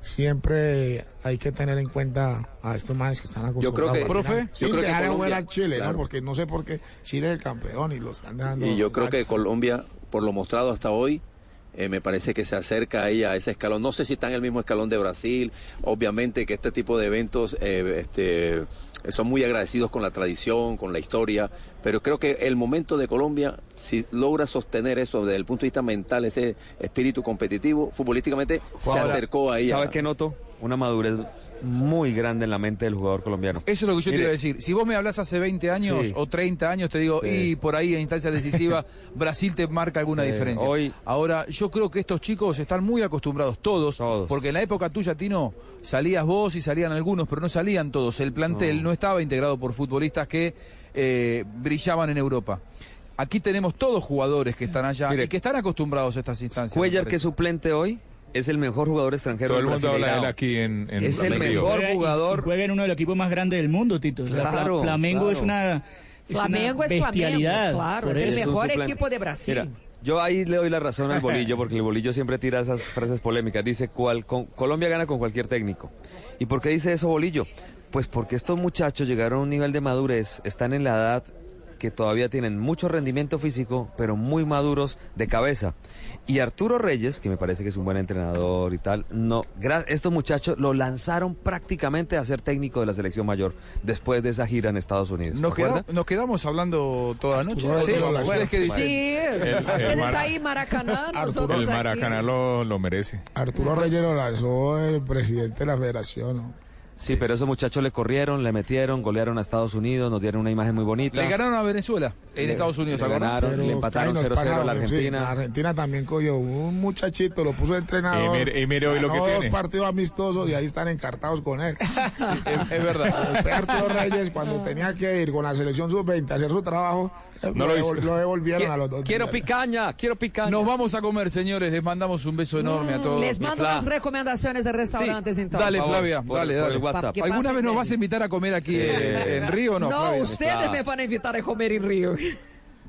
siempre hay que tener en cuenta a estos manes que están acostumbrados. Yo creo que, a profe, ganar. yo sin creo que dejar de Colombia- a Chile, claro. ¿no? Porque no sé por qué Chile es el campeón y lo están dejando. Y yo creo que Colombia, por lo mostrado hasta hoy, eh, me parece que se acerca ahí a ese escalón. No sé si está en el mismo escalón de Brasil. Obviamente que este tipo de eventos eh, este, son muy agradecidos con la tradición, con la historia. Pero creo que el momento de Colombia, si logra sostener eso desde el punto de vista mental, ese espíritu competitivo, futbolísticamente se acercó ahí ¿Sabe a... qué noto? Una madurez muy grande en la mente del jugador colombiano. Eso es lo que yo te Mire, iba a decir. Si vos me hablas hace 20 años Sí. o 30 años, te digo, Sí. y por ahí en instancias decisivas, Brasil te marca alguna Sí. diferencia. Hoy- Ahora, yo creo que estos chicos están muy acostumbrados, todos, Todos. porque en la época tuya, Tino, salías vos y salían algunos, pero no salían todos. El plantel no, estaba integrado por futbolistas que eh, brillaban en Europa. Aquí tenemos todos jugadores que están allá Mire, y que están acostumbrados a estas instancias. Cuellar, que es suplente hoy, es el mejor jugador extranjero Todo el del mundo habla de él aquí en, en Es el mejor Juega- jugador. y Juega en uno de los equipos más grandes del mundo, Tito. O sea, Claro, Fla- Flamengo claro. es una. es Flamengo una es Flamengo, bestialidad. claro, Por es el mejor equipo de Brasil. Mira, yo ahí le doy la razón al bolillo, porque el bolillo siempre tira esas frases polémicas. Dice, cual, con- Colombia gana con cualquier técnico. ¿Y por qué dice eso bolillo? Pues porque estos muchachos llegaron a un nivel de madurez, están en la edad que todavía tienen mucho rendimiento físico, pero muy maduros de cabeza. Y Arturo Reyes, que me parece que es un buen entrenador y tal, no, gra- estos muchachos lo lanzaron prácticamente a ser técnico de la selección mayor después de esa gira en Estados Unidos. Nos, ¿se queda- acuerda? nos quedamos hablando toda la noche. Lo ¿Ustedes lanzó. qué dicen? Sí, el ustedes Mara- ahí Maracaná, nosotros El aquí. Maracaná lo, lo merece. Arturo Reyes lo lanzó el presidente de la federación, ¿no? Sí, pero esos muchachos le corrieron, le metieron, golearon a Estados Unidos, nos dieron una imagen muy bonita. Le ganaron a Venezuela en Estados Unidos, ¿te le ganaron. le empataron ay, nos 0-0 a la pasaron, sí, Argentina. la Argentina también cogió un muchachito, lo puso de entrenador. Y mire- y mire hoy lo que ganó dos tiene. partidos amistosos y ahí están encartados con él. Es, es verdad. Arturo Reyes, cuando tenía que ir con la selección sub-20 a hacer su trabajo, eh, No lo, hizo. devol- lo devolvieron a los dos. Quiero días. picaña, quiero picaña. Nos vamos a comer, señores. Les mandamos un beso enorme a todos. Les mando unas recomendaciones de restaurantes entonces. Dale, Flavia, por- dale, por dale. El WhatsApp. ¿Qué ¿Alguna vez nos vas a invitar a comer aquí en Río o no? No, ustedes me van a invitar a comer en Río.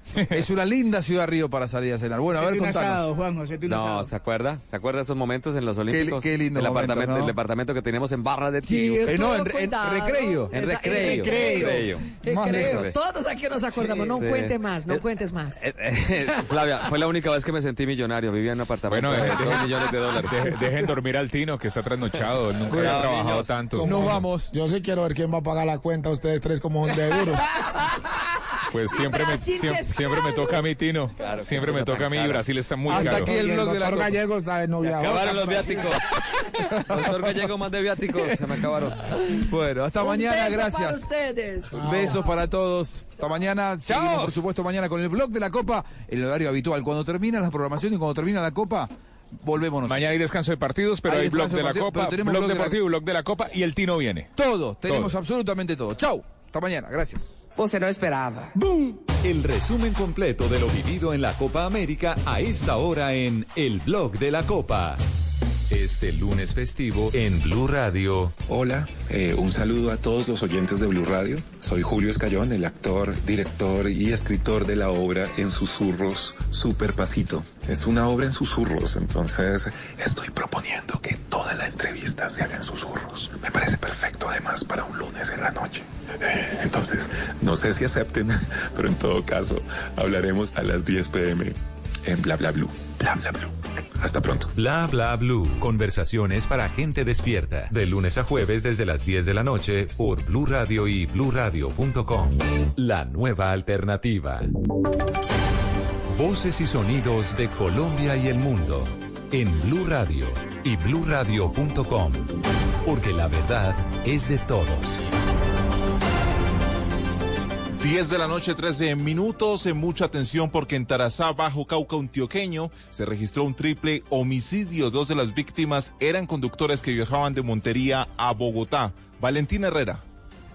Es una linda ciudad Río para salir a cenar. Bueno, a ver, un asado, contanos. Un No, asado. ¿se acuerda? ¿Se acuerda de esos momentos en los Olímpicos? qué lindo el, momento, apartamento, ¿no? el departamento que teníamos en Barra de Sí, Tío. Eh, no, en- en recreo. En recreo. recreo. Recreo. Todos aquí nos acordamos. No Sí. cuentes más, no Eh, cuentes más. Eh, eh, Flavia, fue la única vez que me sentí millonario. Vivía en un apartamento Bueno, de dos millones de dólares. deje- dejen dormir al Tino que está trasnochado. Él nunca había trabajado niños. tanto. Nos vamos. Yo sí quiero ver quién va a pagar la cuenta, ustedes tres como son de duros. Pues siempre me, siempre, siempre me caro. toca a mí, Tino. Claro, siempre me toca a mí cara. Brasil está muy Hasta caro. aquí el blog de la. Gallego está de novia. acabaron los viáticos. Doctor Gallego, más de viáticos. Se me acabaron. Bueno, hasta Un mañana, beso gracias. para ustedes. Besos para todos. Hasta mañana. Seguimos, por supuesto, mañana con el blog de la Copa, el horario habitual. Cuando termina la programación y cuando termina la Copa, volvemos. Mañana hay descanso de partidos, pero Hay hay, blog de de la partido, Copa, blog blog de la- deportivo, blog de la Copa y el Tino viene. Todo, tenemos Todo. absolutamente todo. Chau. Hasta mañana. Gracias. Você não esperava. El resumen completo de lo vivido en la Copa América a esta hora en El Blog de la Copa. Este lunes festivo en Blue Radio. Hola, eh, un saludo a todos los oyentes de Blue Radio. Soy Julio Escayón, el actor, director y escritor de la obra En Susurros Super Pasito. Es una obra en susurros, entonces estoy proponiendo que toda la entrevista se haga en susurros. Me parece perfecto además para un lunes en la noche. Eh, Entonces, no sé si acepten, pero en todo caso, hablaremos a las 10 pm en Bla Bla Blue. Bla Bla Blue. Hasta pronto. Bla bla blue. Conversaciones para gente despierta. De lunes a jueves desde las 10 de la noche por Blue Radio y bluradio.com. La nueva alternativa. Voces y sonidos de Colombia y el mundo en Blue Radio y bluradio.com. Porque la verdad es de todos. 10 de la noche, 13 minutos. En mucha atención porque en Tarazá, Bajo Cauca Antioqueño, se registró un triple homicidio. Dos de las víctimas eran conductores que viajaban de Montería a Bogotá. Valentina Herrera.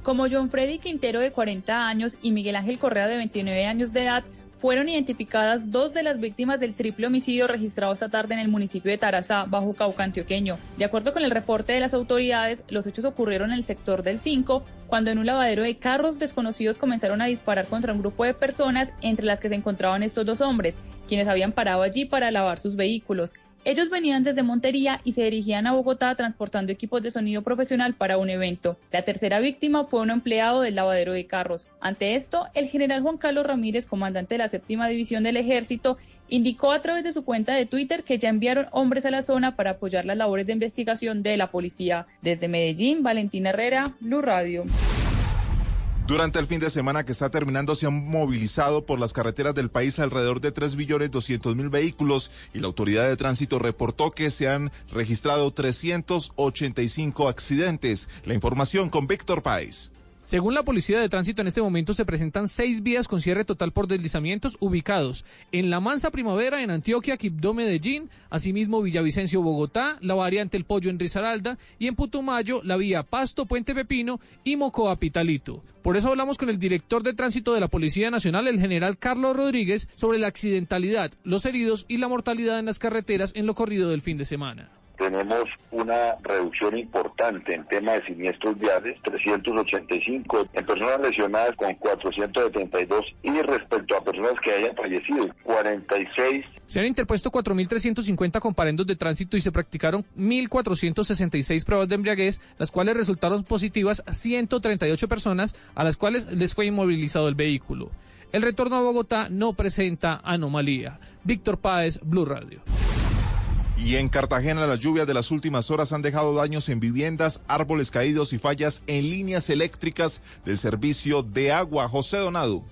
Como John Freddy Quintero de 40 años y Miguel Ángel Correa de 29 años de edad, fueron identificadas dos de las víctimas del triple homicidio registrado esta tarde en el municipio de Tarazá, Bajo Cauca Antioqueño. De acuerdo con el reporte de las autoridades, los hechos ocurrieron en el sector del 5, cuando en un lavadero de carros desconocidos comenzaron a disparar contra un grupo de personas, entre las que se encontraban estos dos hombres, quienes habían parado allí para lavar sus vehículos. Ellos venían desde Montería y se dirigían a Bogotá transportando equipos de sonido profesional para un evento. La tercera víctima fue un empleado del lavadero de carros. Ante esto, el general Juan Carlos Ramírez, comandante de la séptima división del ejército, indicó a través de su cuenta de Twitter que ya enviaron hombres a la zona para apoyar las labores de investigación de la policía. Desde Medellín, Valentina Herrera, Blue Radio. Durante el fin de semana que está terminando se han movilizado por las carreteras del país alrededor de 3 billones 200 mil vehículos y la autoridad de tránsito reportó que se han registrado 385 accidentes. La información con Víctor Páez. Según la Policía de Tránsito, en este momento se presentan seis vías con cierre total por deslizamientos ubicados en La Mansa Primavera, en Antioquia, Quibdó, Medellín, asimismo Villavicencio, Bogotá, la variante El Pollo en Risaralda y en Putumayo, la vía Pasto, Puente Pepino y Mocoa, Pitalito. Por eso hablamos con el director de tránsito de la Policía Nacional, el general Carlos Rodríguez, sobre la accidentalidad, los heridos y la mortalidad en las carreteras en lo corrido del fin de semana tenemos una reducción importante en tema de siniestros viales, 385, en personas lesionadas con 472 y respecto a personas que hayan fallecido, 46. Se han interpuesto 4.350 comparendos de tránsito y se practicaron 1.466 pruebas de embriaguez, las cuales resultaron positivas a 138 personas a las cuales les fue inmovilizado el vehículo. El retorno a Bogotá no presenta anomalía. Víctor Páez, Blue Radio. Y en Cartagena las lluvias de las últimas horas han dejado daños en viviendas, árboles caídos y fallas en líneas eléctricas del servicio de agua. José Donado.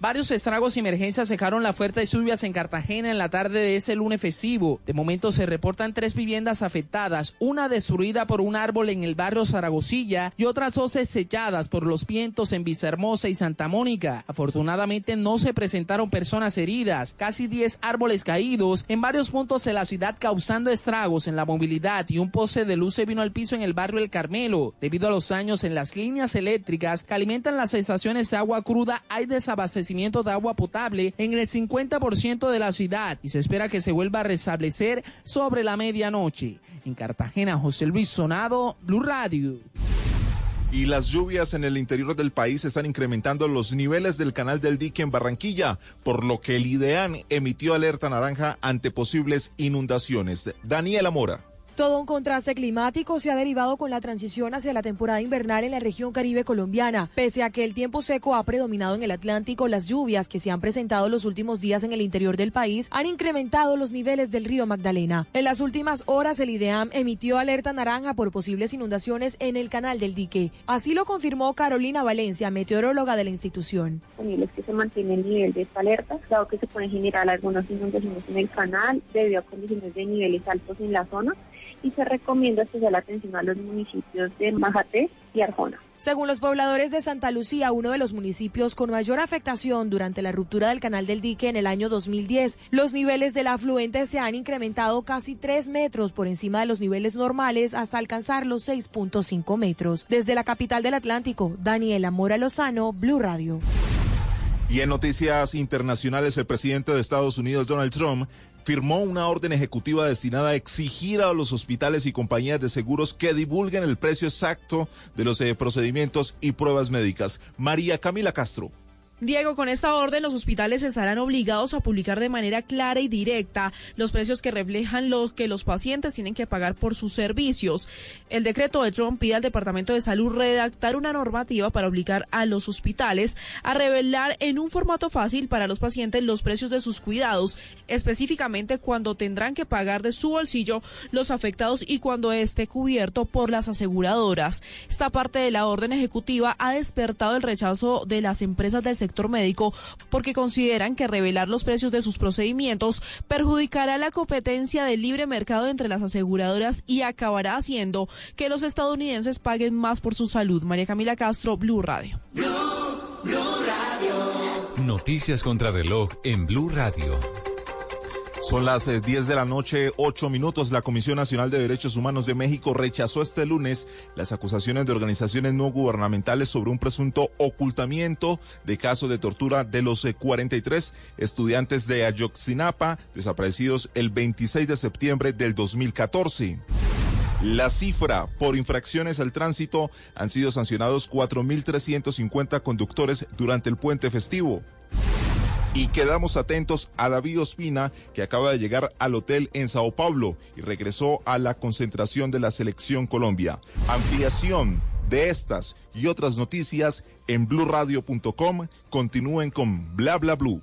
Varios estragos y emergencias secaron la fuerte lluvias en Cartagena en la tarde de ese lunes festivo. De momento se reportan tres viviendas afectadas, una destruida por un árbol en el barrio Zaragozilla y otras dos selladas por los vientos en Villahermosa y Santa Mónica. Afortunadamente no se presentaron personas heridas, casi 10 árboles caídos en varios puntos de la ciudad causando estragos en la movilidad y un poste de luz se vino al piso en el barrio El Carmelo. Debido a los daños en las líneas eléctricas que alimentan las estaciones de agua cruda, hay desabastecimiento de agua potable en el 50% de la ciudad y se espera que se vuelva a restablecer sobre la medianoche. En Cartagena, José Luis Sonado, Blue Radio. Y las lluvias en el interior del país están incrementando los niveles del canal del dique en Barranquilla, por lo que el IDEAN emitió alerta naranja ante posibles inundaciones. Daniela Mora. Todo un contraste climático se ha derivado con la transición hacia la temporada invernal en la región caribe colombiana. Pese a que el tiempo seco ha predominado en el Atlántico, las lluvias que se han presentado los últimos días en el interior del país han incrementado los niveles del río Magdalena. En las últimas horas, el IDEAM emitió alerta naranja por posibles inundaciones en el canal del dique. Así lo confirmó Carolina Valencia, meteoróloga de la institución. Es que se mantiene el nivel de esta alerta, dado que se pueden generar algunas inundaciones en el canal debido a condiciones de niveles altos en la zona y se recomienda especial atención a los municipios de Majate y Arjona. Según los pobladores de Santa Lucía, uno de los municipios con mayor afectación durante la ruptura del canal del dique en el año 2010, los niveles del afluente se han incrementado casi 3 metros por encima de los niveles normales hasta alcanzar los 6.5 metros. Desde la capital del Atlántico, Daniela Mora Lozano, Blue Radio. Y en noticias internacionales, el presidente de Estados Unidos, Donald Trump, firmó una orden ejecutiva destinada a exigir a los hospitales y compañías de seguros que divulguen el precio exacto de los eh, procedimientos y pruebas médicas. María Camila Castro. Diego, con esta orden los hospitales estarán obligados a publicar de manera clara y directa los precios que reflejan los que los pacientes tienen que pagar por sus servicios. El decreto de Trump pide al Departamento de Salud redactar una normativa para obligar a los hospitales a revelar en un formato fácil para los pacientes los precios de sus cuidados, específicamente cuando tendrán que pagar de su bolsillo los afectados y cuando esté cubierto por las aseguradoras. Esta parte de la orden ejecutiva ha despertado el rechazo de las empresas del sector médico porque consideran que revelar los precios de sus procedimientos perjudicará la competencia del libre mercado entre las aseguradoras y acabará haciendo que los estadounidenses paguen más por su salud. María Camila Castro, Blue Radio. Blue, Radio. Noticias contra reloj en Blue Radio. Son las 10 eh, de la noche, 8 minutos. La Comisión Nacional de Derechos Humanos de México rechazó este lunes las acusaciones de organizaciones no gubernamentales sobre un presunto ocultamiento de casos de tortura de los 43 eh, estudiantes de Ayotzinapa desaparecidos el 26 de septiembre del 2014. La cifra por infracciones al tránsito han sido sancionados 4.350 conductores durante el puente festivo. Y quedamos atentos a David Ospina, que acaba de llegar al hotel en Sao Paulo y regresó a la concentración de la selección Colombia. Ampliación de estas y otras noticias en blurradio.com. Continúen con Bla Bla Blue.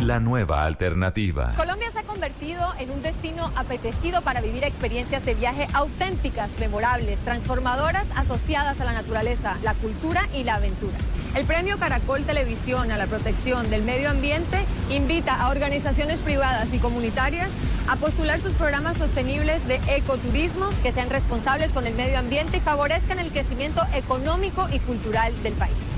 la nueva alternativa. Colombia se ha convertido en un destino apetecido para vivir experiencias de viaje auténticas, memorables, transformadoras, asociadas a la naturaleza, la cultura y la aventura. El premio Caracol Televisión a la protección del medio ambiente invita a organizaciones privadas y comunitarias a postular sus programas sostenibles de ecoturismo que sean responsables con el medio ambiente y favorezcan el crecimiento económico y cultural del país.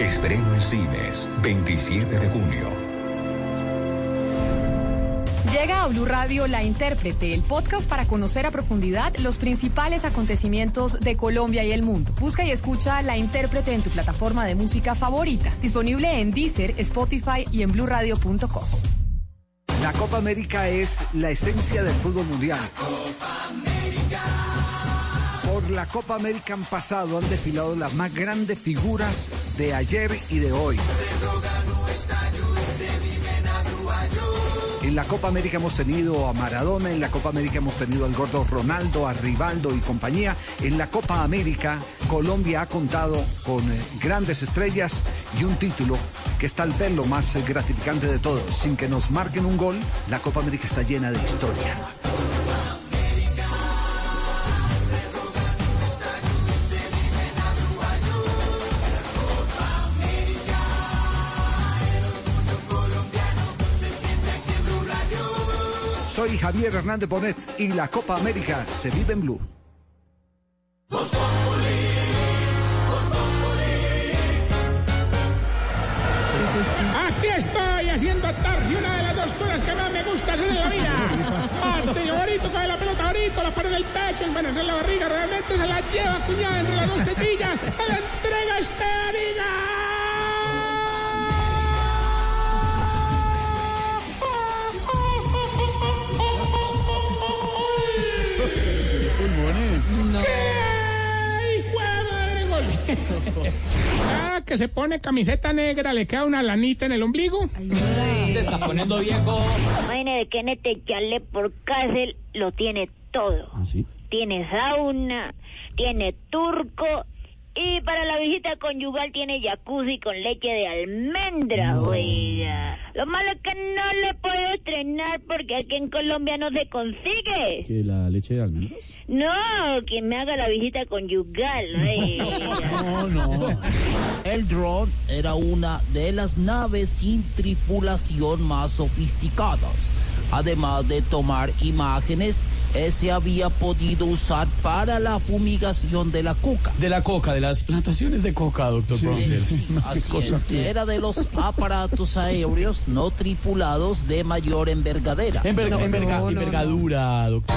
Estreno en cines, 27 de junio. Llega a Blue Radio La Intérprete, el podcast para conocer a profundidad los principales acontecimientos de Colombia y el mundo. Busca y escucha La Intérprete en tu plataforma de música favorita, disponible en Deezer, Spotify y en bluradio.com. La Copa América es la esencia del fútbol mundial. La Copa América han pasado, han desfilado las más grandes figuras de ayer y de hoy. En la Copa América hemos tenido a Maradona, en la Copa América hemos tenido al gordo Ronaldo, a Rivaldo y compañía. En la Copa América, Colombia ha contado con eh, grandes estrellas y un título que es tal vez lo más eh, gratificante de todo. Sin que nos marquen un gol, la Copa América está llena de historia. Soy Javier Hernández Bonet y la Copa América se vive en Blue. Aquí estoy haciendo tarsi, una de las dos cosas que más me gusta hacer en la vida. Martillo bonito, cae la pelota bonito, la pared del pecho, el en la barriga, realmente se la lleva cuñada entre las dos tetillas, se la entrega a No. ¿Qué? ¡Hijo de! Ah, que se pone camiseta negra, le queda una lanita en el ombligo. Se está poniendo viejo. Vaina de Kenneth echarle por cárcel lo tiene todo. Tiene sauna, tiene turco y para la visita conyugal tiene jacuzzi con leche de almendra, oiga. Lo malo es que no le puedo estrenar porque aquí en Colombia no se consigue. ¿Que la leche de almendras? No, que me haga la visita conyugal, oiga. No, no. El dron era una de las naves sin tripulación más sofisticadas. Además de tomar imágenes, eh, se había podido usar para la fumigación de la coca. De la coca, de las plantaciones de coca, doctor Bronfeld. Así es, era de los aparatos aéreos no tripulados de mayor envergadera. Enverga- enverga- envergadura, doctor.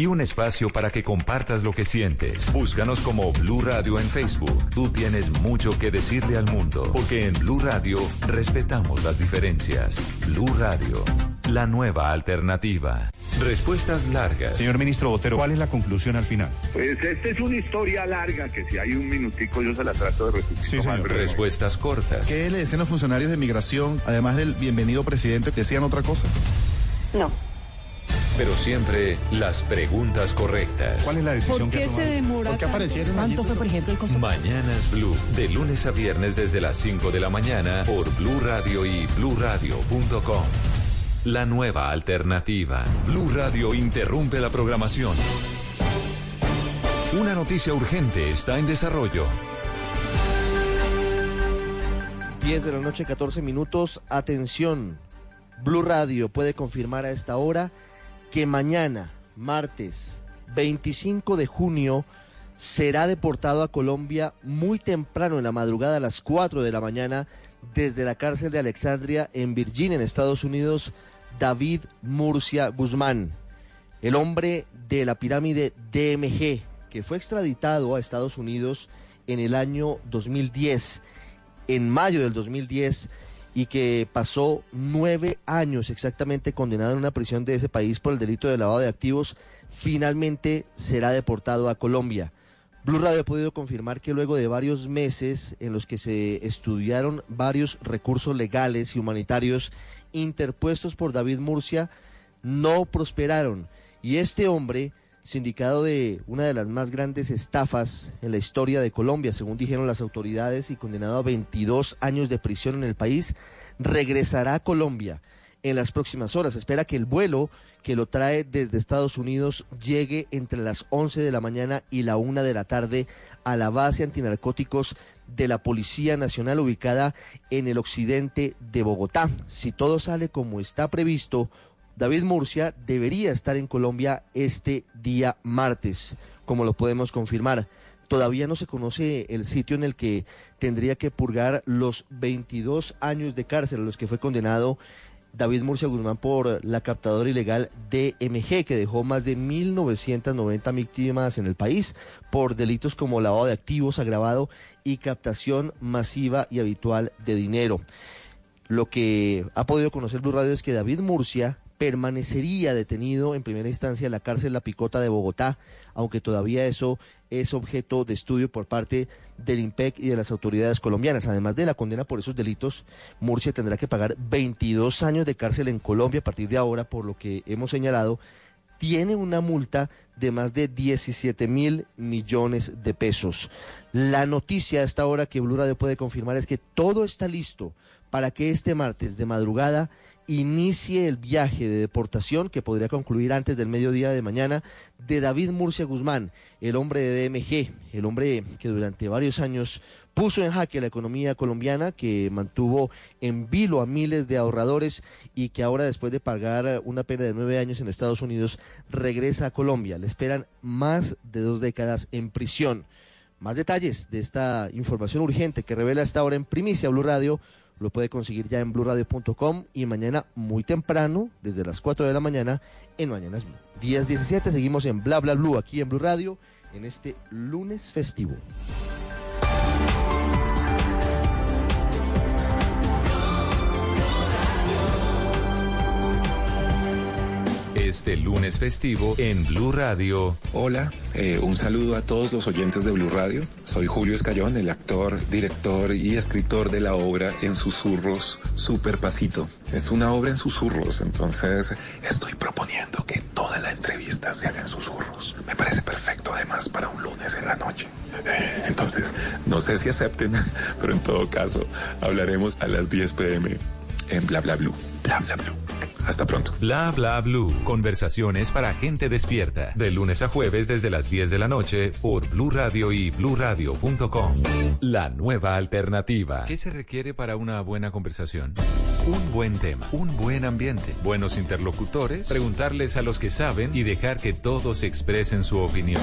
Y un espacio para que compartas lo que sientes. Búscanos como Blue Radio en Facebook. Tú tienes mucho que decirle al mundo, porque en Blue Radio respetamos las diferencias. Blue Radio, la nueva alternativa. Respuestas largas. Señor ministro Botero, ¿cuál es la conclusión al final? Pues esta es una historia larga que si hay un minutico yo se la trato de resumir. Sí. Respuestas cortas. ¿Qué le decían los funcionarios de migración, además del bienvenido presidente, decían otra cosa? No. Pero siempre las preguntas correctas. ¿Cuál es la decisión que ha tomado? ¿Por qué aparecieron? ¿Cuánto fue, por ejemplo, el costo? Mañanas Blue, de lunes a viernes desde las 5 de la mañana por Blue Radio y bluradio.com. La nueva alternativa. Blue Radio interrumpe la programación. Una noticia urgente está en desarrollo. 10 de la noche, 14 minutos. Atención. Blue Radio puede confirmar a esta hora que mañana, martes 25 de junio, será deportado a Colombia muy temprano en la madrugada a las 4 de la mañana desde la cárcel de Alexandria en Virginia, en Estados Unidos, David Murcia Guzmán, el hombre de la pirámide DMG, que fue extraditado a Estados Unidos en el año 2010, en mayo del 2010, y que pasó nueve años exactamente condenado en una prisión de ese país por el delito de lavado de activos, finalmente será deportado a Colombia. Blue Radio ha podido confirmar que luego de varios meses en los que se estudiaron varios recursos legales y humanitarios interpuestos por David Murcia, no prosperaron. Y este hombre, sindicado de una de las más grandes estafas en la historia de Colombia, según dijeron las autoridades, y condenado a 22 años de prisión en el país, regresará a Colombia en las próximas horas. Espera que el vuelo que lo trae desde Estados Unidos llegue entre las 11 de la mañana y la 1 de la tarde a la base antinarcóticos de la Policía Nacional ubicada en el occidente de Bogotá. Si todo sale como está previsto, David Murcia debería estar en Colombia este día martes, como lo podemos confirmar. Todavía no se conoce el sitio en el que tendría que purgar los 22 años de cárcel a los que fue condenado David Murcia Guzmán por la captadora ilegal DMG, que dejó más de 1.990 víctimas en el país por delitos como lavado de activos agravado y captación masiva y habitual de dinero. Lo que ha podido conocer Blue Radio es que David Murcia permanecería detenido en primera instancia en la cárcel La Picota de Bogotá, aunque todavía eso es objeto de estudio por parte del IMPEC y de las autoridades colombianas. Además de la condena por esos delitos, Murcia tendrá que pagar 22 años de cárcel en Colombia a partir de ahora, por lo que hemos señalado, tiene una multa de más de 17 mil millones de pesos. La noticia a esta hora que Blue Radio puede confirmar es que todo está listo para que este martes de madrugada inicie el viaje de deportación que podría concluir antes del mediodía de mañana de David Murcia Guzmán, el hombre de DMG, el hombre que durante varios años puso en jaque la economía colombiana, que mantuvo en vilo a miles de ahorradores y que ahora después de pagar una pena de nueve años en Estados Unidos regresa a Colombia. Le esperan más de dos décadas en prisión. Más detalles de esta información urgente que revela esta hora en primicia Blue Radio lo puede conseguir ya en blurradio.com y mañana muy temprano, desde las 4 de la mañana, en Mañanas Blue. Días 17, seguimos en Bla Bla Blue aquí en Blue Radio en este lunes festivo. Este lunes festivo en Blue Radio. Hola, eh, un saludo a todos los oyentes de Blue Radio. Soy Julio Escayón, el actor, director y escritor de la obra En Susurros Super Pasito. Es una obra en susurros, entonces estoy proponiendo que toda la entrevista se haga en susurros. Me parece perfecto además para un lunes en la noche. Eh, Entonces, no sé si acepten, pero en todo caso, hablaremos a las 10 pm en Bla Bla Blue. Bla Bla Blue. Hasta pronto. Bla bla blue. Conversaciones para gente despierta. De lunes a jueves desde las 10 de la noche por Blue Radio y bluradio.com. La nueva alternativa. ¿Qué se requiere para una buena conversación? Un buen tema, un buen ambiente, buenos interlocutores, preguntarles a los que saben y dejar que todos expresen su opinión.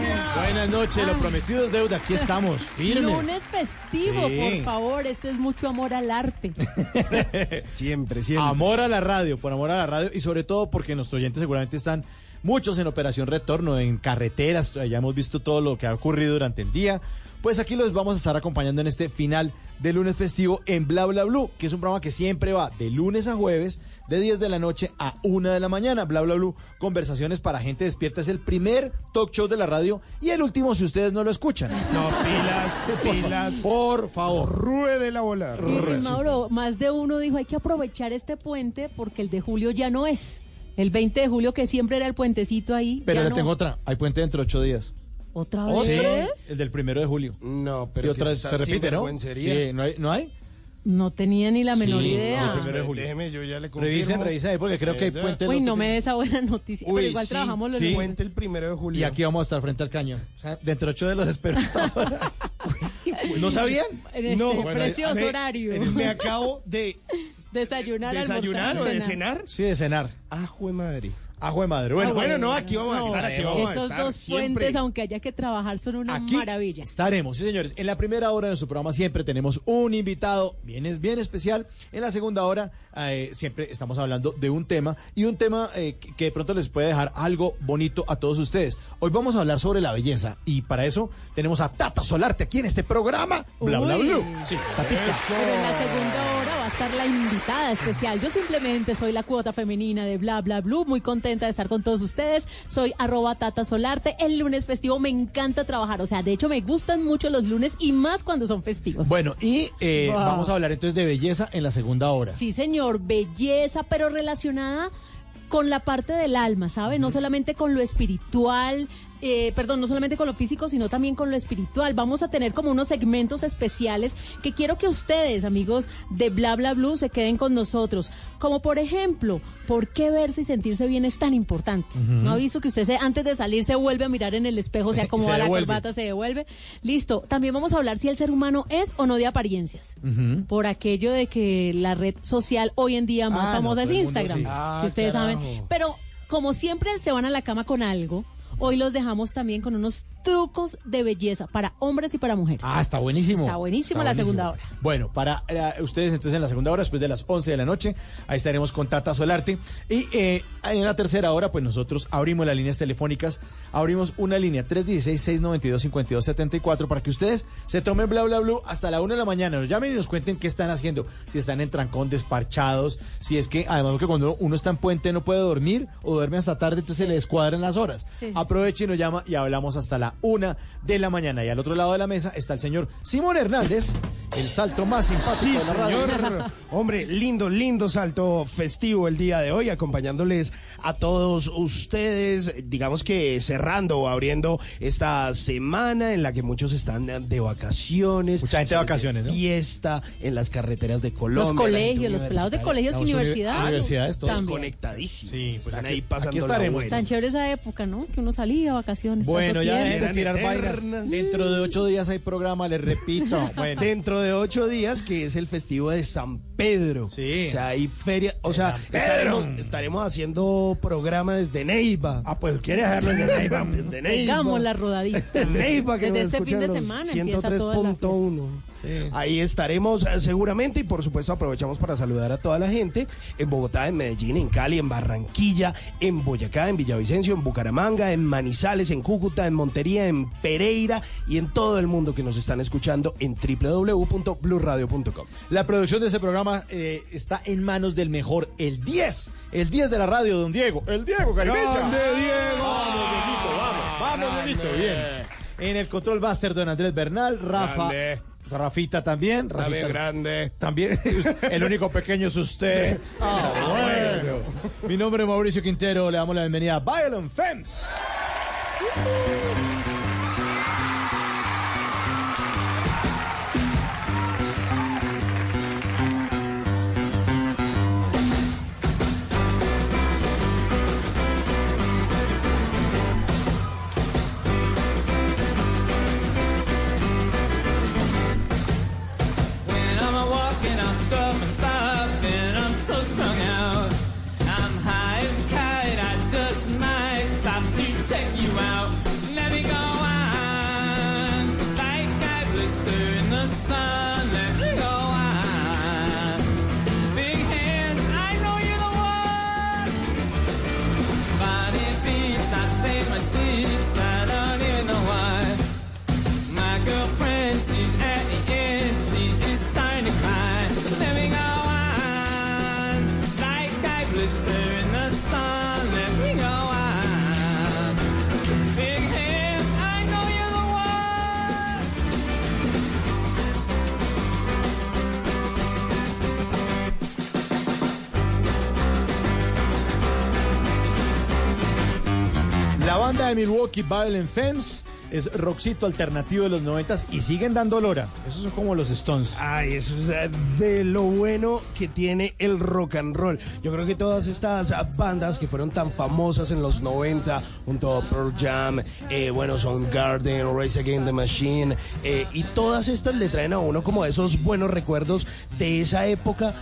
Buenas noches, lo prometido es deuda. Aquí estamos, firmes. Lunes festivo, Sí. por favor. Esto es mucho amor al arte. Siempre, siempre. Amor a la radio, por amor a la radio y sobre todo porque nuestros oyentes seguramente están muchos en operación retorno, en carreteras, ya hemos visto todo lo que ha ocurrido durante el día. Pues aquí los vamos a estar acompañando en este final de lunes festivo en Bla Bla Blue, que es un programa que siempre va de lunes a jueves, de 10 de la noche a 1 de la mañana. Bla Bla Blue, conversaciones para gente despierta. Es el primer talk show de la radio y el último si ustedes no lo escuchan. No, pilas, pilas. Por favor. Ruede la bola. Y, y, Mauro, más de uno dijo, hay que aprovechar este puente porque el de julio ya no es. El 20 de julio, que siempre era el puentecito ahí. Pero ya le no. tengo otra. Hay puente dentro de ocho días. ¿Otra Sí, vez? el del primero de julio. No, Sí, pero otra que vez se repite, ¿no? Sí, ¿no hay? ¿no hay? No tenía ni la menor Sí, idea. no, el primero de julio. Déjeme, yo ya le confirmo. Revisen, revisen ahí porque creo que hay puente. Uy, no me dé esa buena noticia. Uy, pero igual sí, trabajamos los sí. Puente el primero de julio. Y aquí vamos a estar frente al cañón. O sea, dentro de ocho de los espero. hasta ahora. ¿No sabían? En este No, bueno, precioso me- horario. Me acabo de Desayunar, desayunar o almorzar, de cenar. cenar. Sí, de cenar. Ajo de madre. Ajo de madre. Bueno, Ah, bueno, no, aquí vamos a estar, aquí vamos a Esos estar dos siempre. puentes, aunque haya que trabajar, son una Aquí maravilla. Estaremos, sí señores. En la primera hora de nuestro programa siempre tenemos un invitado bien, bien especial. En la segunda hora eh, siempre estamos hablando de un tema y un tema eh, que, de pronto les puede dejar algo bonito a todos ustedes. Hoy vamos a hablar sobre la belleza y para eso tenemos a Tata Solarte aquí en este programa. Bla, bla, Uy. blue. Sí, Tatica. Pero en la segunda hora va a estar la invitada especial. Yo simplemente soy la cuota femenina de Bla Bla Blue, muy contenta de estar con todos ustedes. Soy arroba Tata Solarte. El lunes festivo me encanta trabajar. O sea, de hecho me gustan mucho los lunes y más cuando son festivos. Bueno, y eh, Wow. vamos a hablar entonces de belleza en la segunda hora. Sí, señor, belleza, pero relacionada con la parte del alma, ¿sabe? No solamente con lo espiritual, eh, perdón, no solamente con lo físico, sino también con lo espiritual. Vamos a tener como unos segmentos especiales que quiero que ustedes, amigos de Bla Bla Blue, se queden con nosotros. Como por ejemplo, ¿por qué verse y sentirse bien es tan importante? ¿No ha visto que usted se, antes de salir se vuelve a mirar en el espejo, se acomoda Se la devuelve. corbata, se devuelve? Listo. También vamos a hablar si el ser humano es o no de apariencias por aquello de que la red social hoy en día más Ah, famosa es Instagram, sí. Ah, ustedes carajo. saben. Pero como siempre se van a la cama con algo, hoy los dejamos también con unos trucos de belleza para hombres y para mujeres. Ah, está buenísimo. Está buenísimo Está la segunda hora. Bueno, para eh, ustedes entonces en la segunda hora, después de las 11 de la noche, ahí estaremos con Tata Solarte. Y eh, en la tercera hora, pues nosotros abrimos las líneas telefónicas, abrimos una línea 316-692-5274 para que ustedes se tomen bla bla bla hasta la 1 de la mañana, nos llamen y nos cuenten qué están haciendo, si están en trancón, desparchados, si es que además que cuando uno está en puente no puede dormir o duerme hasta tarde, entonces se le descuadran las horas. Sí, sí, Aproveche y nos llama y hablamos hasta la 1 de la mañana. Y al otro lado de la mesa está el señor Simón Hernández, el salto más simpático Sí, de la radio. señor. Hombre, lindo, lindo salto festivo el día de hoy, acompañándoles a todos ustedes, digamos que cerrando o abriendo esta semana en la que muchos están de vacaciones. Mucha gente de vacaciones, ¿no? Fiesta en las carreteras de Colombia. Los colegios, los pelados de colegios universidades. universidades, todos conectadísimos. Sí, pues están aquí- ahí pasando aquí estaremos. Tan chévere esa época, ¿no? Que uno salía vacaciones. Bueno, ya dejen de tirar vainas. Dentro de ocho días hay programa, les repito. Bueno, Dentro de ocho días, que es el festivo de San Pedro. Sí. O sea, hay feria. O sea, estaremos, estaremos haciendo programa desde Neiva. ah, pues quiere hacerlo desde Neiva. Desde Neiva. Pegamos la rodadita. Neiva, que Desde este fin de semana empieza toda la fiesta. 103.1. Ahí estaremos eh, seguramente y por supuesto aprovechamos para saludar a toda la gente en Bogotá, en Medellín, en Cali, en Barranquilla, en Boyacá, en Villavicencio, en Bucaramanga, en Manizales, en Cúcuta, en Montería, en Pereira y en todo el mundo que nos están escuchando en www.bluradio.com. La producción de ese programa eh, está en manos del mejor, el 10, el 10 de la radio, don Diego, el Diego Caribella. ¡Grande, Diego! Vamos, Dieguito, vamos, vamos, Dieguito, bien. En el control master, don Andrés Bernal, Rafa. Grande. Rafita también. Rafita grande. También, el único pequeño es usted. Ah, bueno. Mi nombre es Mauricio Quintero, le damos la bienvenida a Violent Femmes. Milwaukee, Violent Femmes, es rockcito alternativo de los noventas y siguen dando lora. Esos son como los Stones. Ay, eso es eh, de lo bueno que tiene el rock and roll. Yo creo que todas estas ah, bandas que fueron tan famosas en los 90, junto a Pearl Jam, eh, bueno, son Garden, Race Against the Machine, eh, y todas estas le traen a uno como esos buenos recuerdos de esa época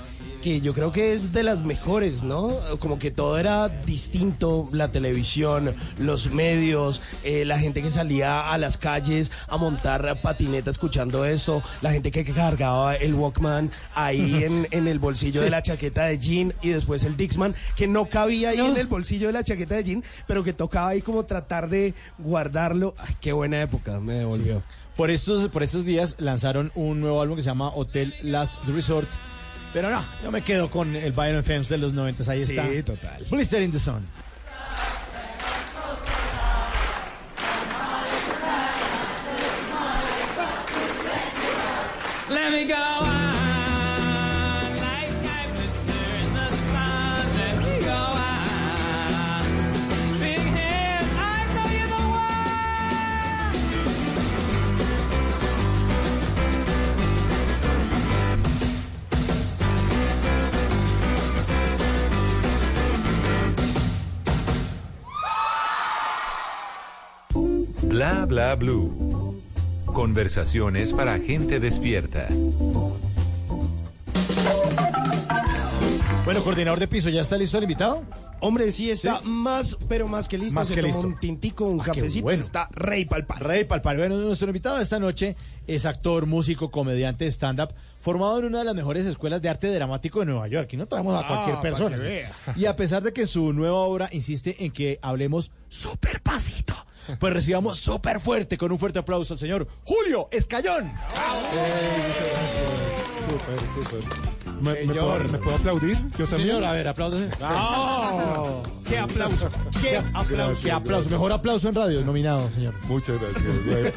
que yo creo que es de las mejores, ¿no? Como que todo era distinto, la televisión, los medios, eh, la gente que salía a las calles a montar patineta escuchando esto, la gente que cargaba el Walkman ahí en, en el bolsillo de la chaqueta de jean y después el Dixman, que no cabía ahí en el bolsillo de la chaqueta de jean, pero que tocaba ahí como tratar de guardarlo. Ay, qué buena época, me devolvió. Por estos, por estos días lanzaron un nuevo álbum que se llama Hotel Last Resort. Pero no, yo me quedo con el Violent Femmes de los 90. Ahí Sí, está. total. Blister in the Sun. Bla blue. Conversaciones para gente despierta. Bueno, coordinador de piso, ¿ya está listo el invitado? Hombre, sí está más, pero más que listo. Más Se que listo. un tintico, un Ah, cafecito. bueno. Está rey palpar. Rey Palpar. Bueno, nuestro invitado de esta noche es actor, músico, comediante de stand-up, formado en una de las mejores escuelas de arte dramático de Nueva York. Y no traemos a Ah, cualquier persona. Y a pesar de que su nueva obra insiste en que hablemos súper pasito, pues recibamos súper fuerte, con un fuerte aplauso al señor Julio Escayón. ¿Me, me Señor. puedo, me puedo aplaudir? Yo Sí, también. señor, a ver, aplausos. ¡Oh! ¡Qué aplauso! ¡Qué aplauso! Gracias, Qué aplauso. gracias. Mejor aplauso en radio, nominado, señor. Muchas gracias.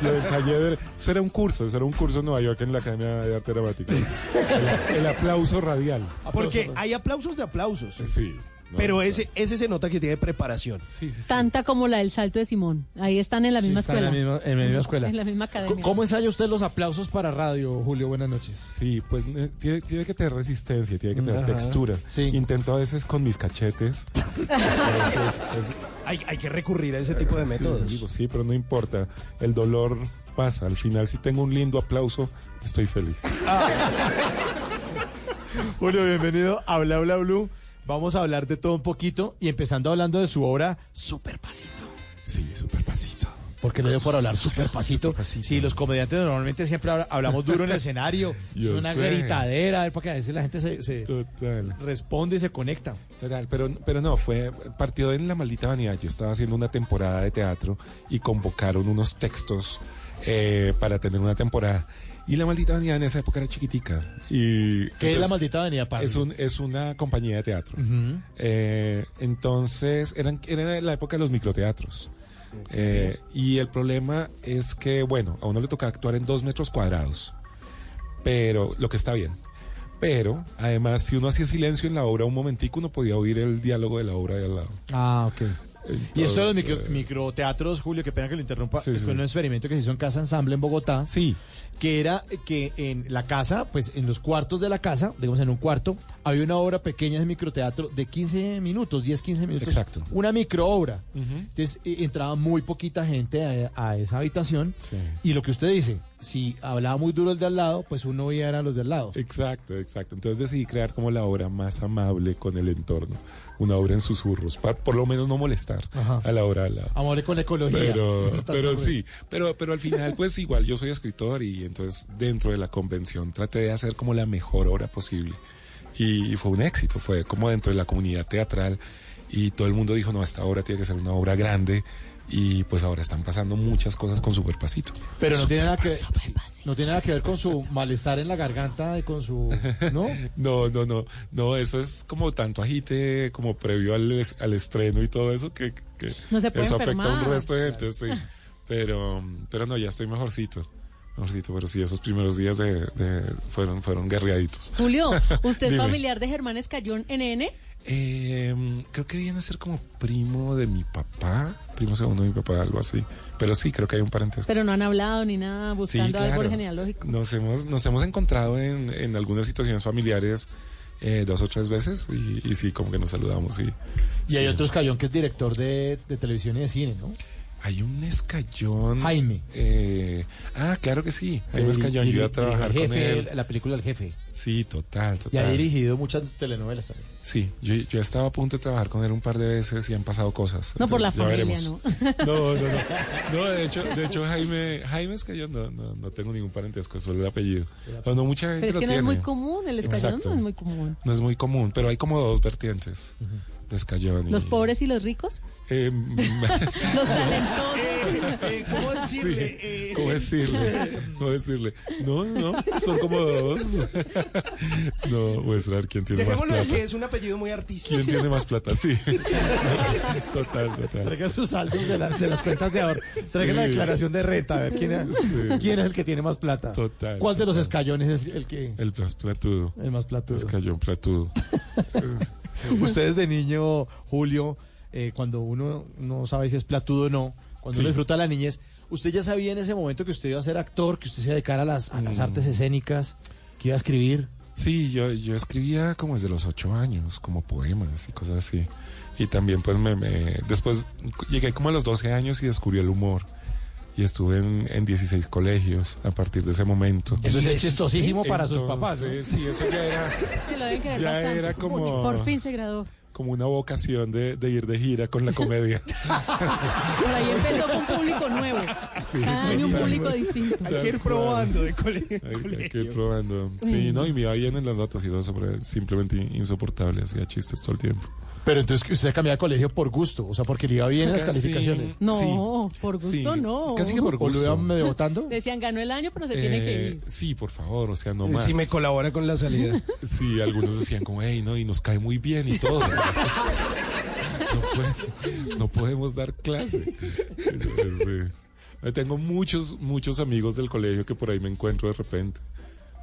Lo, lo ensayé de- Eso era un curso, eso era un curso en Nueva York en la Academia de Arte Dramático. El, el aplauso radial. Porque hay aplausos de aplausos. Sí. No, Pero no. ese, ese se nota que tiene preparación. Sí, sí, sí. Tanta como la del salto de Simón. Ahí están en la misma en escuela. la misma- en la misma escuela. En la misma academia. ¿Cómo ensaya usted los aplausos para radio, Julio? Buenas noches. Sí, pues eh, tiene, tiene que tener resistencia, tiene que tener Ajá. textura. Intento a veces con mis cachetes. A veces- es- Hay, hay que recurrir a ese tipo de métodos. digo, sí, pero no importa. El dolor pasa. Al final, si tengo un lindo aplauso, estoy feliz. Julio, bienvenido a Bla Bla Blue. Vamos a hablar de todo un poquito y empezando hablando de su obra Super Pasito. Sí, súper pasito. ¿Por qué lo dio por hablar super pasito? Sí, los comediantes normalmente siempre habla- hablamos duro en el escenario. es una sé. gritadera, porque a veces la gente se, se Total. responde y se conecta. Total, pero, pero no, fue, partió en la maldita vanidad. Yo estaba haciendo una temporada de teatro y convocaron unos textos eh, para tener una temporada. Y la maldita vanidad en esa época era chiquitica. Y ¿Qué es la maldita avenida para es, un, es una compañía de teatro. Eh, entonces, eran, era la época de los microteatros. Eh, y el problema es que, bueno, a uno le toca actuar en dos metros cuadrados, pero lo que está bien. Pero, además, si uno hacía silencio en la obra un momentico, uno podía oír el diálogo de la obra de al lado. Ah, ok. Y esto de los micro- Entonces, microteatros, Julio, qué pena que lo interrumpa, Sí, fue sí. un experimento que se hizo en Casa Ensamble en Bogotá. Sí. Que era que en la casa, pues en los cuartos de la casa, digamos en un cuarto, había una obra pequeña de microteatro de 15 minutos, 10, 15 minutos. Exacto. Una microobra. Ujú. Entonces eh, entraba muy poquita gente a, a esa habitación. Sí. Y lo que usted dice, si hablaba muy duro el de al lado, pues uno oía a los de al lado. Exacto, exacto. Entonces decidí crear como la obra más amable con el entorno. Una obra en susurros, para por lo menos no molestar Ajá. a la obra de al lado. Amor con la ecología. Pero, pero sí, pero, pero al final, pues igual yo soy escritor y entonces dentro de la convención traté de hacer como la mejor obra posible. Y, fue un éxito, fue como dentro de la comunidad teatral y todo el mundo dijo, no, esta obra tiene que ser una obra grande y pues ahora están pasando muchas cosas con Superpasito. Pero no tiene nada que no tiene nada que ver con su malestar en la garganta y con su ¿no? No, no, no, no, eso es como tanto agite como previo al, al estreno y todo eso que, que No se puede eso afecta a un resto de gente, sí. Pero, pero no, ya estoy mejorcito, mejorcito, pero sí, esos primeros días de, de- fueron, fueron guerreaditos. Julio, ¿usted es familiar de Germán Escayón NN? Eh, creo que viene a ser como primo de mi papá, primo segundo de mi papá, algo así. Pero sí, creo que hay un parentesco. Pero no han hablado ni nada buscando Sí, árbol claro. genealógico. Nos hemos, nos hemos encontrado en, en algunas situaciones familiares eh, dos o tres veces y, y sí, como que nos saludamos. Y, Y hay sí. otro escayón que es director de, de televisión y de cine, ¿no? Hay un escayón. Jaime. eh, ah, claro que sí. Jaime Eh, Escayón. Yo iba a trabajar el con él. La película El Jefe. Sí, total, Y total. ha dirigido muchas telenovelas también. Sí, yo, yo estaba a punto de trabajar con él un par de veces y han pasado cosas. No por la Entonces, familia, veremos. ¿no? No, no, no. No, de hecho, de hecho Jaime, Jaime Escayón no, no, no tengo ningún parentesco, solo el apellido. O no, mucha gente Pero es lo que no tiene. es muy común, el escayón Exacto. no es muy común. No es muy común, pero hay como dos vertientes de escayón. ¿Los pobres y los ricos? Eh, Los talentosos. ¿Cómo decirle? Sí, ¿Cómo decirle? ¿Cómo decirle? No, no, son como dos. No, muestrar quién tiene más Dejémoslo de plata. que es un apellido muy artístico. ¿Quién tiene más plata? Sí. Total, total. Traiga sus saldos de, la- de las cuentas de ahorro. Traiga la declaración de renta, a ver quién es, Sí. quién es el que tiene más plata. Total, ¿Cuál de los total. escayones es el que El más platudo. el más platudo? Escayón platudo. Ustedes de niño, Julio, eh, cuando uno no sabe si es platudo o no, cuando Sí. uno disfruta la niñez, ¿usted ya sabía en ese momento que usted iba a ser actor, que usted se iba a dedicar a las, a las Mm. artes escénicas, que iba a escribir? Sí, yo, yo escribía como desde los ocho años, como poemas y cosas así. Y también pues me, me- después llegué como a los 12 años y descubrí el humor. Y estuve en, en 16 colegios a partir de ese momento. Eso es chistosísimo para sus papás, ¿no? Entonces, Sí, eso ya era Sí, lo deben Ya bastante. era como- Por fin se graduó. como una vocación de, de ir de gira con la comedia. Por ahí empezó con público nuevo. Sí, Cada año un público distinto. Hay que ir probando de colegio. Hay, hay que ir probando. Sí, no, y me iba bien en las notas y todo eso, pero simplemente insoportable, hacía chistes todo el tiempo. Pero entonces que usted cambiaba de colegio por gusto, o sea, porque le iba bien en las Casi- calificaciones. No, por gusto Sí, no. Casi que por ¿O lo gusto. iban medio votando? Decían, ganó el año, pero se tiene que Eh, ir. sí, por favor, o sea, no más. Si me colabora con la salida. Sí, algunos decían como, hey, no, y nos cae muy bien y todo. No, puede- no podemos dar clase. Entonces. Tengo muchos, muchos amigos del colegio que por ahí me encuentro de repente.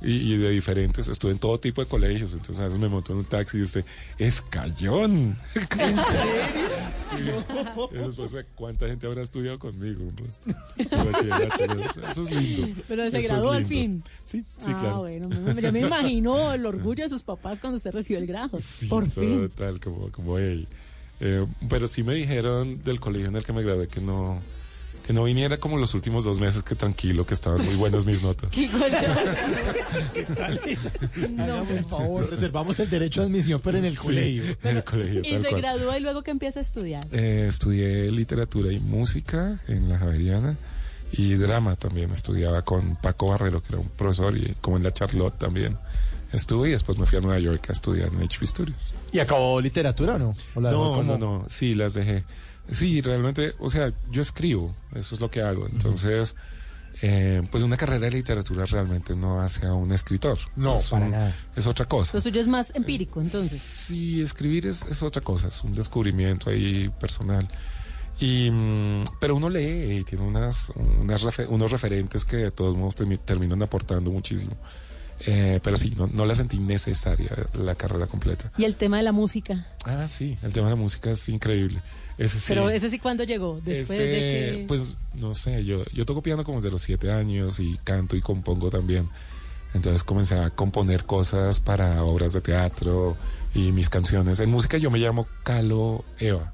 Y, y de diferentes, estuve en todo tipo de colegios, entonces a veces me monto en un taxi y usted, es cayón. ¿En serio? Sí. Después, ¿cuánta gente habrá estudiado conmigo? Pues, eso, eso es lindo. Pero se graduó al fin. Sí, sí, ah, claro. bueno, me- yo me imagino el orgullo de sus papás cuando usted recibió el grado. Sí, Por fin. total, como, como hey. Eh, pero sí me dijeron del colegio en el que me gradué que no, que no viniera como los últimos dos meses, que tranquilo, que estaban muy buenas mis notas. ¿Qué tal? Hágame el favor, reservamos el derecho de admisión, pero en el Sí, colegio. En el colegio, Y se gradúa y luego que empieza a estudiar. Eh, estudié literatura y música en la Javeriana y drama también. Estudiaba con Paco Barrero, que era un profesor, y como en la Charlotte también estuve y después me fui a Nueva York a estudiar en HB Studios. ¿Y acabó literatura o no? ¿O la dejó No, no, no, sí, las dejé. Sí, realmente, o sea, yo escribo, eso es lo que hago. Entonces, eh, pues una carrera de literatura realmente no hace a un escritor. No, es para un- nada. Es otra cosa. Lo suyo es más empírico, entonces. Sí, escribir es, es otra cosa, es un descubrimiento ahí personal. Y, mm, pero uno lee y tiene unas, unas unos referentes que de todos modos termi- terminan aportando muchísimo. Eh, pero sí, no, no la sentí necesaria la carrera completa. Y el tema de la música. Ah, sí, el tema de la música es increíble. Ese sí. Pero ese sí, ¿cuándo llegó? Después Ese, de que... Pues no sé, yo, yo toco piano como desde los siete años y canto y compongo también. Entonces comencé a componer cosas para obras de teatro y mis canciones. En música yo me llamo Calo Eva.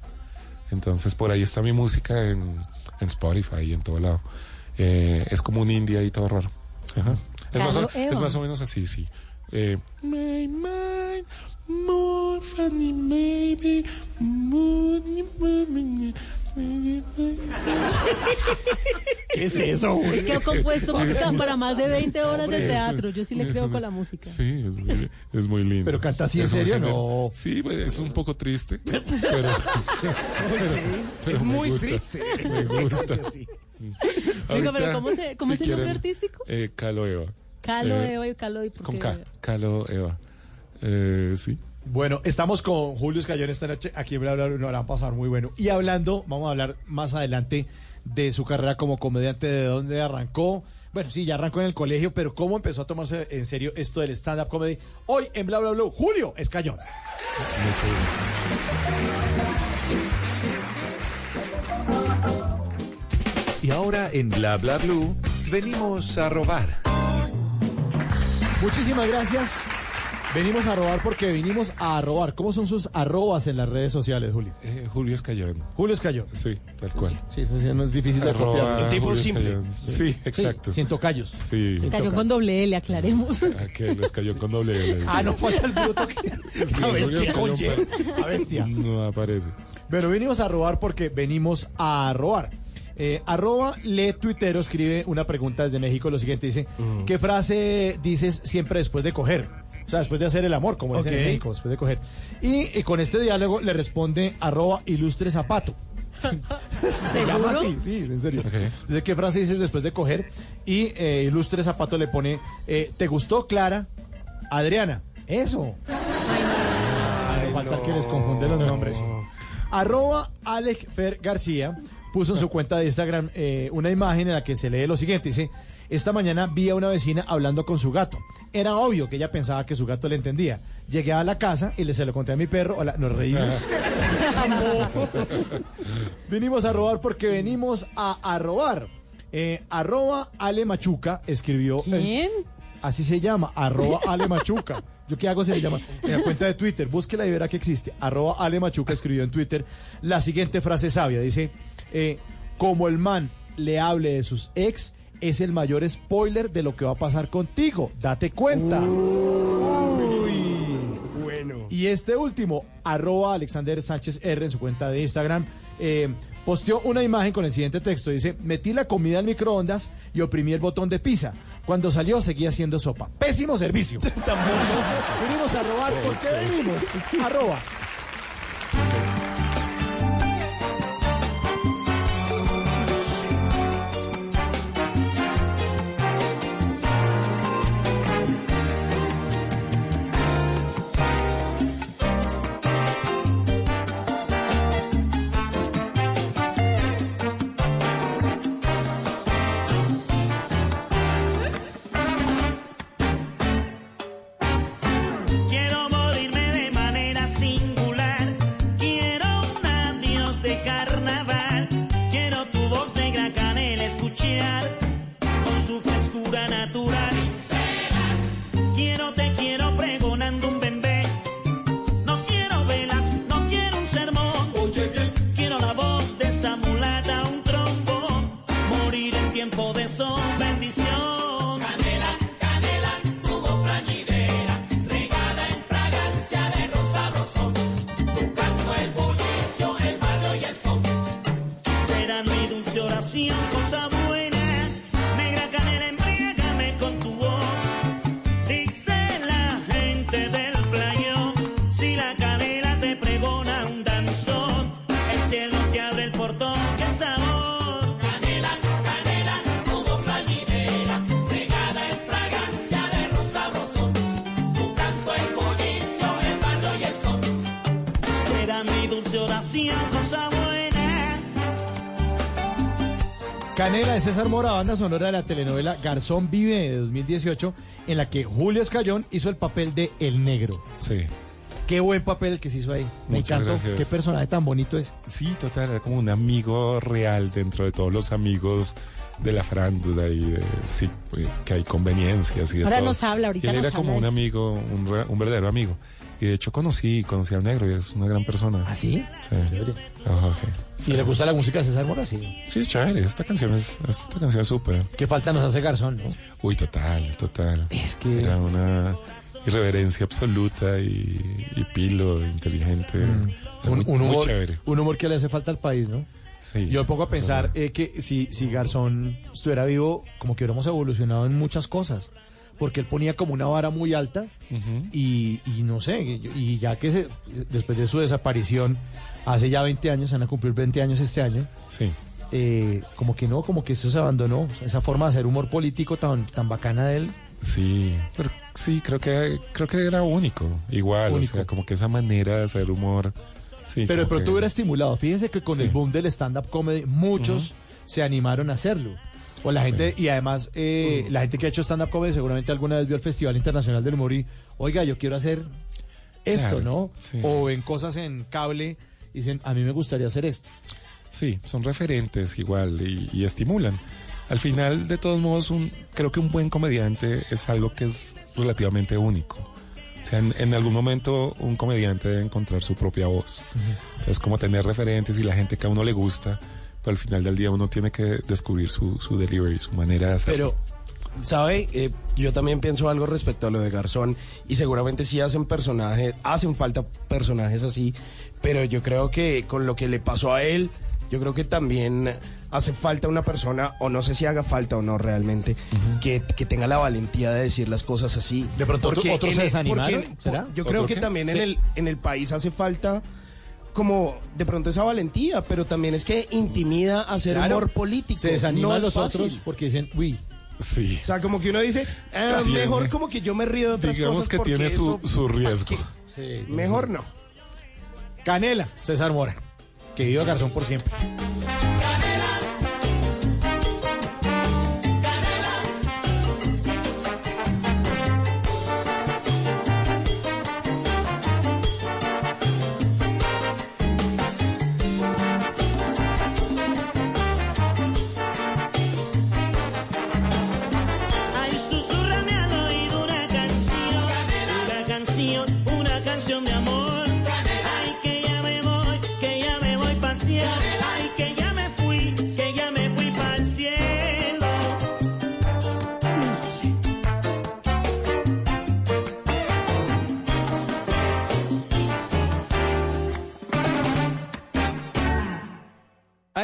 Entonces por ahí está mi música en, en Spotify y en todo lado. Eh, es como un indie y todo raro. Ajá. Es, más o, es más o menos así, sí. Eh, My mind, more funny maybe, ¿Qué es eso, güey? Es que ha compuesto música para más de 20 horas de teatro. Yo sí le creo con la música. Sí, es muy, es muy lindo. ¿Pero canta así en serio? No. Sí, es un poco triste, pero, pero, pero Es me muy gusta, triste. Me gusta. Oiga, pero ¿cómo se- cómo si es el nombre artístico? Eh, Calo Eva. Calo, Eh, Eva y Calo y por Con qué K? Calo Eva. Eh, sí. Bueno, estamos con Julio Escayón esta noche aquí en la va a pasar muy bueno. Y hablando, vamos a hablar más adelante de su carrera como comediante, de dónde arrancó. Bueno, sí, ya arrancó en el colegio, pero ¿cómo empezó a tomarse en serio esto del stand-up comedy? Hoy en Bla Bla Bla, Julio Escayón. Y ahora en Bla Bla Blue venimos a robar. Muchísimas gracias. Venimos a robar porque vinimos a robar. ¿Cómo son sus arrobas en las redes sociales, Julio? Eh, Julio Escayón. Julio Escayón. Sí, tal cual. Sí, eso sí no es difícil de copiar. Un tipo Julio simple. Escayón. Sí, exacto. sin tocallos. Sí. Cayó con doble L, aclaremos. Aquel Escayón con doble L. Ah, no falta el bruto que... Sí, a bestia. A bestia. No aparece. Pero venimos a robar porque venimos a robar. Eh, arroba le tuitero escribe una pregunta desde México, lo siguiente dice, ¿qué frase dices siempre después de coger? O sea, después de hacer el amor, como dicen en. México, después de coger. Y, eh, con este diálogo le responde arroba ilustre zapato. Se llama así, sí, en serio. Dice, ¿qué frase dices después de coger? Y eh, ilustre zapato le pone, eh, ¿te gustó Clara? Adriana. Eso. Ay, falta el que les confunde los nombres. Arroba Alex Fer García puso en su cuenta de Instagram eh, una imagen en la que se lee lo siguiente. Dice, esta mañana vi a una vecina hablando con su gato. Era obvio que ella pensaba que su gato le entendía. Llegué a la casa y le se lo conté a mi perro. Hola, nos reímos. Venimos a robar porque venimos a, a robar. Eh, arroba Ale Machuca escribió. ¿Quién? así se llama, arroba Ale Machuca. ¿Yo qué hago? Se le llama en la cuenta de Twitter. Búsquela y verá que existe. Arroba Ale Machuca escribió en Twitter la siguiente frase sabia. Dice, eh, como el man le hable de sus ex, es el mayor spoiler de lo que va a pasar contigo. Date cuenta. Bueno. Y este último, arroba Alexander Sánchez R en su cuenta de Instagram, eh, posteó una imagen con el siguiente texto. Dice, metí la comida al microondas y oprimí el botón de pizza. Cuando salió seguía haciendo sopa. Pésimo servicio. venimos a robar porque venimos. Arroba. Canela de César Mora, banda sonora de la telenovela Garzón Vive de 2018, en la que Julio Escayón hizo el papel de El Negro. Sí. Qué buen papel el que se hizo ahí. Me Muchas encantó. gracias. Qué personaje tan bonito es. Sí, total, era como un amigo real dentro de todos los amigos de la farándula y de, sí, que hay conveniencias y de Ahora todo. nos habla, ahorita Y él nos era como un eso. amigo, un, re- un verdadero amigo. Y de hecho conocí, conocí al negro y es una gran persona. ¿Ah, sí? Sí. Jorge. Si le gusta la música de César Mora, sí. Sí, chévere, esta canción es, esta canción es súper. Qué falta nos hace Garzón, ¿no? Uy, total, total. Es que- Era una irreverencia absoluta y, y pilo, inteligente. Era Mm. Un, muy, un muy humor, chévere. un humor que le hace falta al país, ¿no? Sí. Yo me pongo a pensar eh, que si, si Garzón estuviera vivo, como que hubiéramos evolucionado en muchas cosas. Porque él ponía como una vara muy alta Ujú. y, y no sé, y, ya que se, después de su desaparición, hace ya 20 años, se van a cumplir 20 años este año, Sí. eh, como que no, como que eso se abandonó, esa forma de hacer humor político tan, tan bacana de él. Sí, pero sí, creo que creo que era único, igual, Único. o sea, como que esa manera de hacer humor. Sí, Pero como pronto que- hubiera estimulado. Fíjese que con Sí. el boom del stand-up comedy, muchos se animaron a hacerlo. O la gente, y además, eh, la gente que ha hecho stand-up comedy seguramente alguna vez vio el Festival Internacional del Humor y, oiga, yo quiero hacer esto, Claro, ¿no? O ven cosas en cable y dicen, a mí me gustaría hacer esto. Sí, son referentes igual y, y estimulan. Al final, de todos modos, un, creo que un buen comediante es algo que es relativamente único. O sea, en, en algún momento un comediante debe encontrar su propia voz. Entonces, como tener referentes y la gente que a uno le gusta, pero al final del día uno tiene que descubrir su, su delivery, su manera de hacerlo. Pero, ¿sabe? Eh, yo también pienso algo respecto a lo de Garzón y seguramente sí hacen personajes, hacen falta personajes así, pero yo creo que con lo que le pasó a él, yo creo que también hace falta una persona, o no sé si haga falta o no realmente, que, que tenga la valentía de decir las cosas así. De pronto otro- otros en se desanimaron, porque- ¿será? Yo creo ¿Otro que qué? también Sí. en, el, en el país hace falta como de pronto esa valentía, pero también es que intimida hacer Claro. humor político. Se desanima No a los fácil. otros porque dicen, uy. Sí. O sea, como que uno dice, ah, Tiene- mejor como que yo me río de otras Digamos cosas que porque tiene su, eso- su riesgo. Sí, Mejor no. Canela, César Mora. Que viva Garzón por siempre.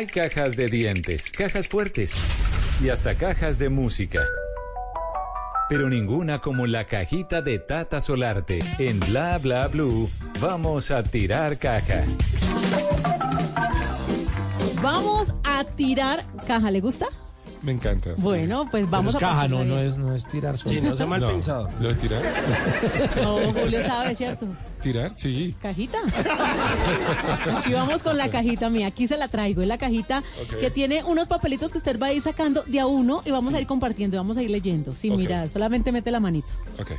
Hay cajas de dientes, cajas fuertes y hasta cajas de música. Pero ninguna como la cajita de Tata Solarte. En Bla Bla Blue, vamos a tirar caja. Vamos a tirar caja. ¿Le gusta? Me encanta. sí. Bueno, pues vamos Pero a es caja, no, no bien. es, no es tirar solo. Sí, no sea mal No, pensado. ¿Lo de tirar? No, Julio sabe, ¿cierto? ¿Tirar? Sí. ¿Cajita? Aquí vamos con la cajita mía. Aquí se la traigo. Es la cajita Ok. que tiene unos papelitos que usted va a ir sacando de a uno y vamos a ir compartiendo y vamos a ir leyendo. Sin Ok. mirar, solamente mete la manito. Ok.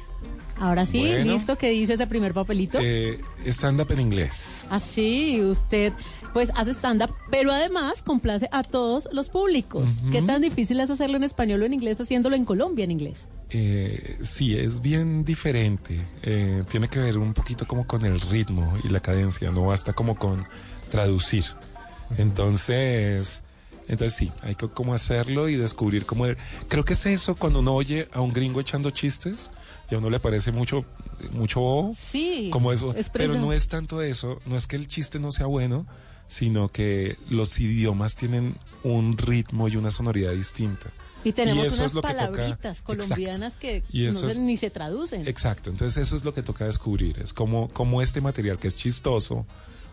Ahora sí, Bueno. listo. ¿Qué dice ese primer papelito? Eh, stand-up en inglés. Así, usted pues hace stand-up, pero además complace a todos los públicos. ¿Qué tan difícil es hacerlo en español o en inglés haciéndolo en Colombia en inglés? Eh, sí, es bien diferente. Eh, tiene que ver un poquito como con el ritmo y la cadencia, no basta como con traducir. Entonces, entonces sí, hay que como hacerlo y descubrir cómo... Creo que es eso cuando uno oye a un gringo echando chistes y a uno le parece mucho, mucho bobo. Sí. Como eso. es Pero no es tanto eso, no es que el chiste no sea bueno, sino que los idiomas tienen un ritmo y una sonoridad distinta. Y tenemos eso unas es lo que toca- palabritas Exacto. colombianas que Y no eso se- es- ni se traducen. Exacto, entonces eso es lo que toca descubrir, es como, como este material que es chistoso,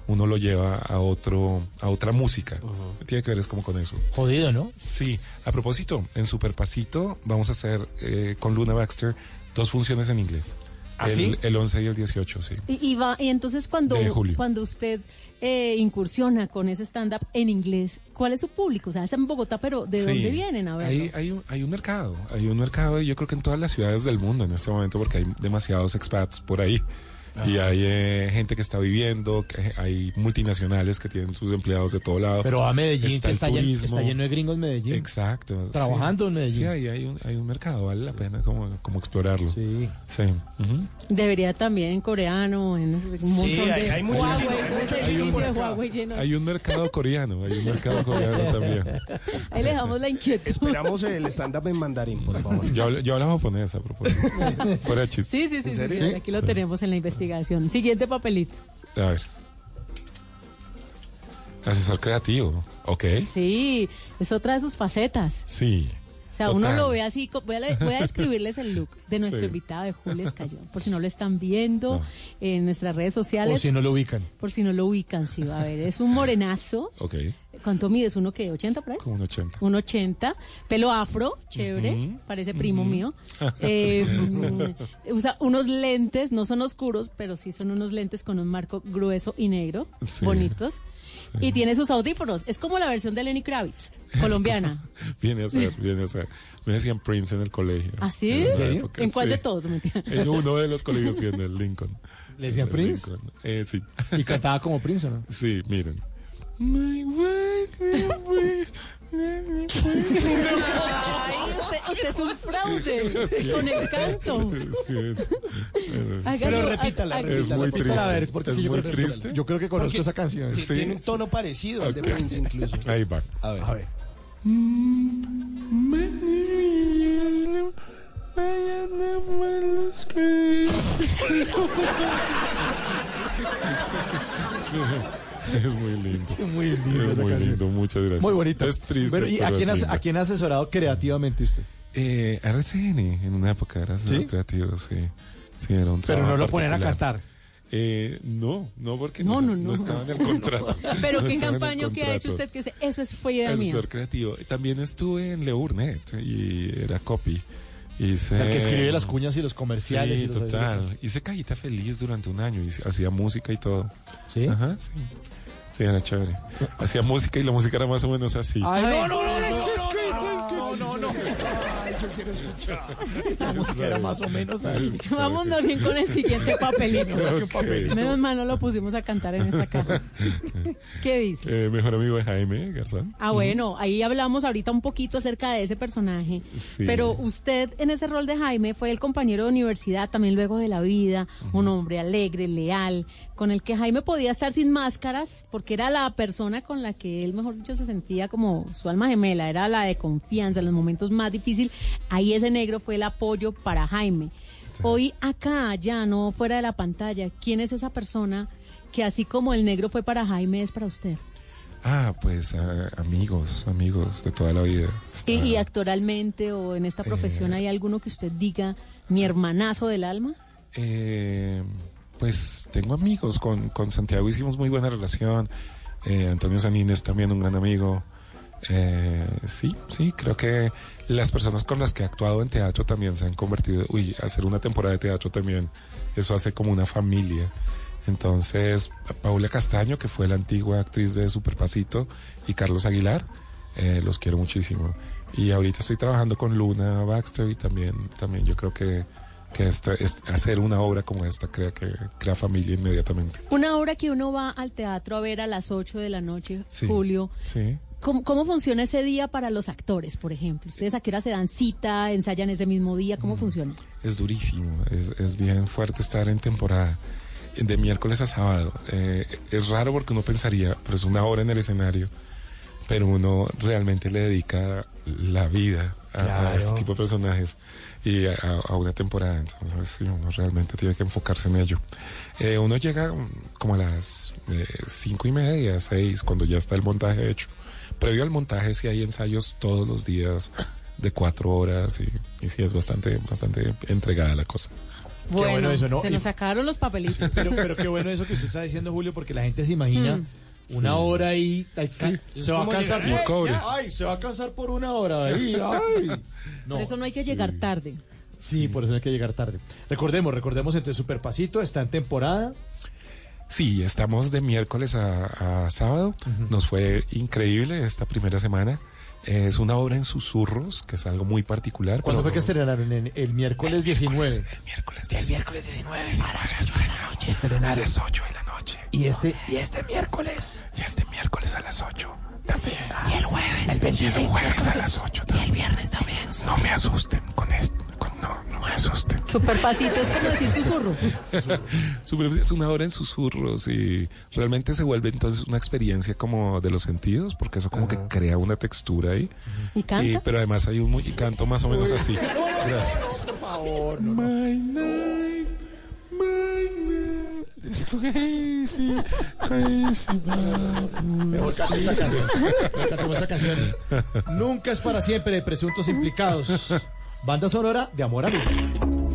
uno lo lleva a otro, a otra música. Tiene que ver es como con eso. Jodido, ¿no? Sí, a propósito, en Superpasito vamos a hacer eh, con Luna Baxter dos funciones en inglés. ¿Ah, el, sí? el 11 y el 18, sí. Y, y va, y entonces cuando, cuando usted eh, incursiona con ese stand-up en inglés, ¿cuál es su público? O sea, es en Bogotá, pero ¿de Sí. dónde vienen? A ver. Hay, hay, un, hay un mercado, hay un mercado, y yo creo que en todas las ciudades del mundo en este momento, porque hay demasiados expats por ahí. Y hay eh, gente que está viviendo, que hay multinacionales que tienen sus empleados de todo lado. Pero a Medellín, Está que está, lleno, está lleno de gringos en Medellín. Exacto. Trabajando sí. en Medellín. Sí, ahí hay un, hay un mercado, vale la pena como, como explorarlo. Sí. Sí. ujú. Debería también en coreano, en un montón Sí, hay- de hay mucho Huawei, chino, hay de mercado. Huawei lleno. Hay un mercado coreano, hay un mercado coreano también. Ahí le dejamos la inquietud. Esperamos el stand-up en mandarín, por favor. Yo, hablo- yo hablo japonés a propósito. Fuera chiste. Sí, sí, sí, sí, aquí lo Sí. tenemos en la investigación. Siguiente papelito. A ver. Asesor creativo. Ok. Sí, es otra de sus facetas. Sí. O sea, uno lo ve así, voy a, voy a describirles el look de nuestro Sí. invitado de Julio Escayón, por si no lo están viendo No. en nuestras redes sociales, si no lo ubican. por si no lo ubican, sí, a ver, es un morenazo, Ok. ¿Cuánto mides? ¿Uno qué? ¿80 por ahí? Como un 80. Un 80, pelo afro, chévere, parece primo mío. Eh, usa unos lentes, no son oscuros, pero sí son unos lentes con un marco grueso y negro, Sí, bonitos. Y tiene sus audífonos. Es como la versión de Lenny Kravitz, colombiana. Viene a ser, viene a ser. Me decían Prince en el colegio. ¿Ah, sí? En época, ¿En cuál sí. de todos? Mentira. En uno de los colegios, sí, en el Lincoln. ¿Le decían Prince? Lincoln. Eh, sí. Y cantaba como Prince, ¿o no? Sí, miren. Ay, usted, usted es un fraude con el canto. Pero repítala. Es muy repítala, a ver, triste. porque Es sí, yo muy creo que- triste. Yo creo que conozco Porque esa canción. sí, Tiene un tono parecido al de. Prince incluso. Ahí va. A ver. A ver. Es muy lindo. Muy lindo Es muy canción. lindo, muchas gracias. Muy bonita. Es triste. Pero, ¿y a pero quién, es has, a quién ha asesorado creativamente usted? Eh, RCN, en una época era asesor ¿Sí? creativo, sí. Sí, era un Pero no lo ponen a cantar. Eh, no, no, porque No, no, no. estaba en el contrato. Pero No qué campaña que ha hecho usted que dice, eso es, fue idea mía. Asesor creativo. También estuve en Le Burnett y era copy. Hice, O sea, el que escribe las cuñas y los comerciales. Sí, y los total. Hice Cajita Feliz durante un año y hacía música y todo. ¿Sí? Ajá, sí. Sí, era chévere. Hacía música y la música era más o menos así. Ay, no, no, no, no, no, no, no, no. Yo quiero escuchar. La música era más o menos así. Vamos más bien con el siguiente papelito. Ok. Menos mal no lo pusimos a cantar en esta caja. ¿Qué dice? Eh, mejor amigo de Jaime Garzón. Ah, bueno, ahí hablamos ahorita un poquito acerca de ese personaje. Sí. Pero usted en ese rol de Jaime fue el compañero de universidad, también luego de la vida, un hombre alegre, leal, con el que Jaime podía estar sin máscaras, porque era la persona con la que él, mejor dicho, se sentía como su alma gemela, era la de confianza en los momentos más difíciles. Ahí ese negro fue el apoyo para Jaime. Hoy acá, ya no fuera de la pantalla, ¿quién es esa persona que así como el negro fue para Jaime es para usted? Ah, pues ah, amigos, amigos de toda la vida. Sí, y actoralmente o en esta profesión hay alguno que usted diga, mi hermanazo del alma. Eh, pues tengo amigos, con, con Santiago hicimos muy buena relación, eh, Antonio Sanines también un gran amigo. Eh, sí, sí, creo que las personas con las que he actuado en teatro también se han convertido, uy, hacer una temporada de teatro también, eso hace como una familia. Entonces, Paula Castaño, que fue la antigua actriz de Superpasito, y Carlos Aguilar, eh, los quiero muchísimo. Y ahorita estoy trabajando con Luna Baxter y también, también yo creo que, que esta, es- hacer una obra como esta crea que crea familia inmediatamente. Una obra que uno va al teatro a ver a las 8 de la noche, Sí. Julio. Sí. ¿Cómo, cómo funciona ese día para los actores, por ejemplo? ¿Ustedes a qué hora se dan cita, ensayan ese mismo día? ¿Cómo Mm. funciona? Es durísimo, es, es bien fuerte estar en temporada, de miércoles a sábado. Eh, es raro porque uno pensaría, pero es una hora en el escenario, pero uno realmente le dedica la vida a, a Claro. este tipo de personajes y a, a una temporada, entonces sí, uno realmente tiene que enfocarse en ello. Eh, uno llega mm, como a las eh, cinco y media, seis, cuando ya está el montaje hecho. Previo al montaje sí hay ensayos todos los días de cuatro horas y, y sí es bastante, bastante entregada la cosa. Bueno, bueno eso, ¿no? se nos sacaron los papelitos. Pero, pero qué bueno eso que usted está diciendo, Julio, porque la gente se imagina Mm. Una Sí. hora ahí. Se va a cansar por, Cobre. ay, se va a cansar por una hora ahí. Ay. Por eso no hay que sí. llegar tarde. Sí, por eso no hay que llegar tarde. Recordemos, recordemos entonces Superpasito está en temporada. Sí, estamos de miércoles a, a sábado. Nos fue increíble esta primera semana. Es una obra en susurros, que es algo muy particular. ¿Cuándo fue que estrenaron? En el miércoles 19. El miércoles 19. El miércoles 19 a las 8 de la noche. Y este, Y este miércoles. Y este miércoles a las 8 también. Y el jueves. El Y el 25. jueves a las 8 Y el viernes también. No me asusten con esto. No, no me asusten. Superpasito es como decir susurro. Super- es una hora en susurros y realmente se vuelve entonces una experiencia como de los sentidos, porque eso como que crea una textura ahí. ¿Y canta? Y- pero además hay un y canto más o menos así. Gracias. por favor, no. My night, my is crazy, crazy Mejor cante esta canción. Mejor cantemos esta canción. Nunca es para siempre, presuntos implicados. Banda sonora de amor a mí.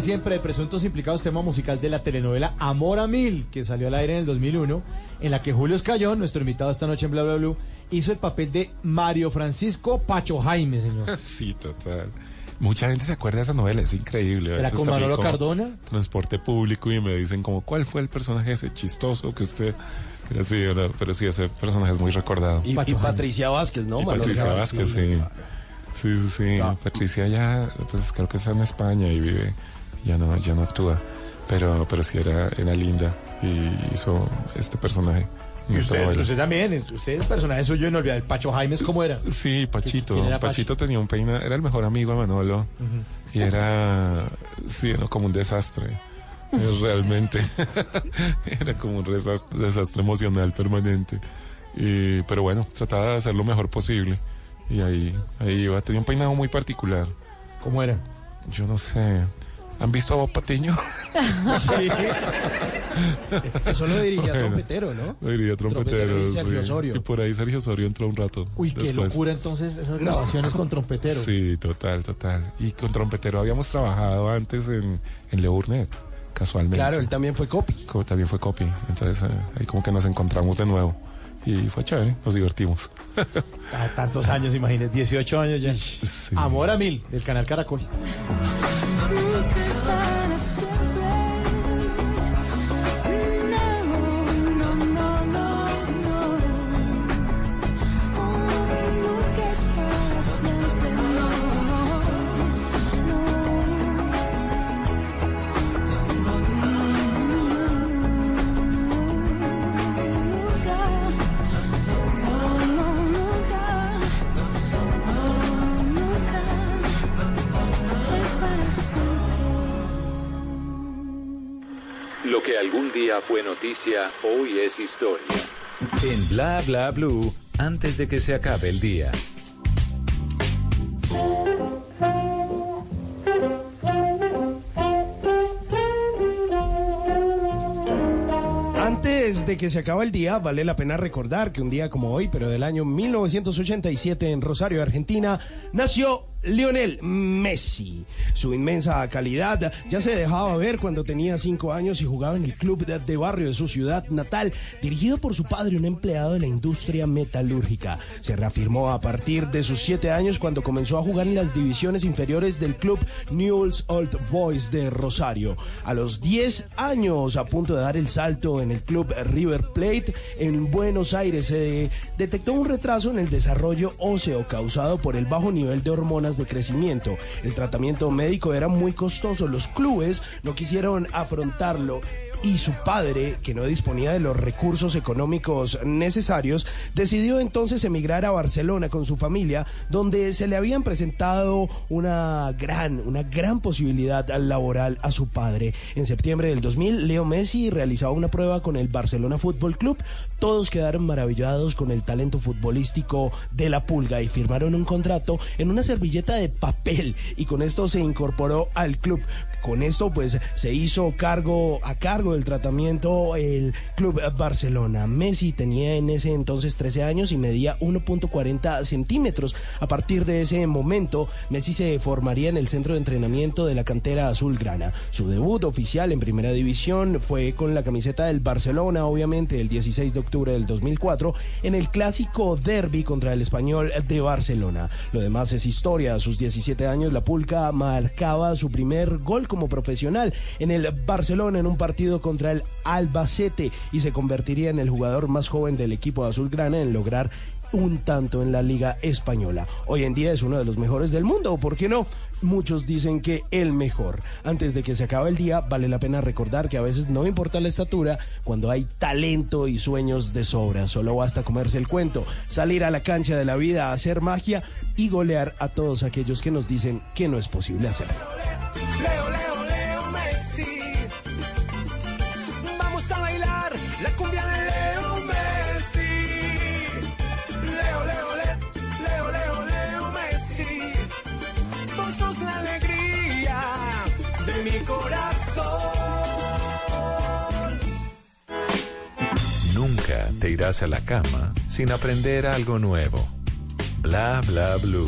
Siempre de presuntos implicados tema musical de la telenovela Amor a Mil, que salió al aire en el 2001, en la que Julio Escayón, nuestro invitado esta noche en Bla Bla Blue, hizo el papel de Mario Francisco Pacho Jaime, señor. Sí, total. Mucha gente se acuerda de esa novela, es increíble. ¿Era con Manolo como Cardona? Transporte público y me dicen como, ¿cuál fue el personaje ese chistoso que usted... así, era- pero sí, ese personaje es muy recordado. Y, y Patricia Vázquez, ¿no? Y Manolo Patricia Vázquez, sí. Sí, sí, sí. Patricia ya, pues creo que está en España y vive, ya no, ya no actúa. Pero, pero sí era, era linda y hizo este personaje. Y usted, usted también, usted el personaje suyo el Pacho Jaime, ¿cómo era? Sí, Pachito. ¿Quién era Pacho? Pachito tenía un peinado, era el mejor amigo de Manolo. Y era, sí, era como un desastre. Realmente. era como un desastre, desastre emocional permanente. Y, pero bueno, trataba de hacer lo mejor posible. Y ahí, ahí iba. Tenía un peinado muy particular. ¿Cómo era? Yo no sé. ¿Han visto a Bob Patiño? Eso lo dirigía Bueno, trompetero, ¿no? Lo diría trompetero. y Sergio sí. Osorio. Y por ahí Sergio Osorio entró un rato. Uy, qué locura entonces esas No. grabaciones con trompetero. Sí, total, total. Y con trompetero habíamos trabajado antes en, en Le Burnett, casualmente. Claro, él también fue copy. Co- también fue copy. Entonces eh, ahí como que nos encontramos de nuevo. Y fue chévere, nos divertimos. A tantos años, imagínate, 18 años ya. Amor a Mil, del canal Caracol. Fue noticia, hoy es historia. En Bla Bla Blue, antes de que se acabe el día. Antes de que se acabe el día, vale la pena recordar que un día como hoy, pero del año 1987 en Rosario, Argentina, nació Lionel Messi. Su inmensa calidad ya se dejaba ver cuando tenía cinco años y jugaba en el club de, barrio de su ciudad natal, dirigido por su padre, un empleado de la industria metalúrgica. Se reafirmó a partir de sus siete años cuando comenzó a jugar en las divisiones inferiores del club Newell's Old Boys de Rosario. A los 10 años, a punto de dar el salto en el club River Plate en Buenos Aires, se detectó un retraso en el desarrollo óseo causado por el bajo nivel de hormonas de crecimiento. El tratamiento médico era muy costoso, los clubes no quisieron afrontarlo y su padre, que no disponía de los recursos económicos necesarios, decidió entonces emigrar a Barcelona con su familia, donde se le habían presentado una gran, una gran posibilidad laboral a su padre. En septiembre del 2000, Leo Messi realizaba una prueba con el Barcelona Fútbol Club. Todos quedaron maravillados con el talento futbolístico de la Pulga y firmaron un contrato en una servilleta de papel y con esto se incorporó al club. Con esto pues se hizo cargo a cargo del tratamiento el Club Barcelona. Messi tenía en ese entonces 13 años y medía 1.40 centímetros. A partir de ese momento, Messi se formaría en el centro de entrenamiento de la cantera azulgrana. Su debut oficial en primera división fue con la camiseta del Barcelona, obviamente el 16 de octubre del 2004, en el clásico derby contra el español de Barcelona. Lo demás es historia. A sus 17 años, la Pulca marcaba su primer gol como profesional en el Barcelona en un partido contra el Albacete y se convertiría en el jugador más joven del equipo azulgrana en lograr un tanto en la liga española. Hoy en día es uno de los mejores del mundo, ¿por qué no? Muchos dicen que el mejor. Antes de que se acabe el día, vale la pena recordar que a veces no importa la estatura cuando hay talento y sueños de sobra. Solo basta comerse el cuento, salir a la cancha de la vida hacer magia y golear a todos aquellos que nos dicen que no es posible hacerlo. Irás a la cama sin aprender algo nuevo. Bla bla blue.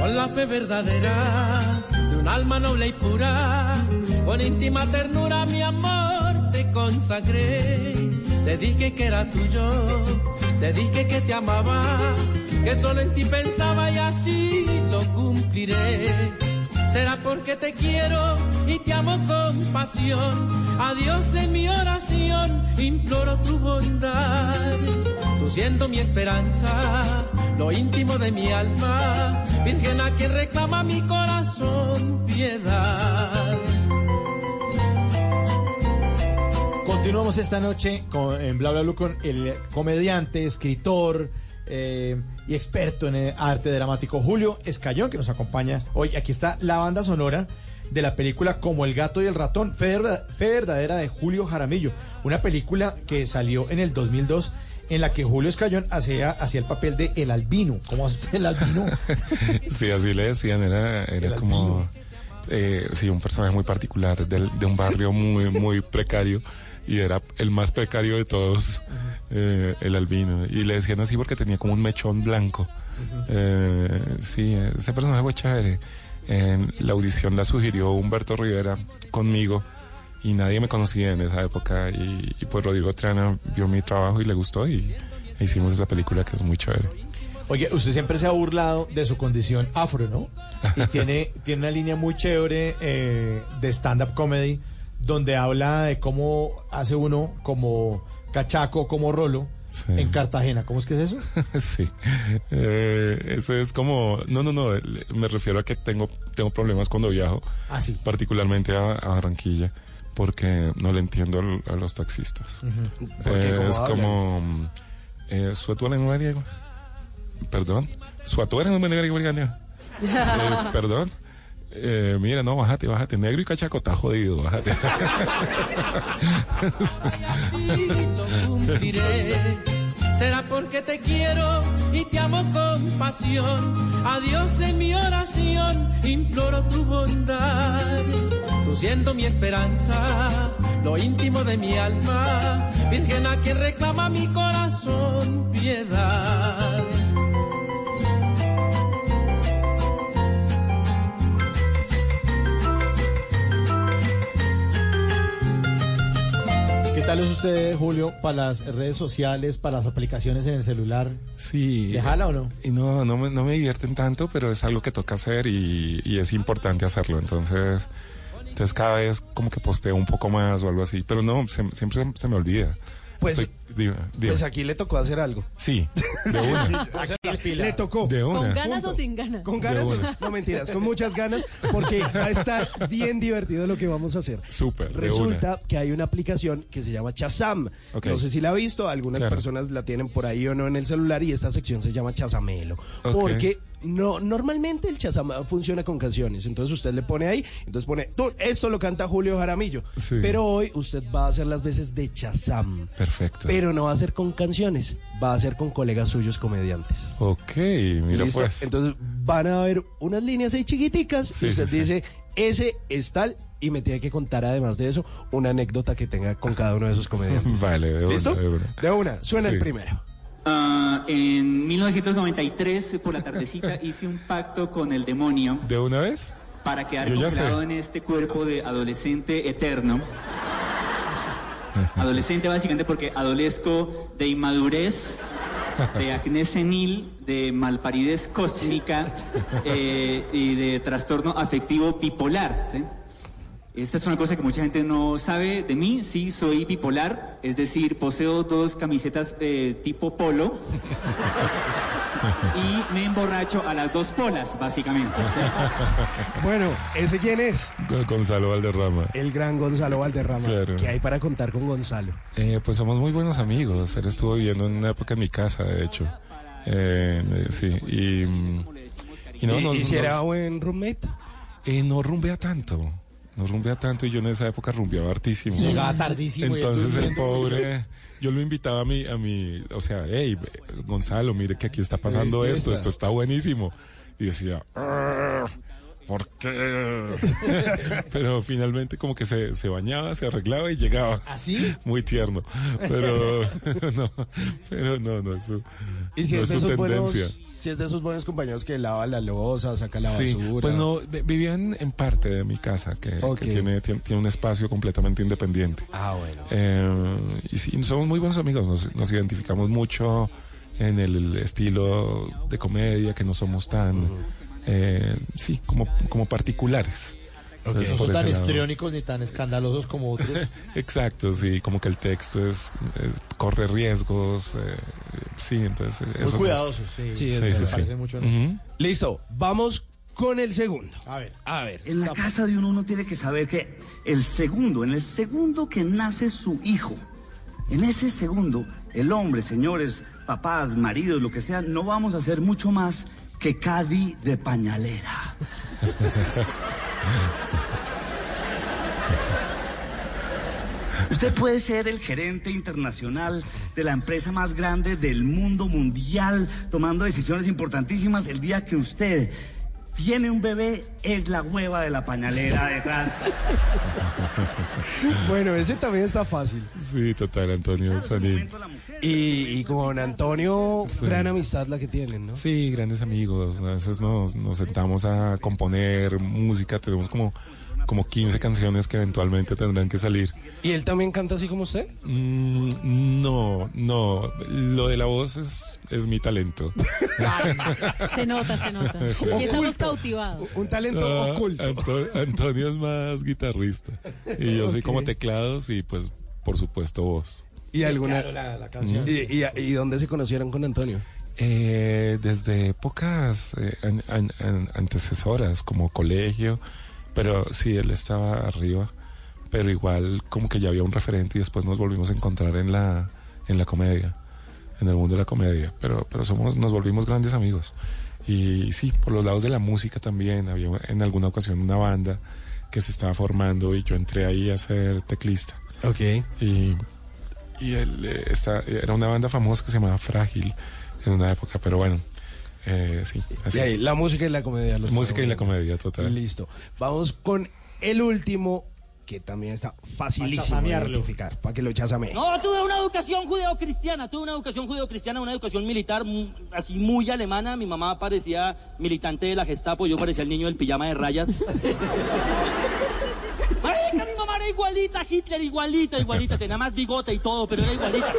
con la fe verdadera de un alma noble y pura, con íntima ternura mi amor te consagré, te dije que era tuyo, te dije que te amaba, que solo en ti pensaba y así lo cumpliré. Será porque te quiero y te amo con pasión. A Dios en mi oración imploro tu bondad. Tú siendo mi esperanza, lo íntimo de mi alma, Virgen a quien reclama mi corazón piedad. Continuamos esta noche con, en Bla Bla Blue con el comediante, escritor eh, y experto en arte dramático Julio Escayón, que nos acompaña hoy. Aquí está la banda sonora de la película Como el gato y el ratón, fe, verda- fe verdadera de Julio Jaramillo, una película que salió en el 2002 en la que Julio Escayón hacía, hacía el papel de El Albino. ¿Cómo hace el Albino? Sí, así le decían, era, era como eh, sí, un personaje muy particular del- de un barrio muy, muy precario y era el más precario de todos, eh, el albino. Y le decían así porque tenía como un mechón blanco. Eh, sí, ese personaje fue chévere. En la audición la sugirió Humberto Rivera conmigo y nadie me conocía en esa época y, y pues Rodrigo Triana vio mi trabajo y le gustó y e hicimos esa película que es muy chévere. Oye, usted siempre se ha burlado de su condición afro, ¿no? Y tiene, tiene una línea muy chévere eh, de stand-up comedy donde habla de cómo hace uno como cachaco, como rolo en Cartagena. ¿Cómo es que es eso? sí. Eh, eso es como. No, no, no. Me refiero a que tengo, tengo problemas cuando viajo. Ah, sí. Particularmente a, a Barranquilla. Porque no le entiendo al- a los taxistas. ¿Por qué? Eh, ¿Cómo es como. Eh. Perdón. Eh, Perdón. Eh, mira, no, bájate, bájate. Negro y cachaco está jodido, bájate. así lo cumpliré. Será porque te quiero y te amo con pasión. A Dios en mi oración imploro tu bondad. Tú siendo mi esperanza, lo íntimo de mi alma, Virgen a quien reclama mi corazón piedad. ¿Qué tal es usted, Julio, para las redes sociales, para las aplicaciones en el celular? Sí. ¿Le jala o no? Y no, no me, no me divierten tanto, pero es algo que toca hacer y, y es importante hacerlo. Entonces, entonces cada vez como que posteo un poco más o algo así. Pero no, se- siempre se, se me olvida. Pues- Estoy- dime, dime. Pues aquí le tocó hacer algo. Sí, de una. Sí, aquí le tocó. De una. ¿Con ganas Punto. o sin ganas? Con ganas, una. no mentiras, con muchas ganas, porque va a estar bien divertido lo que vamos a hacer. Súper, de Resulta que hay una aplicación que se llama Chazam. No sé si la ha visto, algunas Claro. personas la tienen por ahí o no en el celular y esta sección se llama Chazamelo. Porque no, normalmente el Chazam funciona con canciones, entonces usted le pone ahí, entonces pone, tú, esto lo canta Julio Jaramillo, Sí. pero hoy usted va a hacer las veces de Chazam. Perfecto. Pero no va a ser con canciones, va a ser con colegas suyos comediantes. Ok, mira ¿Listo? pues. Entonces van a ver unas líneas ahí chiquiticas Sí, y usted sí, dice, ese es tal, y me tiene que contar además de eso una anécdota que tenga con cada uno de esos comediantes. Vale, de una, ¿Listo? de una. De una, suena el primero. Ah, en 1993, por la tardecita, hice un pacto con el demonio ¿De una vez? para quedar congelado en este cuerpo de adolescente eterno. Adolescente básicamente porque adolezco de inmadurez, de acné senil, de malparidez cósmica eh, y de trastorno afectivo bipolar. ¿sí? Esta es una cosa que mucha gente no sabe de mí. Sí, soy bipolar, es decir, poseo dos camisetas eh, tipo polo y me emborracho a las dos polas, básicamente. Bueno, ¿ese quién es? Gonzalo Valderrama. El gran Gonzalo Valderrama. Claro. ¿Qué hay para contar con Gonzalo? Eh, pues somos muy buenos amigos. Él estuvo viviendo en una época en mi casa, de hecho. Eh, eh, sí, y, mm, y no, ¿Y, nos- y si era nos- buen roommate? eh, no rumbea tanto. No rumbea tanto y yo en esa época rumbeaba hartísimo. Llegaba tardísimo Entonces el pobre, yo lo invitaba a mi, a mi, o sea, hey, Gonzalo, mire que aquí está pasando esto, esto está buenísimo. Y decía, "Arr, ¿por qué? Pero finalmente como que se, se bañaba, se arreglaba y llegaba. ¿Así? Muy tierno. Pero no, pero no, no es su, ¿Y si no es su esos buenos, tendencia. si es de esos buenos compañeros que lava la losa, saca la Sí, basura? pues no, vi- vivían en parte de mi casa, que, tiene, tiene, tiene un espacio completamente independiente. Ah, bueno. Eh, y sí, somos muy buenos amigos, nos, nos identificamos mucho en el estilo de comedia, que no somos tan, eh, sí, como, como particulares. Entonces, no son tan histriónicos ni tan escandalosos como otros. Exacto, sí, como que el texto es, es- corre riesgos, eh, sí, entonces... Muy nos- cuidadosos, sí. Sí, es sí, sí, sí. Parece mucho en eso. Ujú. Listo, vamos con el segundo. A ver. A ver. En la casa de uno uno tiene que saber que el segundo, en el segundo que nace su hijo, en ese segundo, el hombre, señores, papás, maridos, lo que sea, no vamos a hacer mucho más que Cadi de pañalera. Usted puede ser el gerente internacional de la empresa más grande del mundo mundial, tomando decisiones importantísimas. El día que usted tiene un bebé, es la hueva de la pañalera detrás. Bueno, ese también está fácil. Sí, total, Antonio Sanín. Y, y con Antonio, Sí. gran amistad la que tienen, ¿no? Sí, grandes amigos. A veces nos, nos sentamos a componer música. Tenemos como, como 15 canciones que eventualmente tendrán que salir. ¿Y él también canta así como usted? Mm, no, no. Lo de la voz es, es mi talento. Se nota, se nota. Aquí estamos cautivados. Un talento Ah, oculto. Anto- Antonio es más guitarrista. Y yo soy como teclados y pues, por supuesto, voz. ¿Y alguna claro, la- la canción. ¿Y, y, y dónde se conocieron con Antonio? Eh, desde épocas eh, an- an- an- antecesoras, como colegio, pero sí, él estaba arriba, pero igual como que ya había un referente y después nos volvimos a encontrar en la, en la comedia, en el mundo de la comedia, pero, pero somos, nos volvimos grandes amigos. Y sí, por los lados de la música también, había en alguna ocasión una banda que se estaba formando y yo entré ahí a ser teclista. Ok. Y, y él, eh, esta- era una banda famosa que se llamaba Frágil en una época, pero bueno, eh, sí. Así. Ahí, la música y la comedia. los Música y la comedia, total. Listo. Vamos con el último, que también está facilísimo de identificar, para que lo chasame. No, tuve una educación judeocristiana, tuve una educación judeocristiana, una educación militar mu- así muy alemana. Mi mamá parecía militante de la Gestapo, yo parecía el niño del pijama de rayas. Marica, mi mamá era igualita a Hitler, igualita, igualita, tenía más bigote y todo, pero era igualita.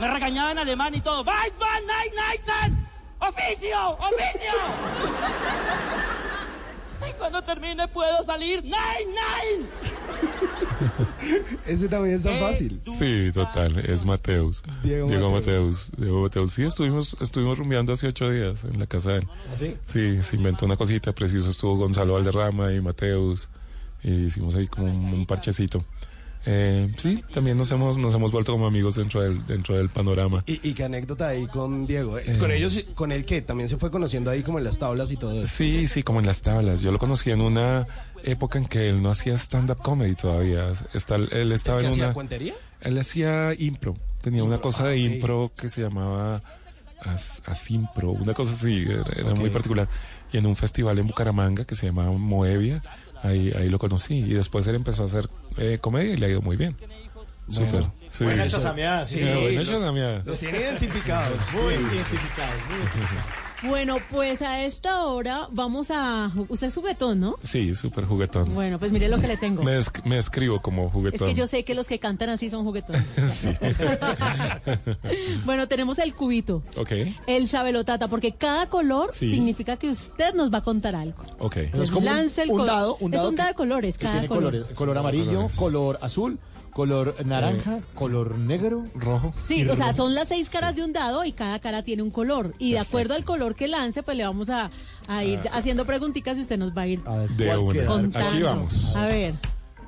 Me regañaba en alemán y todo. Weissmann, nein, nein, oficio, oficio. Cuando termine puedo salir. Nein, nein. Ese también es tan fácil. Sí, total, es Mateus. Diego Diego, Mateus. Mateus. Diego Mateus. Sí, estuvimos, estuvimos rumbeando hace ocho días en la casa de él. ¿Sí? Sí, se inventó una cosita, preciso estuvo Gonzalo Valderrama y Mateus. Y hicimos ahí como un, un parchecito. Eh, sí, también nos hemos, nos hemos vuelto como amigos dentro del, dentro del panorama. ¿Y, y qué anécdota ahí con Diego? Eh, Eh. Con ellos, con él que también se fue conociendo ahí como en las tablas y todo eso. Sí, sí, como en las tablas. Yo lo conocí en una época en que él no hacía stand-up comedy todavía. Está, él estaba ¿El en hacía una... cuentería? Él hacía impro. Tenía una cosa de ah, ok. impro que se llamaba As- Asimpro, una cosa así, era, era muy particular. Y en un festival en Bucaramanga que se llamaba Moevia, ahí, ahí lo conocí. Y después él empezó a hacer eh, comedia y le ha ido muy bien. Súper. Sí. Buena chasameada, sí. Sí, buena los- chasameada. Los tiene identificados, muy identificados, muy identificados. Bueno, pues a esta hora vamos a... Usted es juguetón, ¿no? Sí, súper juguetón. Bueno, pues mire lo que le tengo. Me, esc- me escribo como Es juguetón. que yo sé que los que cantan así son juguetones. Sí. bueno, tenemos el cubito. ok, El sabelotata, porque cada color Sí. significa que usted nos va a contar algo. ok. Es como un- Lance el un dado, un es dado un que- dado de colores, que cada tiene color. colores, color amarillo, Colores. color azul, color naranja, color negro. Rojo. Sí, o sea, son las seis caras de un dado y cada cara tiene un color. Y de acuerdo al color que lance, pues le vamos a, a ir Ah. haciendo preguntitas y usted nos va a ir A ver, De ¿cuál una. contando. Aquí vamos. A ver.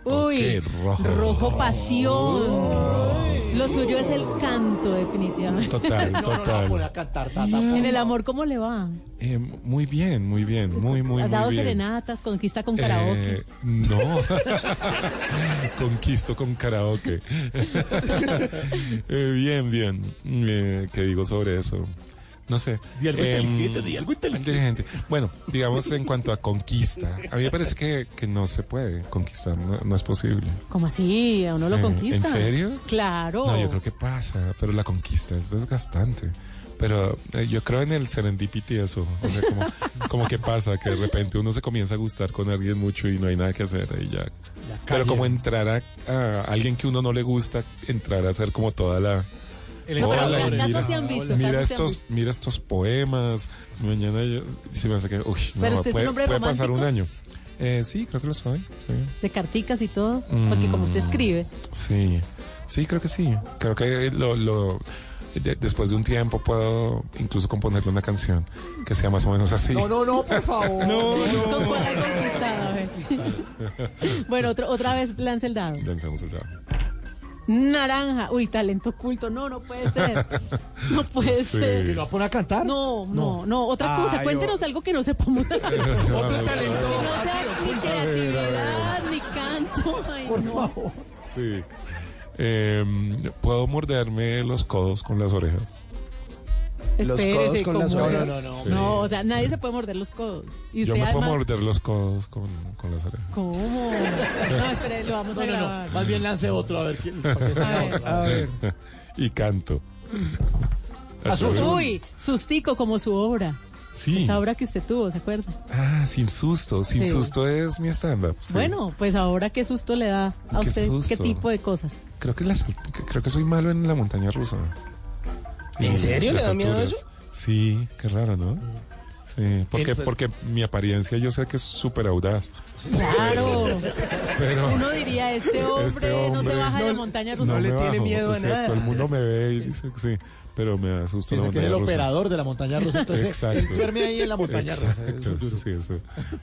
Uy, rojo. pasión. Lo suyo es el canto, definitivamente. Total, No, no, no, total. cantar, tata, En el amor, ¿cómo le va? Eh, muy bien, muy bien, muy, muy, ¿Ha muy dado bien. serenatas, conquista con karaoke? Eh, no. Conquisto con karaoke. Eh, bien, bien. Eh, ¿Qué digo sobre eso? No sé. Di algo Em, inteligente, di algo inteligente. Bueno, digamos en cuanto a conquista. A mí me parece que, que no se puede conquistar, no, no es posible. ¿Cómo así? ¿A uno lo conquista? ¿En serio? Claro. No, yo creo que pasa, pero la conquista es desgastante. Pero eh, yo creo en el serendipity eso. O sea, como, como que pasa, que de repente uno se comienza a gustar con alguien mucho y no hay nada que hacer y ya. Pero como entrar a, a alguien que uno no le gusta, entrar a hacer como toda la... El Hola, casos mira, se han visto, mira estos, visto. mira estos poemas. Mañana yo, se me hace que, uy, no, Pero usted es un puede, hombre puede pasar un año. Eh, sí, creo que lo soy. Sí. De carticas y todo. Porque como usted Mm. escribe. Sí, sí, creo que sí. Creo que lo, lo de- después de un tiempo puedo incluso componerle una canción que sea más o menos así. No, no, no, por favor. No, no. ¿Con conquistado? A ver. bueno, otro- otra vez lance el dado. Lancemos el dado. Naranja. Uy, talento oculto. No, no puede ser. No puede Sí. ser. ¿Que lo va a poner a cantar? No, no, no. Otra cosa. Ay, Cuéntenos algo que no sepamos. Otro Que no sea ni creatividad, ni canto. Ay, Por no. favor. Sí. Em, ¿Puedo morderme los codos con las orejas? Los codos con las orejas. No, no, no. Sí. No, o sea, nadie se puede morder los codos. Y Yo usted me puedo además... morder los codos con, con las orejas. ¿Cómo? No, espere, lo vamos No, a no, grabar. no. Más bien lance otro, a ver sea A ver. A ver. y canto. Azul. Uy, sustico como su obra. Sí. Esa obra que usted tuvo, ¿se acuerda? Ah, sin susto. Sin Sí. susto es mi stand-up. sí. Bueno, pues ahora qué susto le da a Qué usted, qué susto. tipo de cosas. Creo que, las, que- creo que soy malo en la montaña rusa. ¿En Y serio? ¿Le da miedo eso? Sí, qué raro, ¿no? Sí, porque, porque mi apariencia yo sé que es súper audaz. Claro. Pero Uno diría, este hombre, Este no se hombre baja de la no- montaña rusa. no le tiene miedo a sea, nada. Todo el mundo me ve y dice que sí, pero me da susto la montaña el rusa. operador de la montaña rusa. Entonces, Exacto. él duerme ahí en la montaña rusa. Exacto, eso es sí, eso.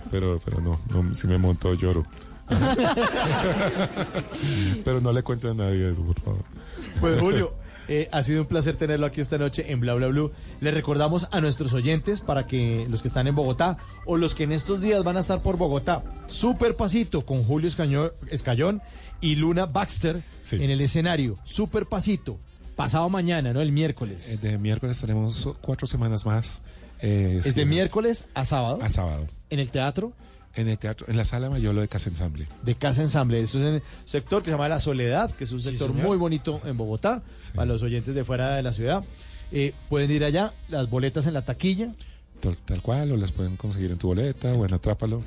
Pero, pero no, no, si me monto lloro. pero no le cuente a nadie eso, por favor. Pues Julio, Eh, ha sido un placer tenerlo aquí esta noche en Bla Bla Blue. Les recordamos a nuestros oyentes para que los que están en Bogotá o los que en estos días van a estar por Bogotá, Super Pasito con Julio Escaño- Escayón y Luna Baxter en el escenario. Super Pasito. Pasado mañana, ¿no? El miércoles. Eh, De miércoles tenemos cuatro semanas más. eh, Es de miércoles a sábado. A sábado. En el teatro. En el teatro, en la sala Mayolo de Casa Ensamble. de Casa Ensamble. Eso es en el sector que se llama La Soledad, que es un sector muy bonito en Bogotá, para los oyentes de fuera de la ciudad. Eh, pueden ir allá, las boletas en la taquilla. Tal, tal cual, o las pueden conseguir en tu boleta, o en Atrápalo,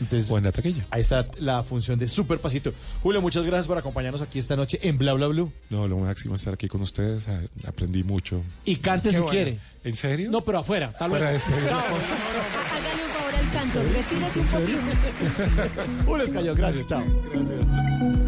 Entonces, o en la taquilla. Ahí está la función de Super Pasito. Julio, muchas gracias por acompañarnos aquí esta noche en Bla Bla Blue. No, lo máximo es estar aquí con ustedes, a- aprendí mucho. Y cante Qué si bueno. quiere. ¿En serio? No, pero afuera. Hasta luego. Un cantor, retírese un poquito. Julio Escayón, gracias, chao. Hold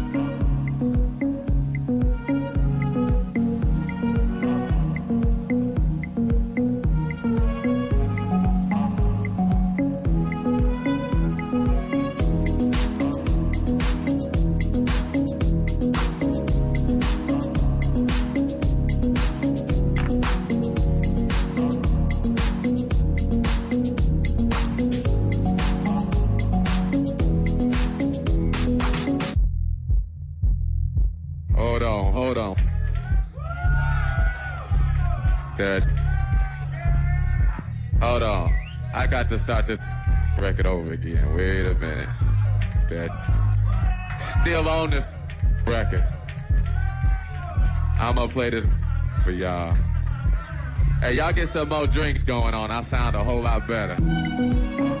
hold on. Good. Hold on. I got to start this record over again. Wait a minute. That still on this record. I'm gonna play this for y'all. Hey, y'all get some more drinks going on. I sound a whole lot better.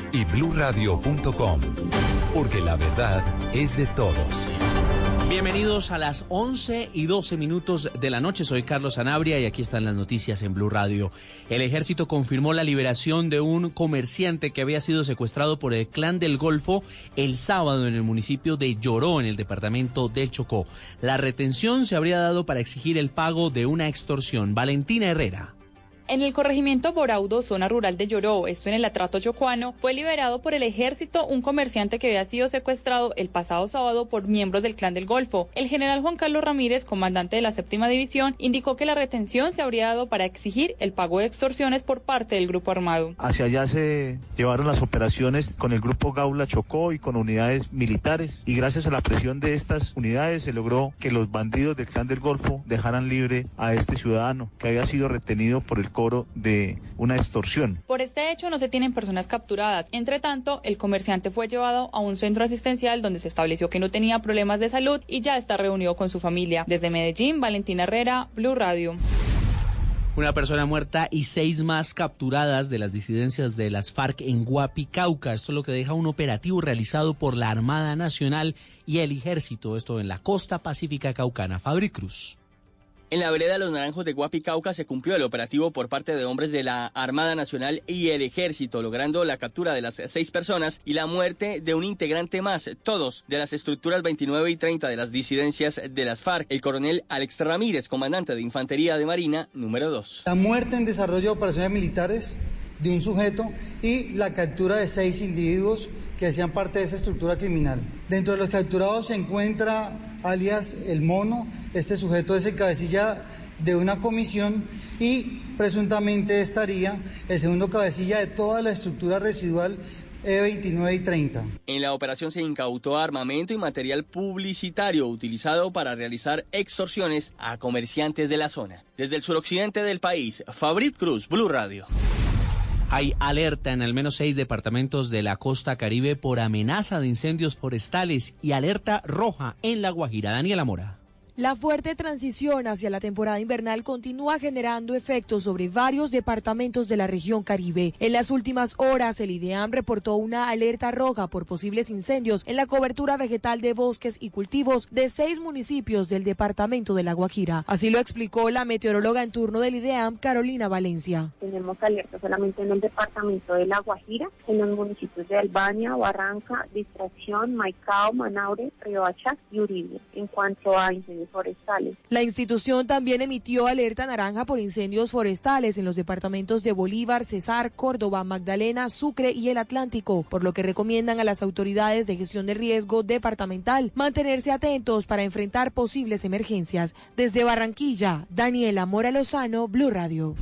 y bluradio.com, porque la verdad es de todos. Bienvenidos a las 11 y 12 minutos de la noche. Soy Carlos Sanabria y aquí están las noticias en Blue Radio. El ejército confirmó la liberación de un comerciante que había sido secuestrado por el clan del Golfo el sábado en el municipio de Lloró, en el departamento del Chocó. La retención se habría dado para exigir el pago de una extorsión. Valentina Herrera. En el corregimiento Boraudo, zona rural de Lloró, esto en el atrato chocuano, fue liberado por el ejército un comerciante que había sido secuestrado el pasado sábado por miembros del Clan del Golfo. El general Juan Carlos Ramírez, comandante de la séptima división, indicó que la retención se habría dado para exigir el pago de extorsiones por parte del grupo armado. Hacia allá se llevaron las operaciones con el grupo Gaula Chocó y con unidades militares y gracias a la presión de estas unidades se logró que los bandidos del clan del Golfo dejaran libre a este ciudadano que había sido retenido por el coro de una extorsión. Por este hecho no se tienen personas capturadas. Entre tanto, el comerciante fue llevado a un centro asistencial donde se estableció que no tenía problemas de salud y ya está reunido con su familia. Desde Medellín, Valentina Herrera, Blue Radio. Una persona muerta y seis más capturadas de las disidencias de las FARC en Guapi, Cauca. Esto es lo que deja un operativo realizado por la Armada Nacional y el Ejército, esto en la costa pacífica caucana. Fabri Cruz. En la vereda Los Naranjos de Guapicauca se cumplió el operativo por parte de hombres de la Armada Nacional y el Ejército, logrando la captura de las seis personas y la muerte de un integrante más, todos de las estructuras 29 y 30 de las disidencias de las FARC. El coronel Alex Ramírez, comandante de Infantería de Marina, número 2. La muerte en desarrollo de operaciones militares de un sujeto y la captura de seis individuos que hacían parte de esa estructura criminal. Dentro de los capturados se encuentra alias El Mono, este sujeto es el cabecilla de una comisión y presuntamente estaría el segundo cabecilla de toda la estructura residual E29 y 30. En la operación se incautó armamento y material publicitario utilizado para realizar extorsiones a comerciantes de la zona. Desde el suroccidente del país, Fabrit Cruz, Blue Radio. Hay alerta en al menos seis departamentos de la costa caribe por amenaza de incendios forestales y alerta roja en La Guajira. Daniela Mora. La fuerte transición hacia la temporada invernal continúa generando efectos sobre varios departamentos de la región Caribe. En las últimas horas, el IDEAM reportó una alerta roja por posibles incendios en la cobertura vegetal de bosques y cultivos de seis municipios del departamento de La Guajira. Así lo explicó la meteoróloga en turno del IDEAM, Carolina Valencia. Tenemos alerta solamente en el departamento de La Guajira, en los municipios de Albania, Barranca, Distracción, Maicao, Manaure, Riohacha y Uribe. En cuanto a incendios forestales. La institución también emitió alerta naranja por incendios forestales en los departamentos de Bolívar, Cesar, Córdoba, Magdalena, Sucre y el Atlántico, por lo que recomiendan a las autoridades de gestión de riesgo departamental mantenerse atentos para enfrentar posibles emergencias. Desde Barranquilla, Daniela Mora Lozano, Blue Radio.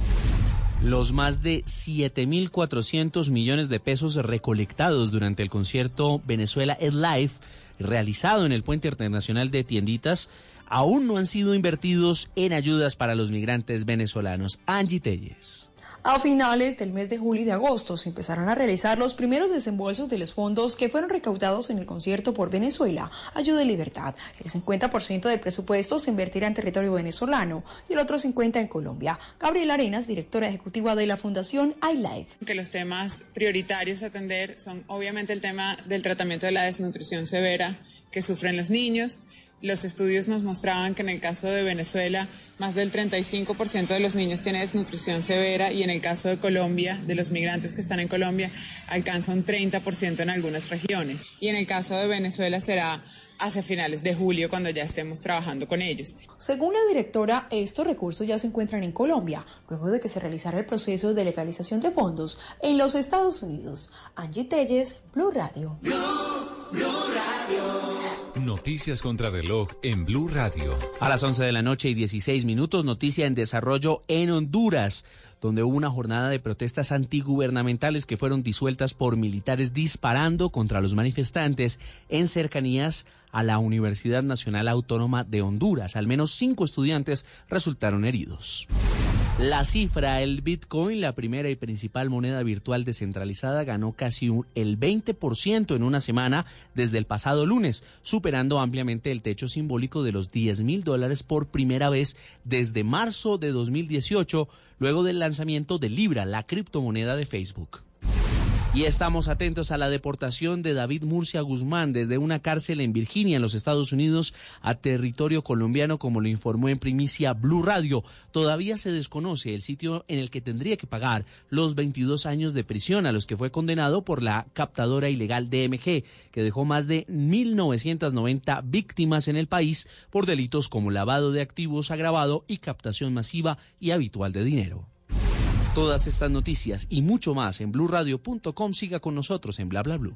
Los más de 7.400 millones de pesos recolectados durante el concierto Venezuela es Live, realizado en el Puente Internacional de Tienditas, aún no han sido invertidos en ayudas para los migrantes venezolanos. Angie Telles. A finales del mes de julio y de agosto se empezaron a realizar los primeros desembolsos de los fondos que fueron recaudados en el concierto por Venezuela, Ayuda y Libertad. El 50% del presupuesto se invertirá en territorio venezolano y el otro 50% en Colombia. Gabriela Arenas, directora ejecutiva de la Fundación iLife. Que los temas prioritarios a atender son obviamente el tema del tratamiento de la desnutrición severa que sufren los niños, los estudios nos mostraban que en el caso de Venezuela más del 35% de los niños tiene desnutrición severa y en el caso de Colombia, de los migrantes que están en Colombia, alcanza un 30% en algunas regiones. Y en el caso de Venezuela será hacia finales de julio cuando ya estemos trabajando con ellos. Según la directora, estos recursos ya se encuentran en Colombia, luego de que se realizara el proceso de legalización de fondos en los Estados Unidos. Angie Telles, Blue Radio. Noticias contra reloj en Blue Radio. A las 11 de la noche y 16 minutos, noticia en desarrollo en Honduras, donde hubo una jornada de protestas antigubernamentales que fueron disueltas por militares disparando contra los manifestantes en cercanías a la Universidad Nacional Autónoma de Honduras. Al menos cinco estudiantes resultaron heridos. La cifra, el Bitcoin, la primera y principal moneda virtual descentralizada, ganó casi un- el 20% en una semana desde el pasado lunes, superando ampliamente el techo simbólico de los 10 mil dólares por primera vez desde marzo de 2018, luego del lanzamiento de Libra, la criptomoneda de Facebook. Y estamos atentos a la deportación de David Murcia Guzmán desde una cárcel en Virginia, en los Estados Unidos, a territorio colombiano, como lo informó en primicia Blue Radio. Todavía se desconoce el sitio en el que tendría que pagar los 22 años de prisión a los que fue condenado por la captadora ilegal DMG, que dejó más de 1.990 víctimas en el país por delitos como lavado de activos agravado y captación masiva y habitual de dinero. Todas estas noticias y mucho más en blurradio.com. Siga con nosotros en bla bla blue.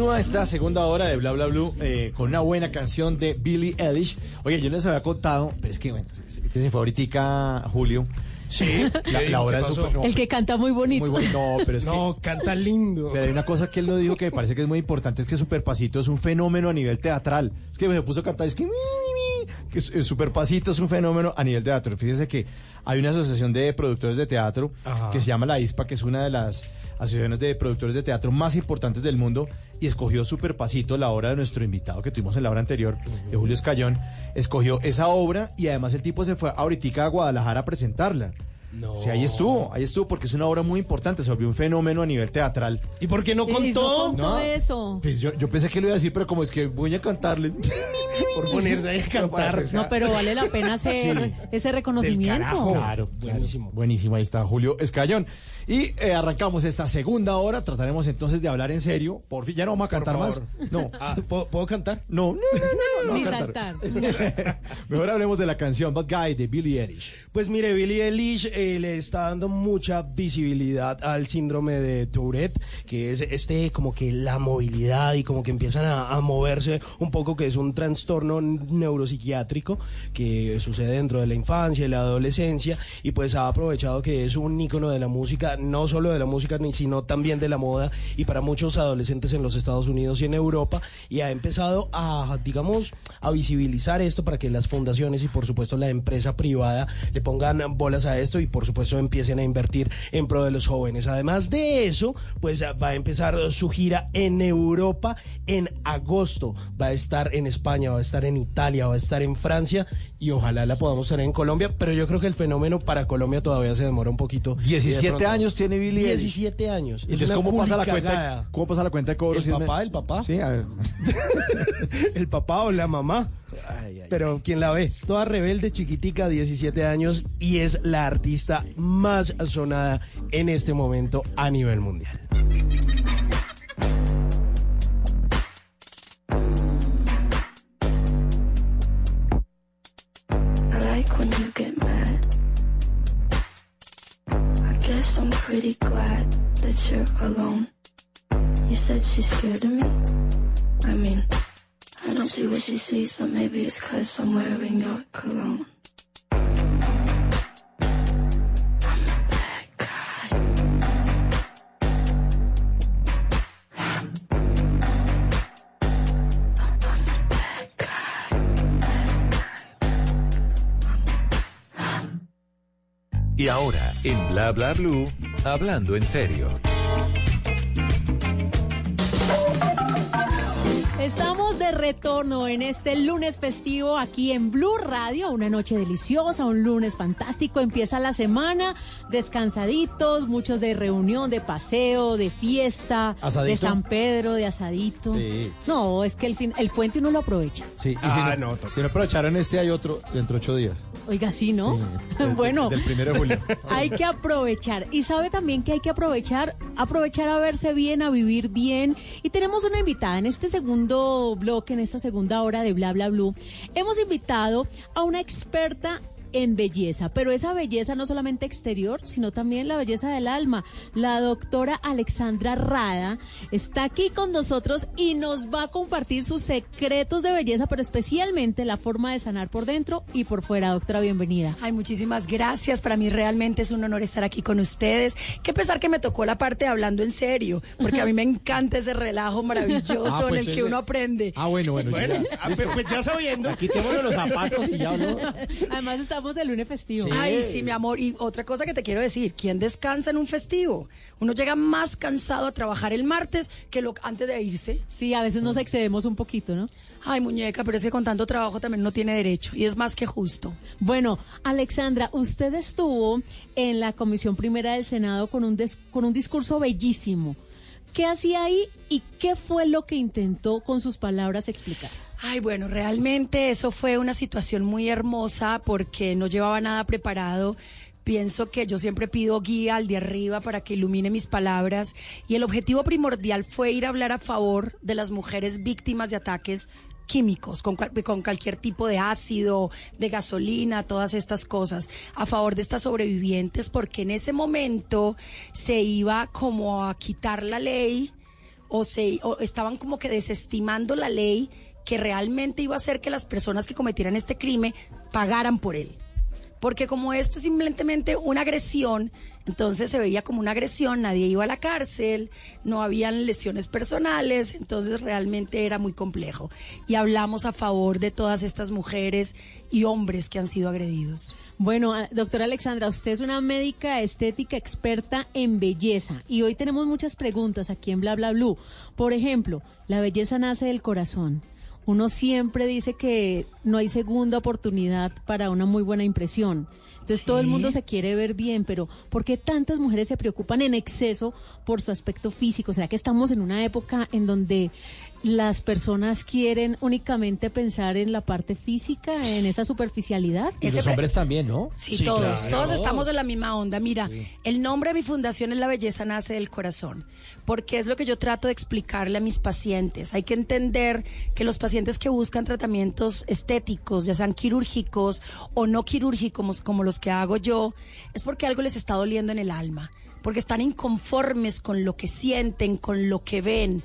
Continúa esta segunda hora de Bla Bla Blue eh, con una buena canción de Billie Eilish. Oye, yo les había contado, pero es que bueno, este se fue ahorita Julio. Sí, la, la obra ¿qué es no, El que canta muy bonito. muy bueno. No, pero es No, que. canta lindo. Pero hay una cosa que él no dijo que me parece que es muy importante, es que Superpasito es un fenómeno a nivel teatral. Es que se puso a cantar, es que... que es- el Superpasito es un fenómeno a nivel teatro. Fíjese que hay una asociación de productores de teatro Ajá. que se llama la ISPA, que es una de las asociaciones de productores de teatro más importantes del mundo, y escogió Superpasito, la obra de nuestro invitado que tuvimos en la hora anterior, de Julio Escayón, escogió esa obra y además el tipo se fue ahorita a Guadalajara a presentarla. No. O sea, ahí estuvo, ahí estuvo, porque es una obra muy importante, se volvió un fenómeno a nivel teatral. ¿Y por qué no Y no contó? No. eso. Pues yo, yo pensé que lo iba a decir, pero como es que voy a cantarle. Por ponerse ahí a cantar. No, pero vale la pena hacer Sí. ese reconocimiento. Claro, Buenísimo. Buenísimo, ahí está Julio Escayón. Y eh, arrancamos esta segunda hora, trataremos entonces de hablar en serio. Por fin, ya no vamos a cantar más. No. Ah, ¿puedo, puedo cantar? No, no, no, no, no, Ni saltar. Mejor hablemos de la canción Bad Guy de Billie Eilish. Pues mire, Billie Eilish eh, le está dando mucha visibilidad al síndrome de Tourette, que es este como que la movilidad y como que empiezan a, moverse un poco, que es un trastorno neuropsiquiátrico que sucede dentro de la infancia y la adolescencia y pues ha aprovechado que es un ícono de la música, no solo de la música, sino también de la moda y para muchos adolescentes en los Estados Unidos y en Europa y ha empezado a, digamos, a visibilizar esto para que las fundaciones y por supuesto la empresa privada le pongan bolas a esto y por supuesto empiecen a invertir en pro de los jóvenes. Además de eso, pues va a empezar su gira en Europa en agosto. Va a estar en España, va a estar en Italia, va a estar en Francia y ojalá la podamos tener en Colombia, pero yo creo que el fenómeno para Colombia todavía se demora un poquito. Y de 17 pronto- años tiene Eilish. 17 años. Entonces, ¿cómo pasa, la cuenta. ¿cómo pasa la cuenta de cobros? ¿El Si me- papá, el papá? Sí, a ver. el papá o la mamá. Pero quien la ve, toda rebelde, chiquitica, 17 años y es la artista más sonada en este momento a nivel mundial. I like when you get mad. I guess I'm pretty glad that you're alone. You said she's scared of me. I mean, I don't see what she sees, but maybe it's cause I'm wearing your cologne. Y ahora, en Bla Bla Blue, hablando en serio. Estamos de retorno en este lunes festivo aquí en Blue Radio, una noche deliciosa, un lunes fantástico, empieza la semana, descansaditos, muchos de reunión, de paseo, de fiesta, ¿Asadito? de San Pedro, de asadito. Sí. No, es que el fin, el puente uno lo aprovecha. Sí, y Ah, si, no, no, si no aprovecharon este, hay otro dentro de ocho días. Oiga, sí, ¿no? Del- bueno, Del primero de julio. hay que aprovechar. Y sabe también que hay que aprovechar, aprovechar a verse bien, a vivir bien. Y tenemos una invitada en este segundo bloque, en esta segunda hora de Bla Bla Blue. Hemos invitado a una experta en belleza, pero esa belleza no solamente exterior, sino también la belleza del alma. La doctora Alexandra Rada está aquí con nosotros y nos va a compartir sus secretos de belleza, pero especialmente la forma de sanar por dentro y por fuera. Doctora, bienvenida. Ay, muchísimas gracias. Para mí realmente es un honor estar aquí con ustedes. Qué pesar que me tocó la parte de hablando en serio, porque a mí me encanta ese relajo maravilloso Ah, en pues el que uno aprende. Ah, bueno, bueno. Bueno, ya. ah, pues, pues ya sabiendo. Quitémonos los zapatos y ya, ¿no? Además estamos el lunes festivo. Sí. Ay, sí, mi amor. Y otra cosa que te quiero decir, ¿quién descansa en un festivo? Uno llega más cansado a trabajar el martes que lo antes de irse. Sí, a veces nos excedemos un poquito, ¿no? Ay, muñeca, pero es que con tanto trabajo también no tiene derecho y es más que justo. Bueno, Alexandra, usted estuvo en la Comisión Primera del Senado con un, des- con un discurso bellísimo. ¿Qué hacía ahí y qué fue lo que intentó con sus palabras explicar? Ay, bueno, realmente eso fue una situación muy hermosa porque no llevaba nada preparado. Pienso que yo siempre pido guía al de arriba para que ilumine mis palabras y el objetivo primordial fue ir a hablar a favor de las mujeres víctimas de ataques químicos, con, con cualquier tipo de ácido, de gasolina, todas estas cosas, a favor de estas sobrevivientes, porque en ese momento se iba como a quitar la ley o, se, o estaban como que desestimando la ley que realmente iba a hacer que las personas que cometieran este crimen pagaran por él. Porque como esto es simplemente una agresión, entonces se veía como una agresión, nadie iba a la cárcel, no habían lesiones personales, entonces realmente era muy complejo. Y hablamos a favor de todas estas mujeres y hombres que han sido agredidos. Bueno, doctora Alexandra, usted es una médica estética experta en belleza y hoy tenemos muchas preguntas aquí en Bla Bla Blue. Por ejemplo, la belleza nace del corazón. Uno siempre dice que no hay segunda oportunidad para una muy buena impresión. Entonces todo el mundo se quiere ver bien, pero ¿por qué tantas mujeres se preocupan en exceso por su aspecto físico? ¿Será que estamos en una época en donde las personas quieren únicamente pensar en la parte física, en esa superficialidad? Y los hombres también, ¿no? Sí, todos, todos estamos en la misma onda. Mira, el nombre de mi fundación es La Belleza Nace del Corazón, porque es lo que yo trato de explicarle a mis pacientes. Hay que entender que los pacientes que buscan tratamientos estéticos, ya sean quirúrgicos o no quirúrgicos como los que hago yo, es porque algo les está doliendo en el alma, porque están inconformes con lo que sienten, con lo que ven.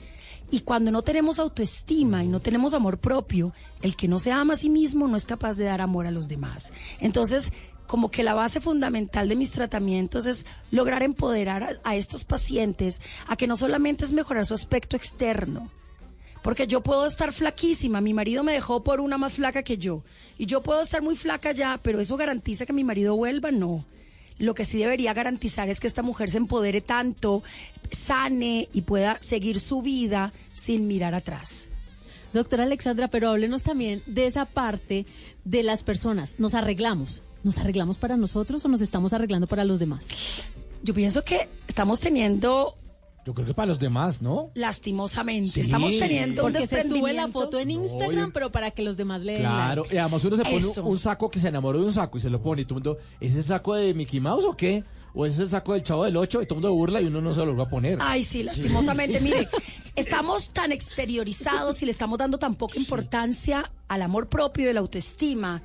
Y cuando no tenemos autoestima y no tenemos amor propio, el que no se ama a sí mismo no es capaz de dar amor a los demás. Entonces, como que la base fundamental de mis tratamientos es lograr empoderar a, estos pacientes a que no solamente es mejorar su aspecto externo, porque yo puedo estar flaquísima, mi marido me dejó por una más flaca que yo, y yo puedo estar muy flaca ya, pero eso garantiza que mi marido vuelva, no. Lo que sí debería garantizar es que esta mujer se empodere tanto, sane y pueda seguir su vida sin mirar atrás. Doctora Alexandra, pero háblenos también de esa parte de las personas. ¿Nos arreglamos? ¿Nos arreglamos para nosotros o nos estamos arreglando para los demás? Yo pienso que estamos teniendo Yo creo que para los demás, ¿no? lastimosamente, Sí. estamos teniendo un Porque se sube la foto en Instagram, pero para que los demás le den Claro, likes. y además uno se pone un- Eso. un saco que se enamoró de un saco y se lo pone y todo el mundo, ¿es el saco de Mickey Mouse o qué? ¿O es el saco del Chavo del 8? Y todo el mundo burla y uno no se lo va a poner. Ay, sí, lastimosamente. Mire, estamos tan exteriorizados y le estamos dando tan poca importancia al amor propio y la autoestima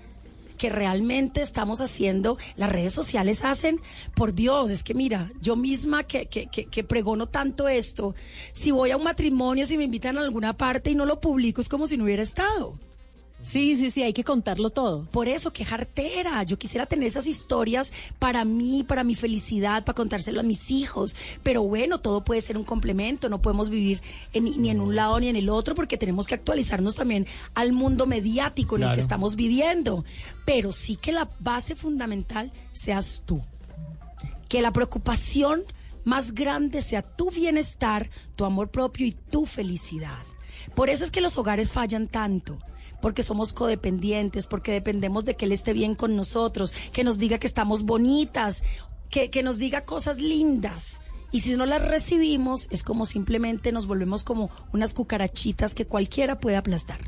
que realmente estamos haciendo, las redes sociales hacen, por Dios, es que mira, yo misma que, que, que, que pregono tanto esto, si voy a un matrimonio, si me invitan a alguna parte y no lo publico, es como si no hubiera estado. Sí, sí, sí, hay que contarlo todo. Por eso, qué jartera. Yo quisiera tener esas historias para mí, para mi felicidad, para contárselo a mis hijos. Pero bueno, todo puede ser un complemento. No podemos vivir en- ni en un lado ni en el otro porque tenemos que actualizarnos también al mundo mediático en el que estamos viviendo. Pero sí que la base fundamental seas tú. Que la preocupación más grande sea tu bienestar, tu amor propio y tu felicidad. Por eso es que los hogares fallan tanto. Porque somos codependientes, porque dependemos de que él esté bien con nosotros, que nos diga que estamos bonitas, que, que nos diga cosas lindas. Y si no las recibimos, es como simplemente nos volvemos como unas cucarachitas que cualquiera puede aplastar.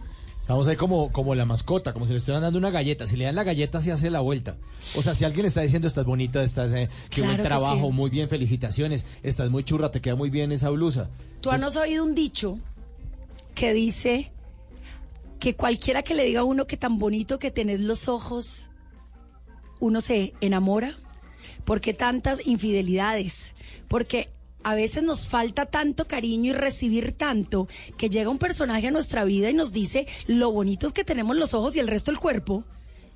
Estamos ahí como, como la mascota, como si le estuvieran dando una galleta. Si le dan la galleta, se hace la vuelta. O sea, si alguien le está diciendo, estás bonita, estás, eh, qué Claro buen trabajo, sí. muy bien, felicitaciones, estás muy churra, te queda muy bien esa blusa. ¿Tú has oído un dicho que dice que cualquiera que le diga a uno que tan bonito que tenés los ojos, uno se enamora? ¿Por qué tantas infidelidades? Porque a veces nos falta tanto cariño y recibir tanto que llega un personaje a nuestra vida y nos dice lo bonitos que tenemos los ojos y el resto del cuerpo.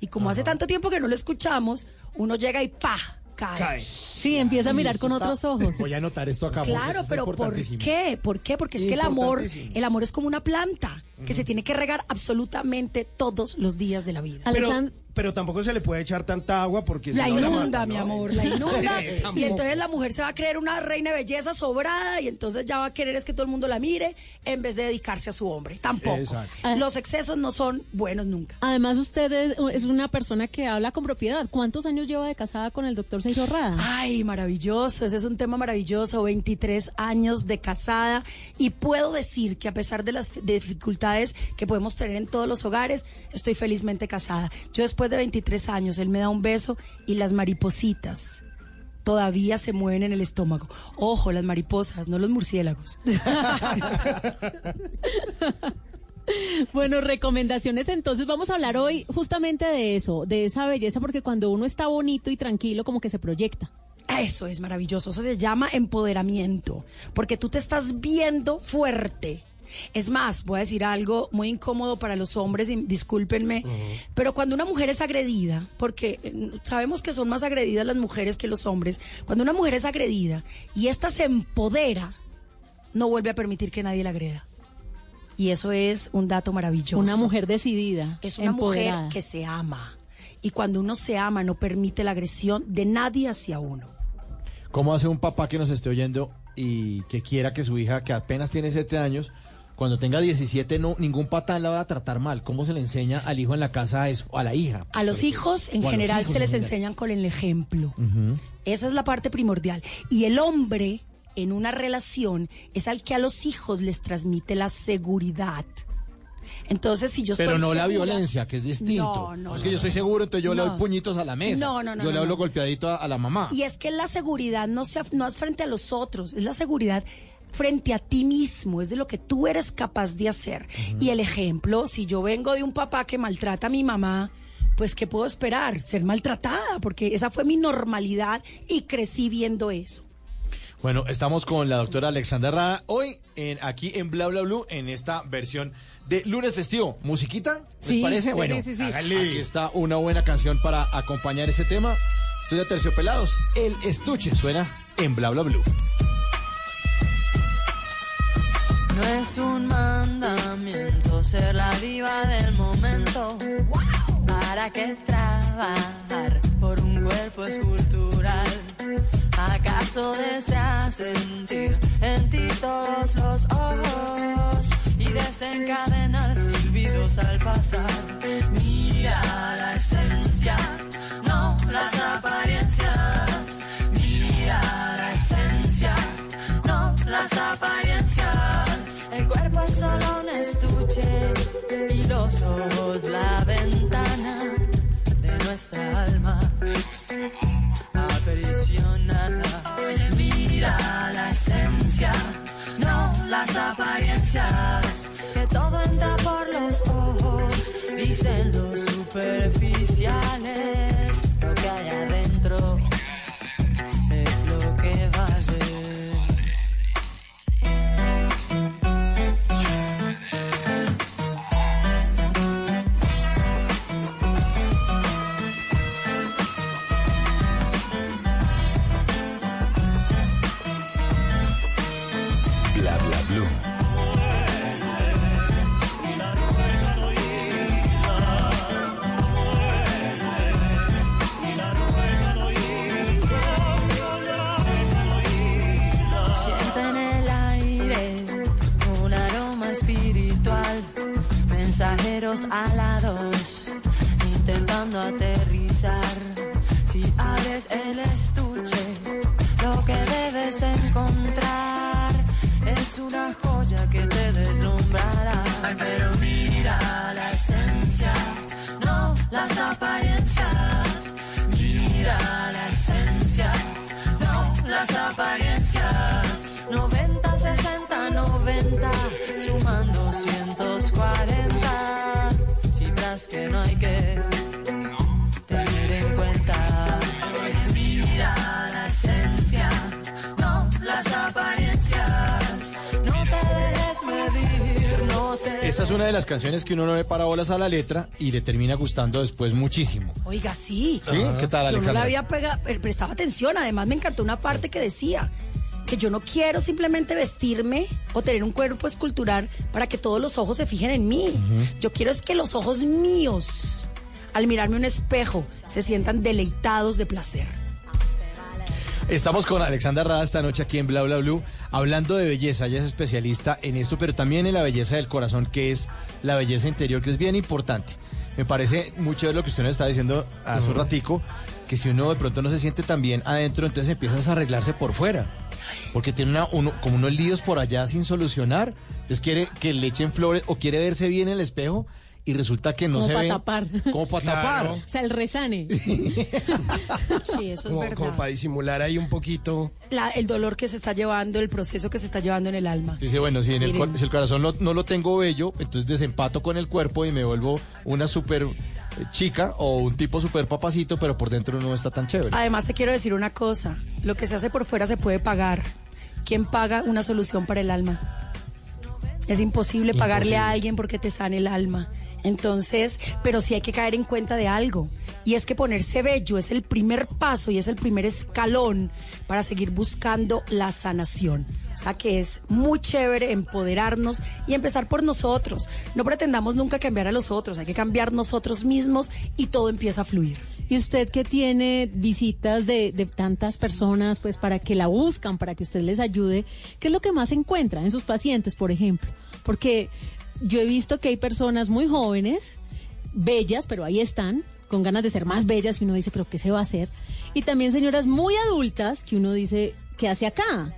Y como hace tanto tiempo que no lo escuchamos, uno llega y ¡pa! cae. Sí, empieza a mirar con está- otros ojos. Voy a anotar esto acá. Claro, es pero ¿por qué? ¿Por qué? Porque es que el amor, el amor es como una planta que se tiene que regar absolutamente todos los días de la vida. Pero, pero tampoco se le puede echar tanta agua porque La inunda, mata, mi amor, la inunda. Sí, y entonces la mujer se va a creer una reina de belleza sobrada y entonces ya va a querer es que todo el mundo la mire en vez de dedicarse a su hombre. Tampoco. Exacto. Los excesos no son buenos nunca. Además, usted es, es una persona que habla con propiedad. ¿Cuántos años lleva de casada con el doctor Seiro Rada? Ay, maravilloso, ese es un tema maravilloso, 23 años de casada y puedo decir que a pesar de las fi- dificultades que podemos tener en todos los hogares, estoy felizmente casada. Yo después de 23 años, él me da un beso y las maripositas todavía se mueven en el estómago. Ojo, las mariposas, no los murciélagos. Bueno, recomendaciones. Entonces vamos a hablar hoy justamente de eso, de esa belleza, porque cuando uno está bonito y tranquilo, como que se proyecta. Eso es maravilloso, eso se llama empoderamiento, porque tú te estás viendo fuerte. Es más, voy a decir algo muy incómodo para los hombres, y discúlpenme, pero cuando una mujer es agredida, porque eh, sabemos que son más agredidas las mujeres que los hombres, cuando una mujer es agredida y ésta se empodera, no vuelve a permitir que nadie la agreda. Y eso es un dato maravilloso. Una mujer decidida. Es una empoderada. mujer que se ama. Y cuando uno se ama, no permite la agresión de nadie hacia uno. ¿Cómo hace un papá que nos esté oyendo y que quiera que su hija, que apenas tiene 7 años, cuando tenga 17, no, ningún patán la va a tratar mal? ¿Cómo se le enseña al hijo en la casa eso, a la hija? A los hijos, en general, hijos se en les general. enseñan con el ejemplo. Esa es la parte primordial. Y el hombre, en una relación, es al que a los hijos les transmite la seguridad. Entonces, si yo estoy Pero no la violencia, que es distinto. No, no, es que yo no, no. seguro, entonces yo le doy puñitos a la mesa. No, no, no, Yo le hablo golpeadito a, a la mamá. Y es que la seguridad no, se, no es frente a los otros, es la seguridad frente a ti mismo, es de lo que tú eres capaz de hacer. Y el ejemplo, si yo vengo de un papá que maltrata a mi mamá, pues ¿qué puedo esperar? Ser maltratada, porque esa fue mi normalidad y crecí viendo eso. Bueno, estamos con la doctora Alexandra Rada hoy en, aquí en Bla Bla Blue en esta versión de lunes festivo. ¿Musiquita? ¿Les Sí, parece? sí, bueno, sí, sí, sí. aquí está una buena canción para acompañar ese tema. Estoy de terciopelados. El estuche suena en Bla Bla Blue. No es un mandamiento ser la diva del momento. ¿Para qué trabajar por un cuerpo escultural? ¿Acaso deseas sentir en ti todos los ojos y desencadenar silbidos al pasar? Mira la esencia, no las apariencias. Mira la esencia, no las apariencias. Solo un estuche y los ojos la ventana de nuestra alma aprisionada. Mira la esencia, no las apariencias. Que todo entra por los ojos, dicen los superficiales. Canciones que uno no le para bolas a la letra y le termina gustando después muchísimo. Oiga, sí. ¿Sí? ¿Qué tal, Yo no Alexandra? la había pegado, prestaba atención. Además, me encantó una parte que decía que yo no quiero simplemente vestirme o tener un cuerpo escultural para que todos los ojos se fijen en mí. Yo quiero es que los ojos míos, al mirarme un espejo, se sientan deleitados de placer. Estamos con Alexandra Rada esta noche aquí en Bla Bla Blue, hablando de belleza. Ella es especialista en esto, pero también en la belleza del corazón, que es la belleza interior, que es bien importante. Me parece muy chévere lo que usted nos estaba diciendo hace un ratico, que si uno de pronto no se siente tan bien adentro, entonces empiezas a arreglarse por fuera. Porque tiene una, uno, como unos líos por allá sin solucionar. Entonces quiere que le echen flores o quiere verse bien en el espejo y resulta que no como se para tapar. Como para Claro. tapar. O sea, el resane. Sí, eso es Como, verdad. como para disimular ahí un poquito. La- el dolor que se está llevando, el proceso que se está llevando en el alma. Dice, bueno, si, en el, Miren. cor- si el corazón lo- no lo tengo bello, entonces desempato con el cuerpo y me vuelvo una súper eh, chica o un tipo súper papacito, pero por dentro no está tan chévere. Además, te quiero decir una cosa. Lo que se hace por fuera se puede pagar. ¿Quién paga una solución para el alma? Es imposible pagarle a alguien porque te sane el alma. Entonces, pero sí hay que caer en cuenta de algo. Y es que ponerse bello es el primer paso y es el primer escalón para seguir buscando la sanación. O sea que es muy chévere empoderarnos y empezar por nosotros. No pretendamos nunca cambiar a los otros, hay que cambiar nosotros mismos y todo empieza a fluir. Y usted que tiene visitas de, tantas personas, pues para que la buscan, para que usted les ayude, ¿qué es lo que más encuentra en sus pacientes, por ejemplo? Porque yo he visto que hay personas muy jóvenes, bellas, pero ahí están, con ganas de ser más bellas y uno dice, pero ¿qué se va a hacer? Y también señoras muy adultas que uno dice, ¿qué hace acá?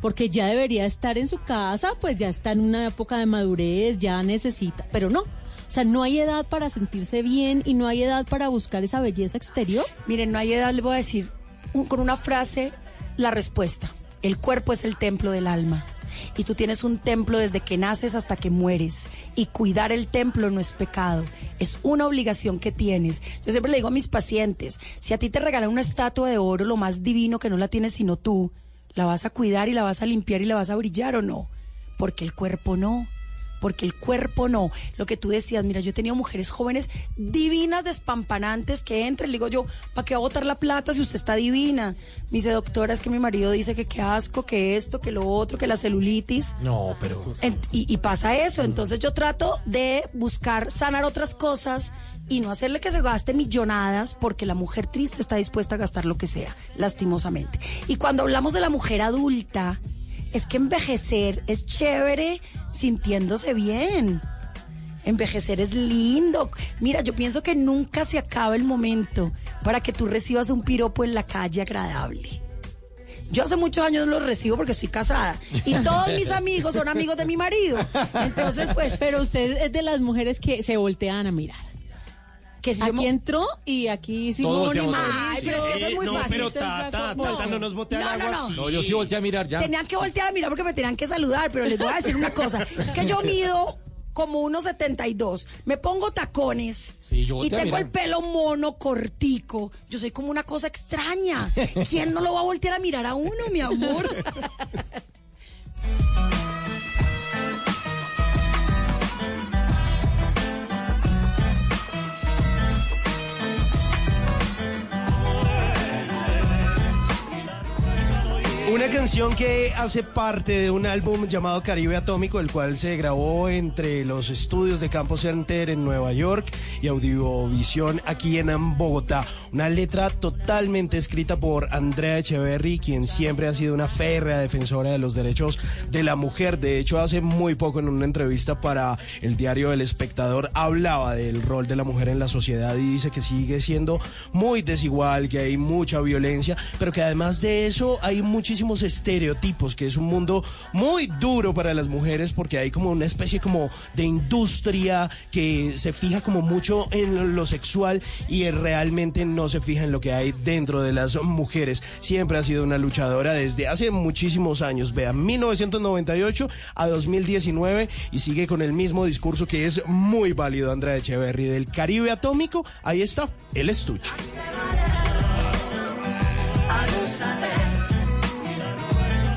Porque ya debería estar en su casa, pues ya está en una época de madurez, ya necesita, pero no. O sea, no hay edad para sentirse bien y no hay edad para buscar esa belleza exterior. Miren, no hay edad, le voy a decir un- con una frase la respuesta. El cuerpo es el templo del alma. Y tú tienes un templo desde que naces hasta que mueres. Y cuidar el templo no es pecado, es una obligación que tienes. Yo siempre le digo a mis pacientes, si a ti te regalan una estatua de oro, lo más divino que no la tienes sino tú, ¿la vas a cuidar y la vas a limpiar y la vas a brillar o no? Porque el cuerpo no porque el cuerpo no. Lo que tú decías, mira, yo he tenido mujeres jóvenes divinas, despampanantes, que entran, le digo yo, ¿para qué va a botar la plata si usted está divina? Me dice, doctora, es que mi marido dice que qué asco, que esto, que lo otro, que la celulitis. No, pero... En- y, y pasa eso, entonces yo trato de buscar sanar otras cosas y no hacerle que se gaste millonadas porque la mujer triste está dispuesta a gastar lo que sea, lastimosamente. Y cuando hablamos de la mujer adulta, es que envejecer es chévere sintiéndose bien. Envejecer es lindo. Mira, yo pienso que nunca se acaba el momento para que tú recibas un piropo en la calle agradable. Yo hace muchos años no lo recibo porque estoy casada. Y todos mis amigos son amigos de mi marido. Entonces, pues. Pero usted es de las mujeres que se voltean a mirar. Que si aquí entró y aquí Simón y volteamos. Ay, pero es que eso es muy no, fácil. pero Tata, Tata, no nos bote al No, no, agua no. así. No, yo sí volteé a mirar ya. Tenían que voltear a mirar porque me tenían que saludar, pero les voy a decir una cosa. Es que yo mido como unos 72. Me pongo tacones. Sí, yo y tengo el pelo mono, cortico. Yo soy como una cosa extraña. ¿Quién no lo va a voltear a mirar a uno, mi amor? Una canción que hace parte de un álbum llamado Caribe Atómico, el cual se grabó entre los estudios de Campo Center en Nueva York y Audiovisión aquí en Bogotá. Una letra totalmente escrita por Andrea Echeverry, quien siempre ha sido una férrea defensora de los derechos de la mujer. De hecho, hace muy poco en una entrevista para el diario El Espectador hablaba del rol de la mujer en la sociedad y dice que sigue siendo muy desigual, que hay mucha violencia, pero que además de eso hay muchísimos estereotipos, que es un mundo muy duro para las mujeres porque hay como una especie como de industria que se fija como mucho en lo sexual y realmente no se fija en lo que hay dentro de las mujeres. Siempre ha sido una luchadora desde hace muchísimos años, vean, 1998 a 2019 y sigue con el mismo discurso que es muy válido, Andrea Echeverry, del Caribe Atómico, ahí está, el estuche.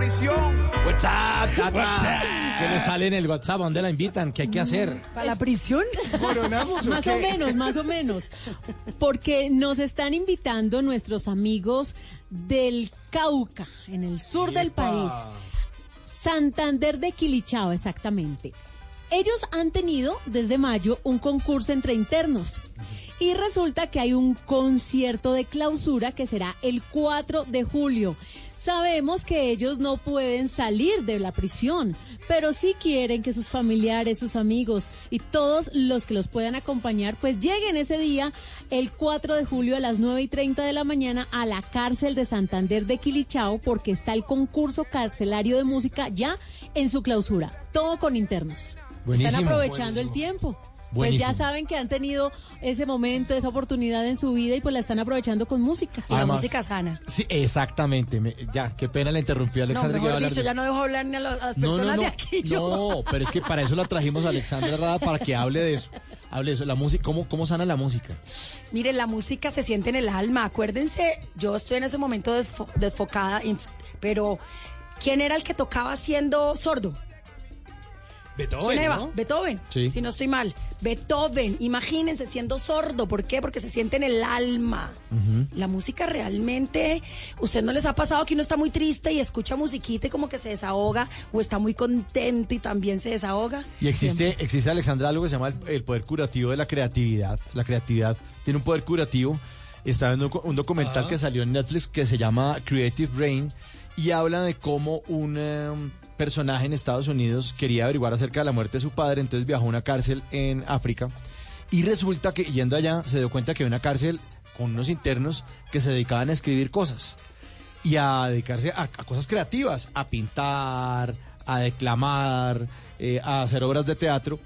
Prisión. WhatsApp. ¿Qué le sale en el WhatsApp? ¿A ¿Dónde la invitan? ¿Qué hay que hacer? ¿Para la prisión? ¿Coronamos o Más qué? o menos, más o menos. Porque nos están invitando nuestros amigos del Cauca, en el sur del país. Santander de Quilichao, exactamente. Ellos han tenido desde mayo un concurso entre internos. Y resulta que hay un concierto de clausura que será el 4 de julio. Sabemos que ellos no pueden salir de la prisión, pero sí quieren que sus familiares, sus amigos y todos los que los puedan acompañar, pues lleguen ese día, el 4 de julio a las 9 y 30 de la mañana, a la cárcel de Santander de Quilichao, porque está el concurso carcelario de música ya en su clausura. Todo con internos. Buenísimo. Están aprovechando el tiempo. Pues ya saben que han tenido ese momento, esa oportunidad en su vida y pues la están aprovechando con música. Y la música sana. Sí, exactamente. Me- ya, qué pena la interrumpí, No, Alexandra. que iba a mejor hablar dicho, de- ya no dejo hablar ni a, los- a las No, no, personas no, de aquí. Yo. no, pero es que para eso la trajimos a Alexandra Rada para que hable de eso. Hable de eso, la música, ¿cómo, cómo sana la música? Miren, la música se siente en el alma. Acuérdense, yo estoy en ese momento desfo- desfocada, pero ¿quién era el que tocaba siendo sordo? Beethoven, ¿Quién era? ¿no? Beethoven. Sí. Si no estoy mal. Beethoven. Imagínense siendo sordo. ¿Por qué? Porque se siente en el alma. La música realmente, ¿usted no les ha pasado que uno está muy triste y escucha musiquita y como que se desahoga? ¿O está muy contento y también se desahoga? Y existe, existe Alexandra algo que se llama el, el poder curativo de la creatividad. La creatividad tiene un poder curativo. Está viendo un, docu- un documental que salió en Netflix que se llama Creative Brain y habla de cómo un eh, personaje en Estados Unidos quería averiguar acerca de la muerte de su padre, entonces viajó a una cárcel en África y resulta que yendo allá se dio cuenta que había una cárcel con unos internos que se dedicaban a escribir cosas y a dedicarse a, cosas creativas, a pintar, a declamar, eh, a hacer obras de teatro.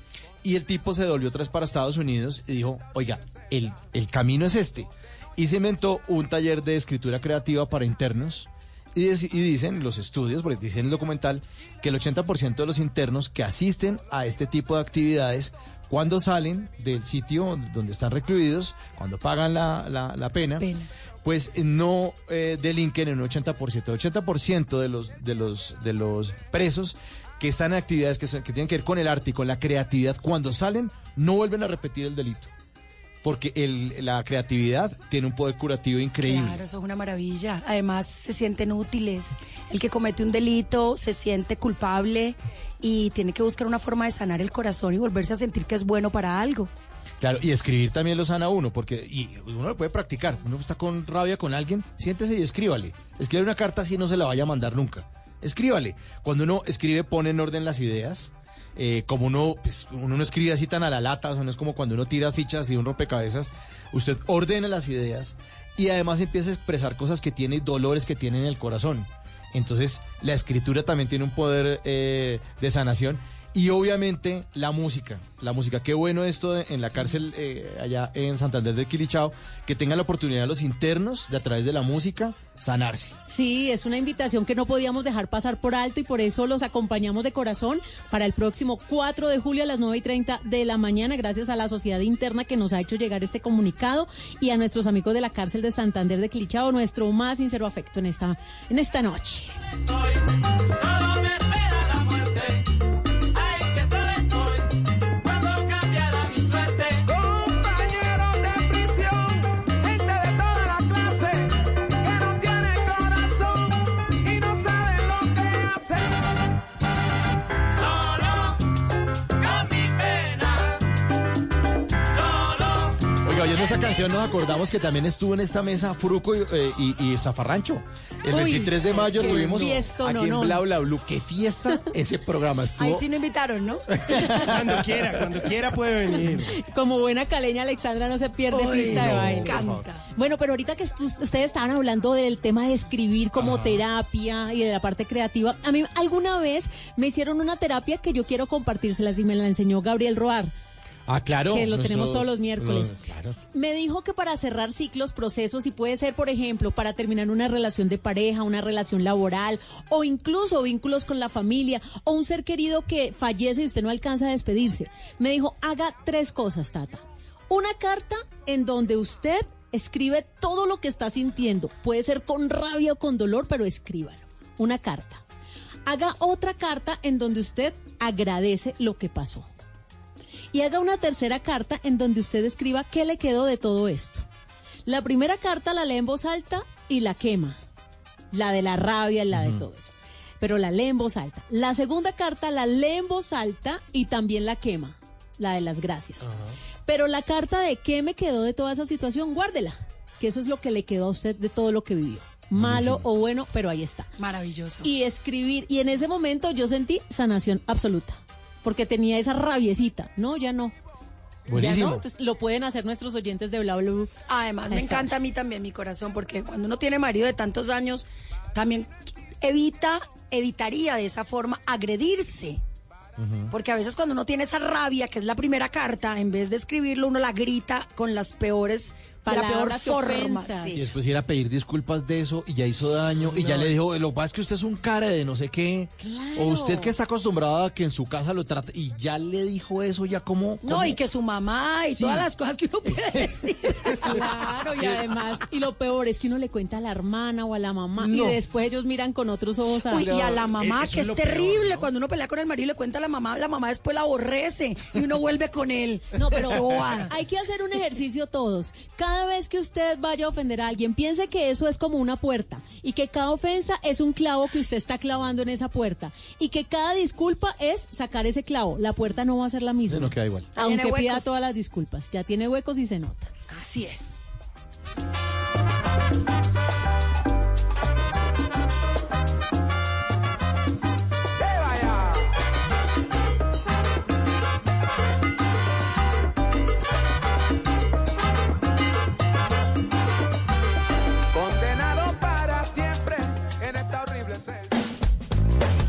Y el tipo se devolvió otra vez para Estados Unidos y dijo, oiga, el, el camino es este. Y se inventó un taller de escritura creativa para internos. Y, dicen los estudios, porque dicen en el documental, que el 80% de los internos que asisten a este tipo de actividades, cuando salen del sitio donde están recluidos, cuando pagan la, la- la pena, pues no eh, delinquen en un 80%. El 80% de los, de, los, de los presos que están en actividades que, son- que tienen que ver con el arte y con la creatividad, cuando salen, no vuelven a repetir el delito. Porque el- la creatividad tiene un poder curativo increíble. Claro, eso es una maravilla. Además, se sienten útiles. El que comete un delito se siente culpable y tiene que buscar una forma de sanar el corazón y volverse a sentir que es bueno para algo. Claro, y escribir también lo sana uno, porque y uno lo puede practicar. Uno está con rabia con alguien, siéntese y escríbale. Escribe una carta así no se la vaya a mandar nunca. Escríbale. Cuando uno escribe, pone en orden las ideas. Eh, como uno, pues, uno no escribe así tan a la lata, o no es como cuando uno tira fichas y un rompecabezas. Usted ordena las ideas y además empieza a expresar cosas que tiene, dolores que tiene en el corazón. Entonces, la escritura también tiene un poder eh, de sanación Y obviamente la música, la música. Qué bueno esto en la cárcel eh, allá en Santander de Quilichao, que tengan la oportunidad los internos de a través de la música sanarse. Sí, es una invitación que no podíamos dejar pasar por alto y por eso los acompañamos de corazón para el próximo 4 de julio a las 9 y 30 de la mañana, gracias a la sociedad interna que nos ha hecho llegar este comunicado y a nuestros amigos de la cárcel de Santander de Clichao, nuestro más sincero afecto en esta, en esta noche. Oyendo esta canción nos acordamos que también estuvo en esta mesa Fruco y, eh, y- y Zafarrancho. El Uy, 23 de mayo qué tuvimos aquí en no, no. Bla Bla Blue. ¡Qué fiesta ese programa! Estuvo... Ahí sí no invitaron, ¿no? Cuando quiera, cuando quiera puede venir. Como buena caleña, Alexandra no se pierde Uy, pista de no, baile. me encanta. Bueno, pero ahorita que estu- ustedes estaban hablando del tema de escribir como terapia y de la parte creativa, a mí alguna vez me hicieron una terapia que yo quiero compartírselas y me la enseñó Gabriel Roar. Ah, claro. Que lo tenemos todos los miércoles. no, claro. Me dijo que para cerrar ciclos, procesos, y puede ser, por ejemplo, para terminar una relación de pareja, una relación laboral, o incluso vínculos con la familia, o un ser querido que fallece y usted no alcanza a despedirse. Me dijo, haga tres cosas, Tata. Una carta en donde usted escribe todo lo que está sintiendo. Puede ser con rabia o con dolor, pero escríbalo. Una carta. Haga otra carta en donde usted agradece lo que pasó y haga una tercera carta en donde usted escriba qué le quedó de todo esto. La primera carta la lee en voz alta y la quema. La de la rabia, la de todo eso. Pero la lee en voz alta. La segunda carta la lee en voz alta y también la quema. La de las gracias. Pero la carta de qué me quedó de toda esa situación, guárdela. Que eso es lo que le quedó a usted de todo lo que vivió. Malo o bueno, pero ahí está. Maravilloso. Y escribir. Y en ese momento yo sentí sanación absoluta. Porque tenía esa rabiecita. No, ya no. Buenísimo. Ya no, entonces, lo pueden hacer nuestros oyentes de Bla Blue. Además, me encanta a mí también mi corazón, porque cuando uno tiene marido de tantos años, también evita, evitaría de esa forma agredirse. Porque a veces cuando uno tiene esa rabia, que es la primera carta, en vez de escribirlo, uno la grita con las peores, de la peor Palabras y forma. ofensas. sí. Y después ir a pedir disculpas de eso y ya hizo daño y ya le dijo, lo que pasa es que usted es un cara de no sé qué. O usted que está acostumbrado a que en su casa lo trate y ya le dijo eso, ya como... No, y que su mamá y Sí. todas las cosas que uno puede decir. Claro, y además, y lo peor es que uno le cuenta a la hermana o a la mamá No. y después ellos miran con otros ojos a Uy, y a la mamá, eso que es es, lo peor, terrible, ¿no? cuando uno pelea con el marido y le cuenta a la mamá, la mamá después la aborrece y uno vuelve con él. No, pero hay que hacer un ejercicio todos. Cada vez que usted vaya a ofender a alguien, piense que eso es como una puerta y que cada ofensa es un clavo que usted está clavando en esa puerta y que cada disculpa es sacar ese clavo. La puerta no va a ser la misma. No queda igual. Aunque pida todas las disculpas. Ya tiene huecos y se nota. Así es.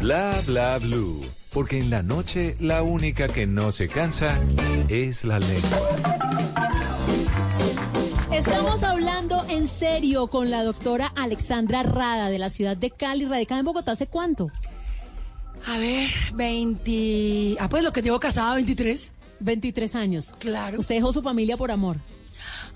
Bla bla blue. Porque en la noche la única que no se cansa es la lengua. Estamos hablando en serio con la doctora Alexandra Rada de la ciudad de Cali, radicada en Bogotá. ¿Hace cuánto? A ver, 20... Ah, pues lo que llevo casada, 23. 23 años. Claro. Usted dejó su familia por amor.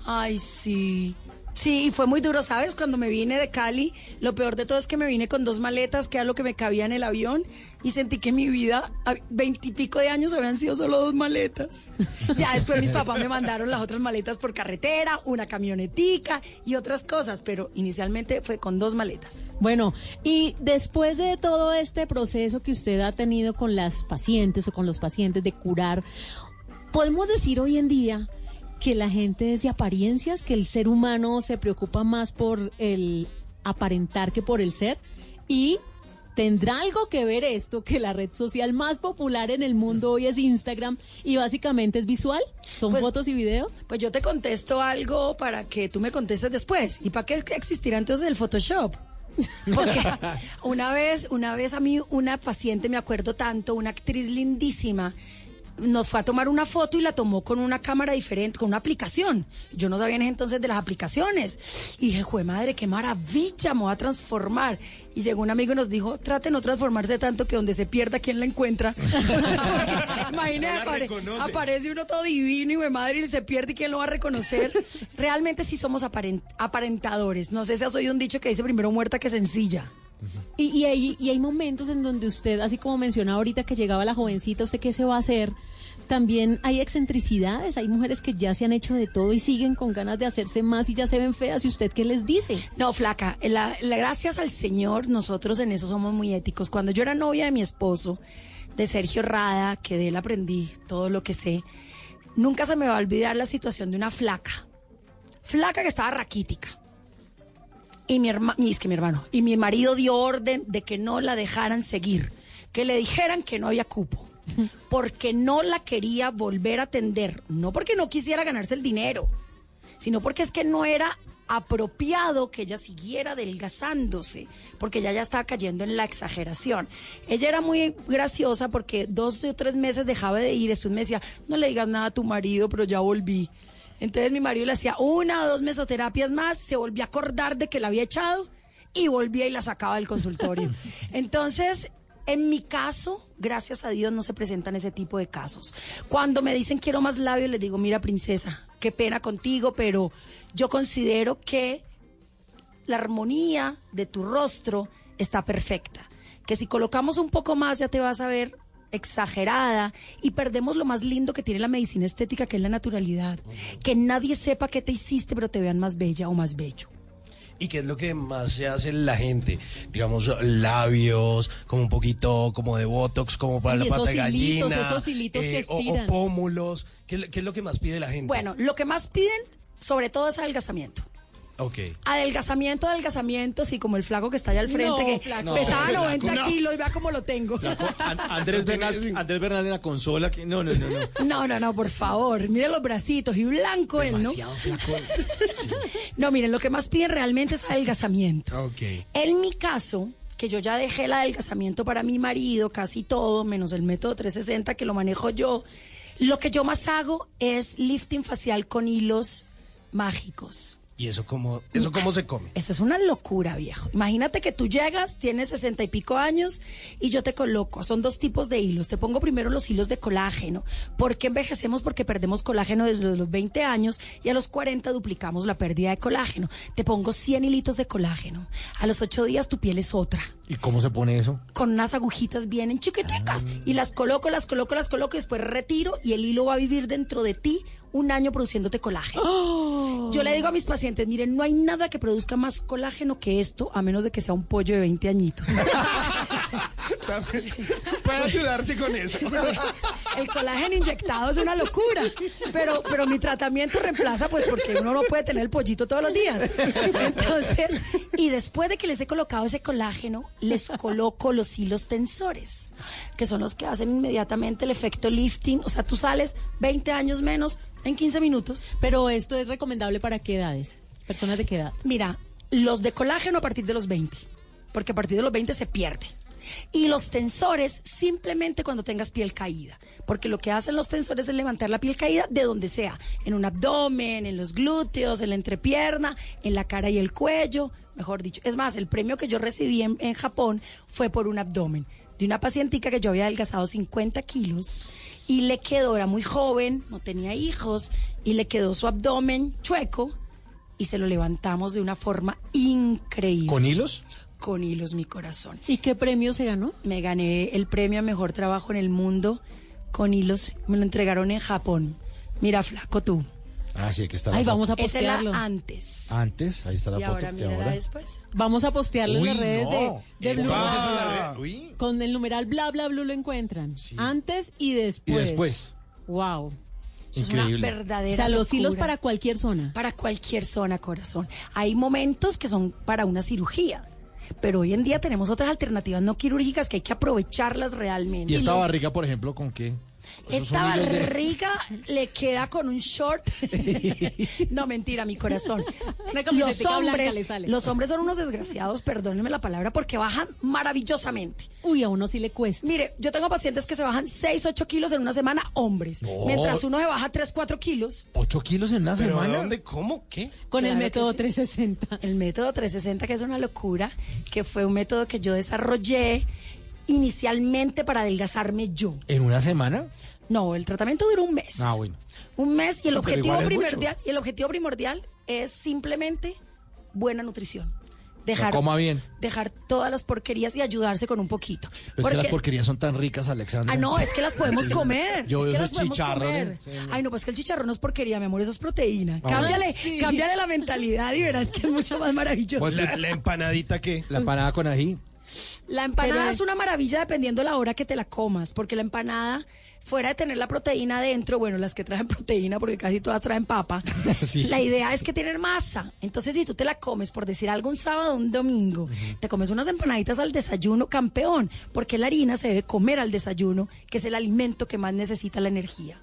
Ay, sí. Sí, fue muy duro, ¿sabes? Cuando me vine de Cali, lo peor de todo es que me vine con dos maletas, que era lo que me cabía en el avión, y sentí que mi vida, veintipico de años, habían sido solo dos maletas. ya después mis papás me mandaron las otras maletas por carretera, una camionetica y otras cosas, pero inicialmente fue con dos maletas. Bueno, y después de todo este proceso que usted ha tenido con las pacientes o con los pacientes de curar, podemos decir hoy en día que la gente es de apariencias, que el ser humano se preocupa más por el aparentar que por el ser y ¿Tendrá algo que ver esto que la red social más popular en el mundo hoy es Instagram y básicamente es visual? ¿Son Pues- fotos y video? Pues yo te contesto algo para que tú me contestes después. ¿Y para qué existirá entonces el Photoshop? Porque una vez, una vez a mí, una paciente, me acuerdo tanto, una actriz lindísima, nos fue a tomar una foto y la tomó con una cámara diferente, con una aplicación. Yo no sabía en ese entonces de las aplicaciones. Y dije, jue madre, qué maravilla, me voy a transformar. Y llegó un amigo y nos dijo, trate de no transformarse tanto que donde se pierda, ¿quién la encuentra? Imagínate, apare- aparece uno todo divino y jue madre y se pierde y quién lo va a reconocer. Realmente sí somos aparen- aparentadores. No sé si has oído un dicho que dice primero muerta que sencilla. Y, hay, momentos en donde usted, así como mencionaba ahorita que llegaba la jovencita, ¿usted qué se va a hacer? También hay excentricidades, hay mujeres que ya se han hecho de todo y siguen con ganas de hacerse más y ya se ven feas. ¿Y usted qué les dice? No, flaca, la, la- gracias al Señor, nosotros en eso somos muy éticos. Cuando yo era novia de mi esposo, de Sergio Rada, que de él aprendí todo lo que sé, nunca se me va a olvidar la situación de una flaca. Flaca que estaba raquítica. Y mi hermano, es que mi hermano, y mi marido dio orden de que no la dejaran seguir, que le dijeran que no había cupo, porque no la quería volver a atender, no porque no quisiera ganarse el dinero, sino porque es que no era apropiado que ella siguiera adelgazándose, porque ella ya estaba cayendo en la exageración. Ella era muy graciosa porque dos o tres meses dejaba de ir, después me decía, no le digas nada a tu marido, pero ya volví. Entonces mi marido le hacía una o dos mesoterapias más, se volvía a acordar de que la había echado y volvía y la sacaba del consultorio. Entonces, en mi caso, gracias a Dios no se presentan ese tipo de casos. Cuando me dicen quiero más labios, les digo, mira princesa, qué pena contigo, pero yo considero que la armonía de tu rostro está perfecta. Que si colocamos un poco más ya te vas a ver exagerada y perdemos lo más lindo que tiene la medicina estética, que es la naturalidad. Que nadie sepa qué te hiciste, pero te vean más bella o más bello. ¿Y qué es lo que más se hace en la gente? Digamos, labios, como un poquito como de botox, como para Y la esos pata de hilitos, gallina. esos hilitos que o- pómulos. ¿Qué, qué es lo que más pide la gente? Bueno, lo que más piden, sobre todo, es adelgazamiento. Ok. Adelgazamiento, adelgazamiento, así como el flaco que está allá al frente, No, que flaco. pesaba No, 90 flaco, no. kilos y vea cómo lo tengo. An- Andrés Bernal, Andrés Bernal en la consola. Que, no, no, no, no. No, no, no, por favor. Miren los bracitos y blanco él, ¿no? Demasiado flaco. No, miren, lo que más piden realmente es adelgazamiento. Ok. En mi caso, que yo ya dejé el adelgazamiento para mi marido, casi todo, menos el método 360 que lo manejo yo, lo que yo más hago es lifting facial con hilos mágicos. ¿Y eso cómo, eso cómo se come? Eso es una locura, viejo. Imagínate que tú llegas, tienes sesenta y pico años y yo te coloco. Son dos tipos de hilos. Te pongo primero los hilos de colágeno. ¿Por qué envejecemos? Porque perdemos colágeno desde los 20 años y a los 40 duplicamos la pérdida de colágeno. Te pongo 100 hilitos de colágeno. A los 8 días tu piel es otra ¿Y cómo se pone eso? con unas agujitas bien chiquiticas y las coloco, las coloco, las coloco y después retiro y el hilo va a vivir dentro de ti un año produciéndote colágeno. Yo le digo a mis pacientes, miren, no hay nada que produzca más colágeno que esto, a menos de que sea un pollo de 20 añitos. Puede ayudarse con eso. El colágeno inyectado es una locura, pero, pero mi tratamiento reemplaza, pues porque uno no puede tener el pollito todos los días. Entonces, y después de que les he colocado ese colágeno, les coloco los hilos tensores, que son los que hacen inmediatamente el efecto lifting. O sea, tú sales 20 años menos en 15 minutos. Pero esto es recomendable para qué edades? Personas de qué edad? Mira, los de colágeno a partir de los 20, porque a partir de los 20 se pierde. Y los tensores simplemente cuando tengas piel caída, porque lo que hacen los tensores es levantar la piel caída de donde sea, en un abdomen, en los glúteos, en la entrepierna, en la cara y el cuello, mejor dicho. Es más, el premio que yo recibí en, Japón fue por un abdomen de una pacientica que yo había adelgazado 50 kilos y le quedó, era muy joven, no tenía hijos, y le quedó su abdomen chueco y se lo levantamos de una forma increíble. ¿Con hilos? Con hilos, mi corazón. ¿Y qué premio se ganó? Me gané el premio a mejor trabajo en el mundo con hilos. Me lo entregaron en Japón. Mira, flaco tú. Ah, sí, aquí está Ay, la vamos a Esa postearlo. antes. Antes, ahí está la y foto. ahora mira la después. Vamos a postearlo en las redes no. de, de Blue ¿cómo es eso Radio. en la red? Uy. Con el numeral bla bla blue lo encuentran. Antes y Y después. después. Wow. Es una Increíble. verdadera O sea, los hilos para cualquier zona. Para cualquier zona, corazón. Hay momentos que son para una cirugía. Pero hoy en día tenemos otras alternativas no quirúrgicas que hay que aprovecharlas realmente. ¿Y esta barriga, por ejemplo, con qué? Esos son Esta hilos de- barriga le queda con un short. no, mentira, mi corazón. Una Los hombres, le sale. los hombres son unos desgraciados, perdónenme la palabra, porque bajan maravillosamente. Uy, a uno sí le cuesta. Mire, yo tengo pacientes que se bajan 6, 8 kilos en una semana, hombres. No. Mientras uno se baja 3, 4 kilos. ¿Ocho kilos en una ¿Pero semana? de dónde? ¿Cómo? ¿Qué? Con el Claro método sí. 360. El método 360, que es una locura, que fue un método que yo desarrollé inicialmente para adelgazarme yo. ¿En una semana? No, el tratamiento duró un mes. Ah, bueno. Un mes y el No, objetivo es primordial y el objetivo primordial es simplemente buena nutrición. Dejar, coma bien. dejar todas las porquerías y ayudarse con un poquito. Pero es que Porque- las porquerías son tan ricas, Alexandra. Ah, no, es que las podemos comer. Yo es veo que las esos podemos chicharrones. comer. Ay, no, pues que el chicharrón no es porquería, mi amor, eso es proteína. Ah, cámbiale. Sí. cámbiale la mentalidad y verás que es mucho más maravilloso. Pues la, la empanadita qué? La empanada con ají. La empanada Pero- es una maravilla dependiendo la hora que te la comas, porque la empanada, fuera de tener la proteína adentro, bueno, las que traen proteína, porque casi todas traen papa, Sí. la idea es que tienen masa. Entonces, si tú te la comes, por decir algo, un sábado o un domingo, te comes unas empanaditas al desayuno, campeón, porque la harina se debe comer al desayuno, que es el alimento que más necesita la energía.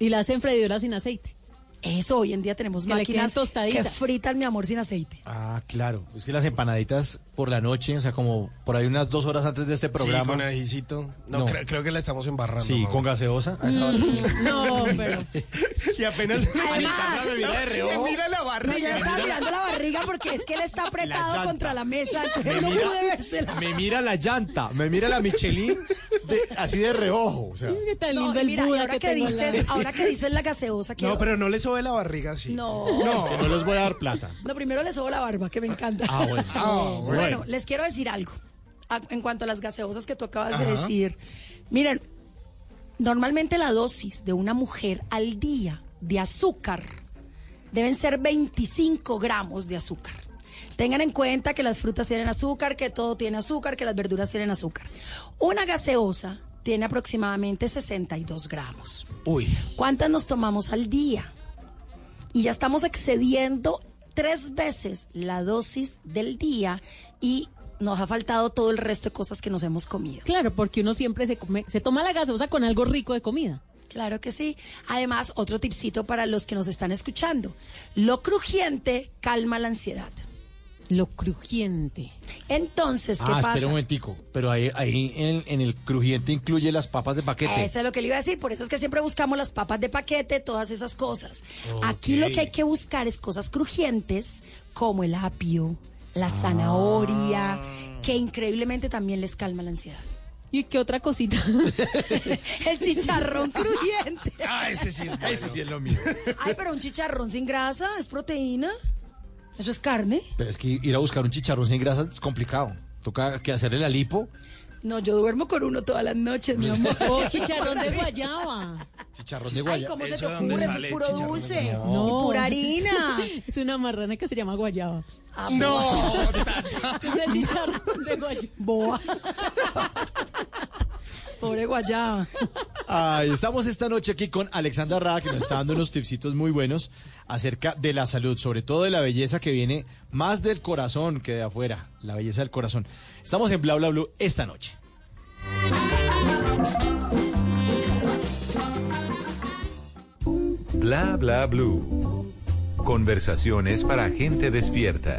Y la hacen freidoras sin aceite. Eso, hoy en día tenemos Que máquinas que fritan mi amor sin aceite. Ah, claro. Es que las empanaditas por la noche, o sea, como por ahí unas dos horas antes de este programa. Sí, con ajicito. No, No. Creo, creo que la estamos embarrando. Sí, Mauro. con gaseosa. a esa hora sí. No, pero. Y apenas Además, me mira de reojo. Me mira la No, yo barriga. estaba mirando la barriga porque es que él está apretado llanta. contra la mesa, Me no mira- pude vérsela. Me mira la llanta, me mira la Michelin de- así de reojo. O sea, Qué tan No, lindo y el mira, Buda ahora que que, dices, lado. ahora que dices la gaseosa. No, pero no le sube la barriga así. No. no, no les voy a dar plata. No, primero le sobo la barba, que me encanta. Ah, bueno. Ah, bueno. bueno. les quiero decir algo. A- En cuanto a las gaseosas que tú acabas de decir. Miren, normalmente la dosis de una mujer al día de azúcar deben ser 25 gramos de azúcar. Tengan en cuenta que las frutas tienen azúcar, que todo tiene azúcar, que las verduras tienen azúcar. Una gaseosa tiene aproximadamente 62 gramos. Uy. ¿Cuántas nos tomamos al día? Y ya estamos excediendo tres veces la dosis del día y nos ha faltado todo el resto de cosas que nos hemos comido. Claro, porque uno siempre se come, se toma la gaseosa con algo rico de comida. Claro que sí. Además, otro tipcito para los que nos están escuchando. Lo crujiente calma la ansiedad. Lo crujiente. Entonces, ¿qué ah, pasa? espera un momentico. Pero ahí, ahí en, en el crujiente incluye las papas de paquete. Eso es lo que le iba a decir, por eso es que siempre buscamos las papas de paquete, todas esas cosas. Aquí lo que hay que buscar es cosas crujientes como el apio, la zanahoria, Ah. que increíblemente también les calma la ansiedad. ¿Y qué otra cosita? el chicharrón crujiente. Ah, ese sí es Ese sí es lo mío. Ay, pero un chicharrón sin grasa es proteína. Eso es carne. Pero es que ir a buscar un chicharrón sin grasa es complicado. Toca que hacerle la lipo. No, yo duermo con uno todas las noches, mi amor. Oh, chicharrón de guayaba. Chicharrón de Ay, guaya. ¿cómo se te ¿Eso de dónde ocurre? Eso es el puro dulce. No. Y pura harina. Es una marrana que se llama guayaba. Ah, No, Es el chicharrón de guayaba. Boa. Pobre guayaba. Estamos esta noche aquí con Alexandra Rada, que nos está dando unos tipsitos muy buenos acerca de la salud, sobre todo de la belleza que viene más del corazón que de afuera, la belleza del corazón. Estamos en Bla Bla Blue esta noche. Bla bla blue. Conversaciones para gente despierta.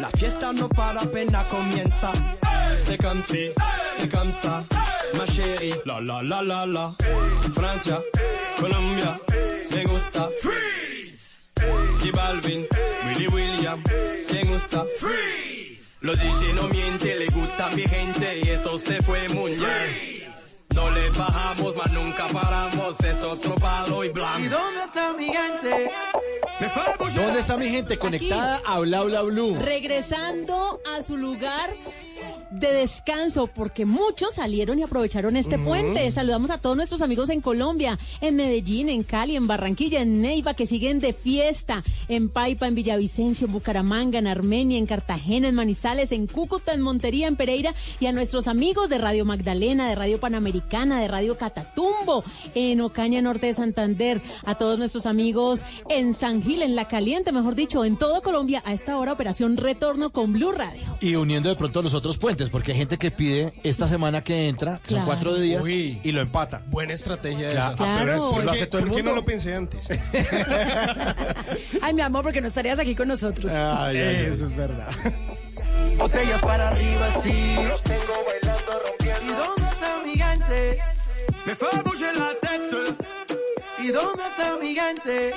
La fiesta no para apenas comienza. C'est comme si, c'est comme ça, ma chérie. La la la la la. Francia, Colombia, me gusta. Freeze. Y Balvin, Willy William, me gusta. Freeze. Los DJ no mienten, le gusta mi gente y eso se fue muy bien. No le bajamos, mas nunca paramos, es otro palo y blanco. ¿Y dónde está mi gente? ¿Dónde está mi gente conectada a Bla Bla Blue? regresando a su lugar de descanso, porque muchos salieron y aprovecharon este puente. Saludamos a todos nuestros amigos en Colombia, en Medellín, en Cali, en Barranquilla, en Neiva, que siguen de fiesta, en Paipa, en Villavicencio, en Bucaramanga, en Armenia, en Cartagena, en Manizales, en Cúcuta, en Montería, en Pereira, y a nuestros amigos de Radio Magdalena, de Radio Panamericana, de Radio Catatumbo, en Ocaña Norte de Santander, a todos nuestros amigos en San Gil, en La Caliente, mejor dicho, en todo Colombia, a esta hora, Operación Retorno con Blue Radio. Y uniendo de pronto los otros puentes, porque hay gente que pide esta semana que entra, que son Claro. cuatro días, Uy. y lo empata. Buena estrategia Claro. esa. Claro. pero ¿Por lo qué, hace todo el por qué no lo pensé antes? Ay, mi amor, porque no estarías aquí con nosotros. Ay, ay, ay. Eso es verdad. Botellas para arriba, sí. Los tengo bailando, rompiendo. ¿Y dónde está mi gente? Me fue a la tête. ¿Y dónde está mi gente?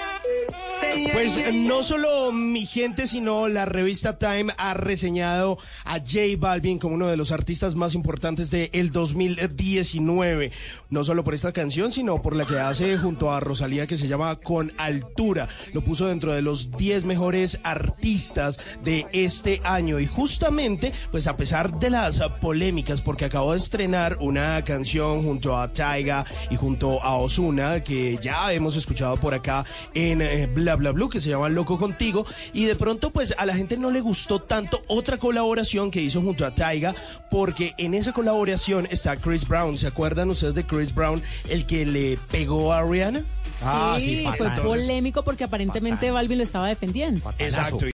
Pues eh, no solo mi gente, sino la revista Time ha reseñado a J Balvin como uno de los artistas más importantes del 2019. No solo por esta canción, sino por la que hace junto a Rosalía que se llama Con Altura. Lo puso dentro de los 10 mejores artistas de este año. Y justamente, pues a pesar de las polémicas, porque acabó de estrenar una canción junto a Taiga y junto a Osuna, que ya hemos escuchado por acá en eh, Bla Bla Blue, que se llama Loco Contigo, y de pronto pues a la gente no le gustó tanto otra colaboración que hizo junto a Taiga, porque en esa colaboración está Chris Brown. ¿Se acuerdan ustedes de Chris Brown, el que le pegó a Rihanna? Ah, sí, sí, fue patanazo. polémico porque aparentemente Balvin lo estaba defendiendo. Exacto.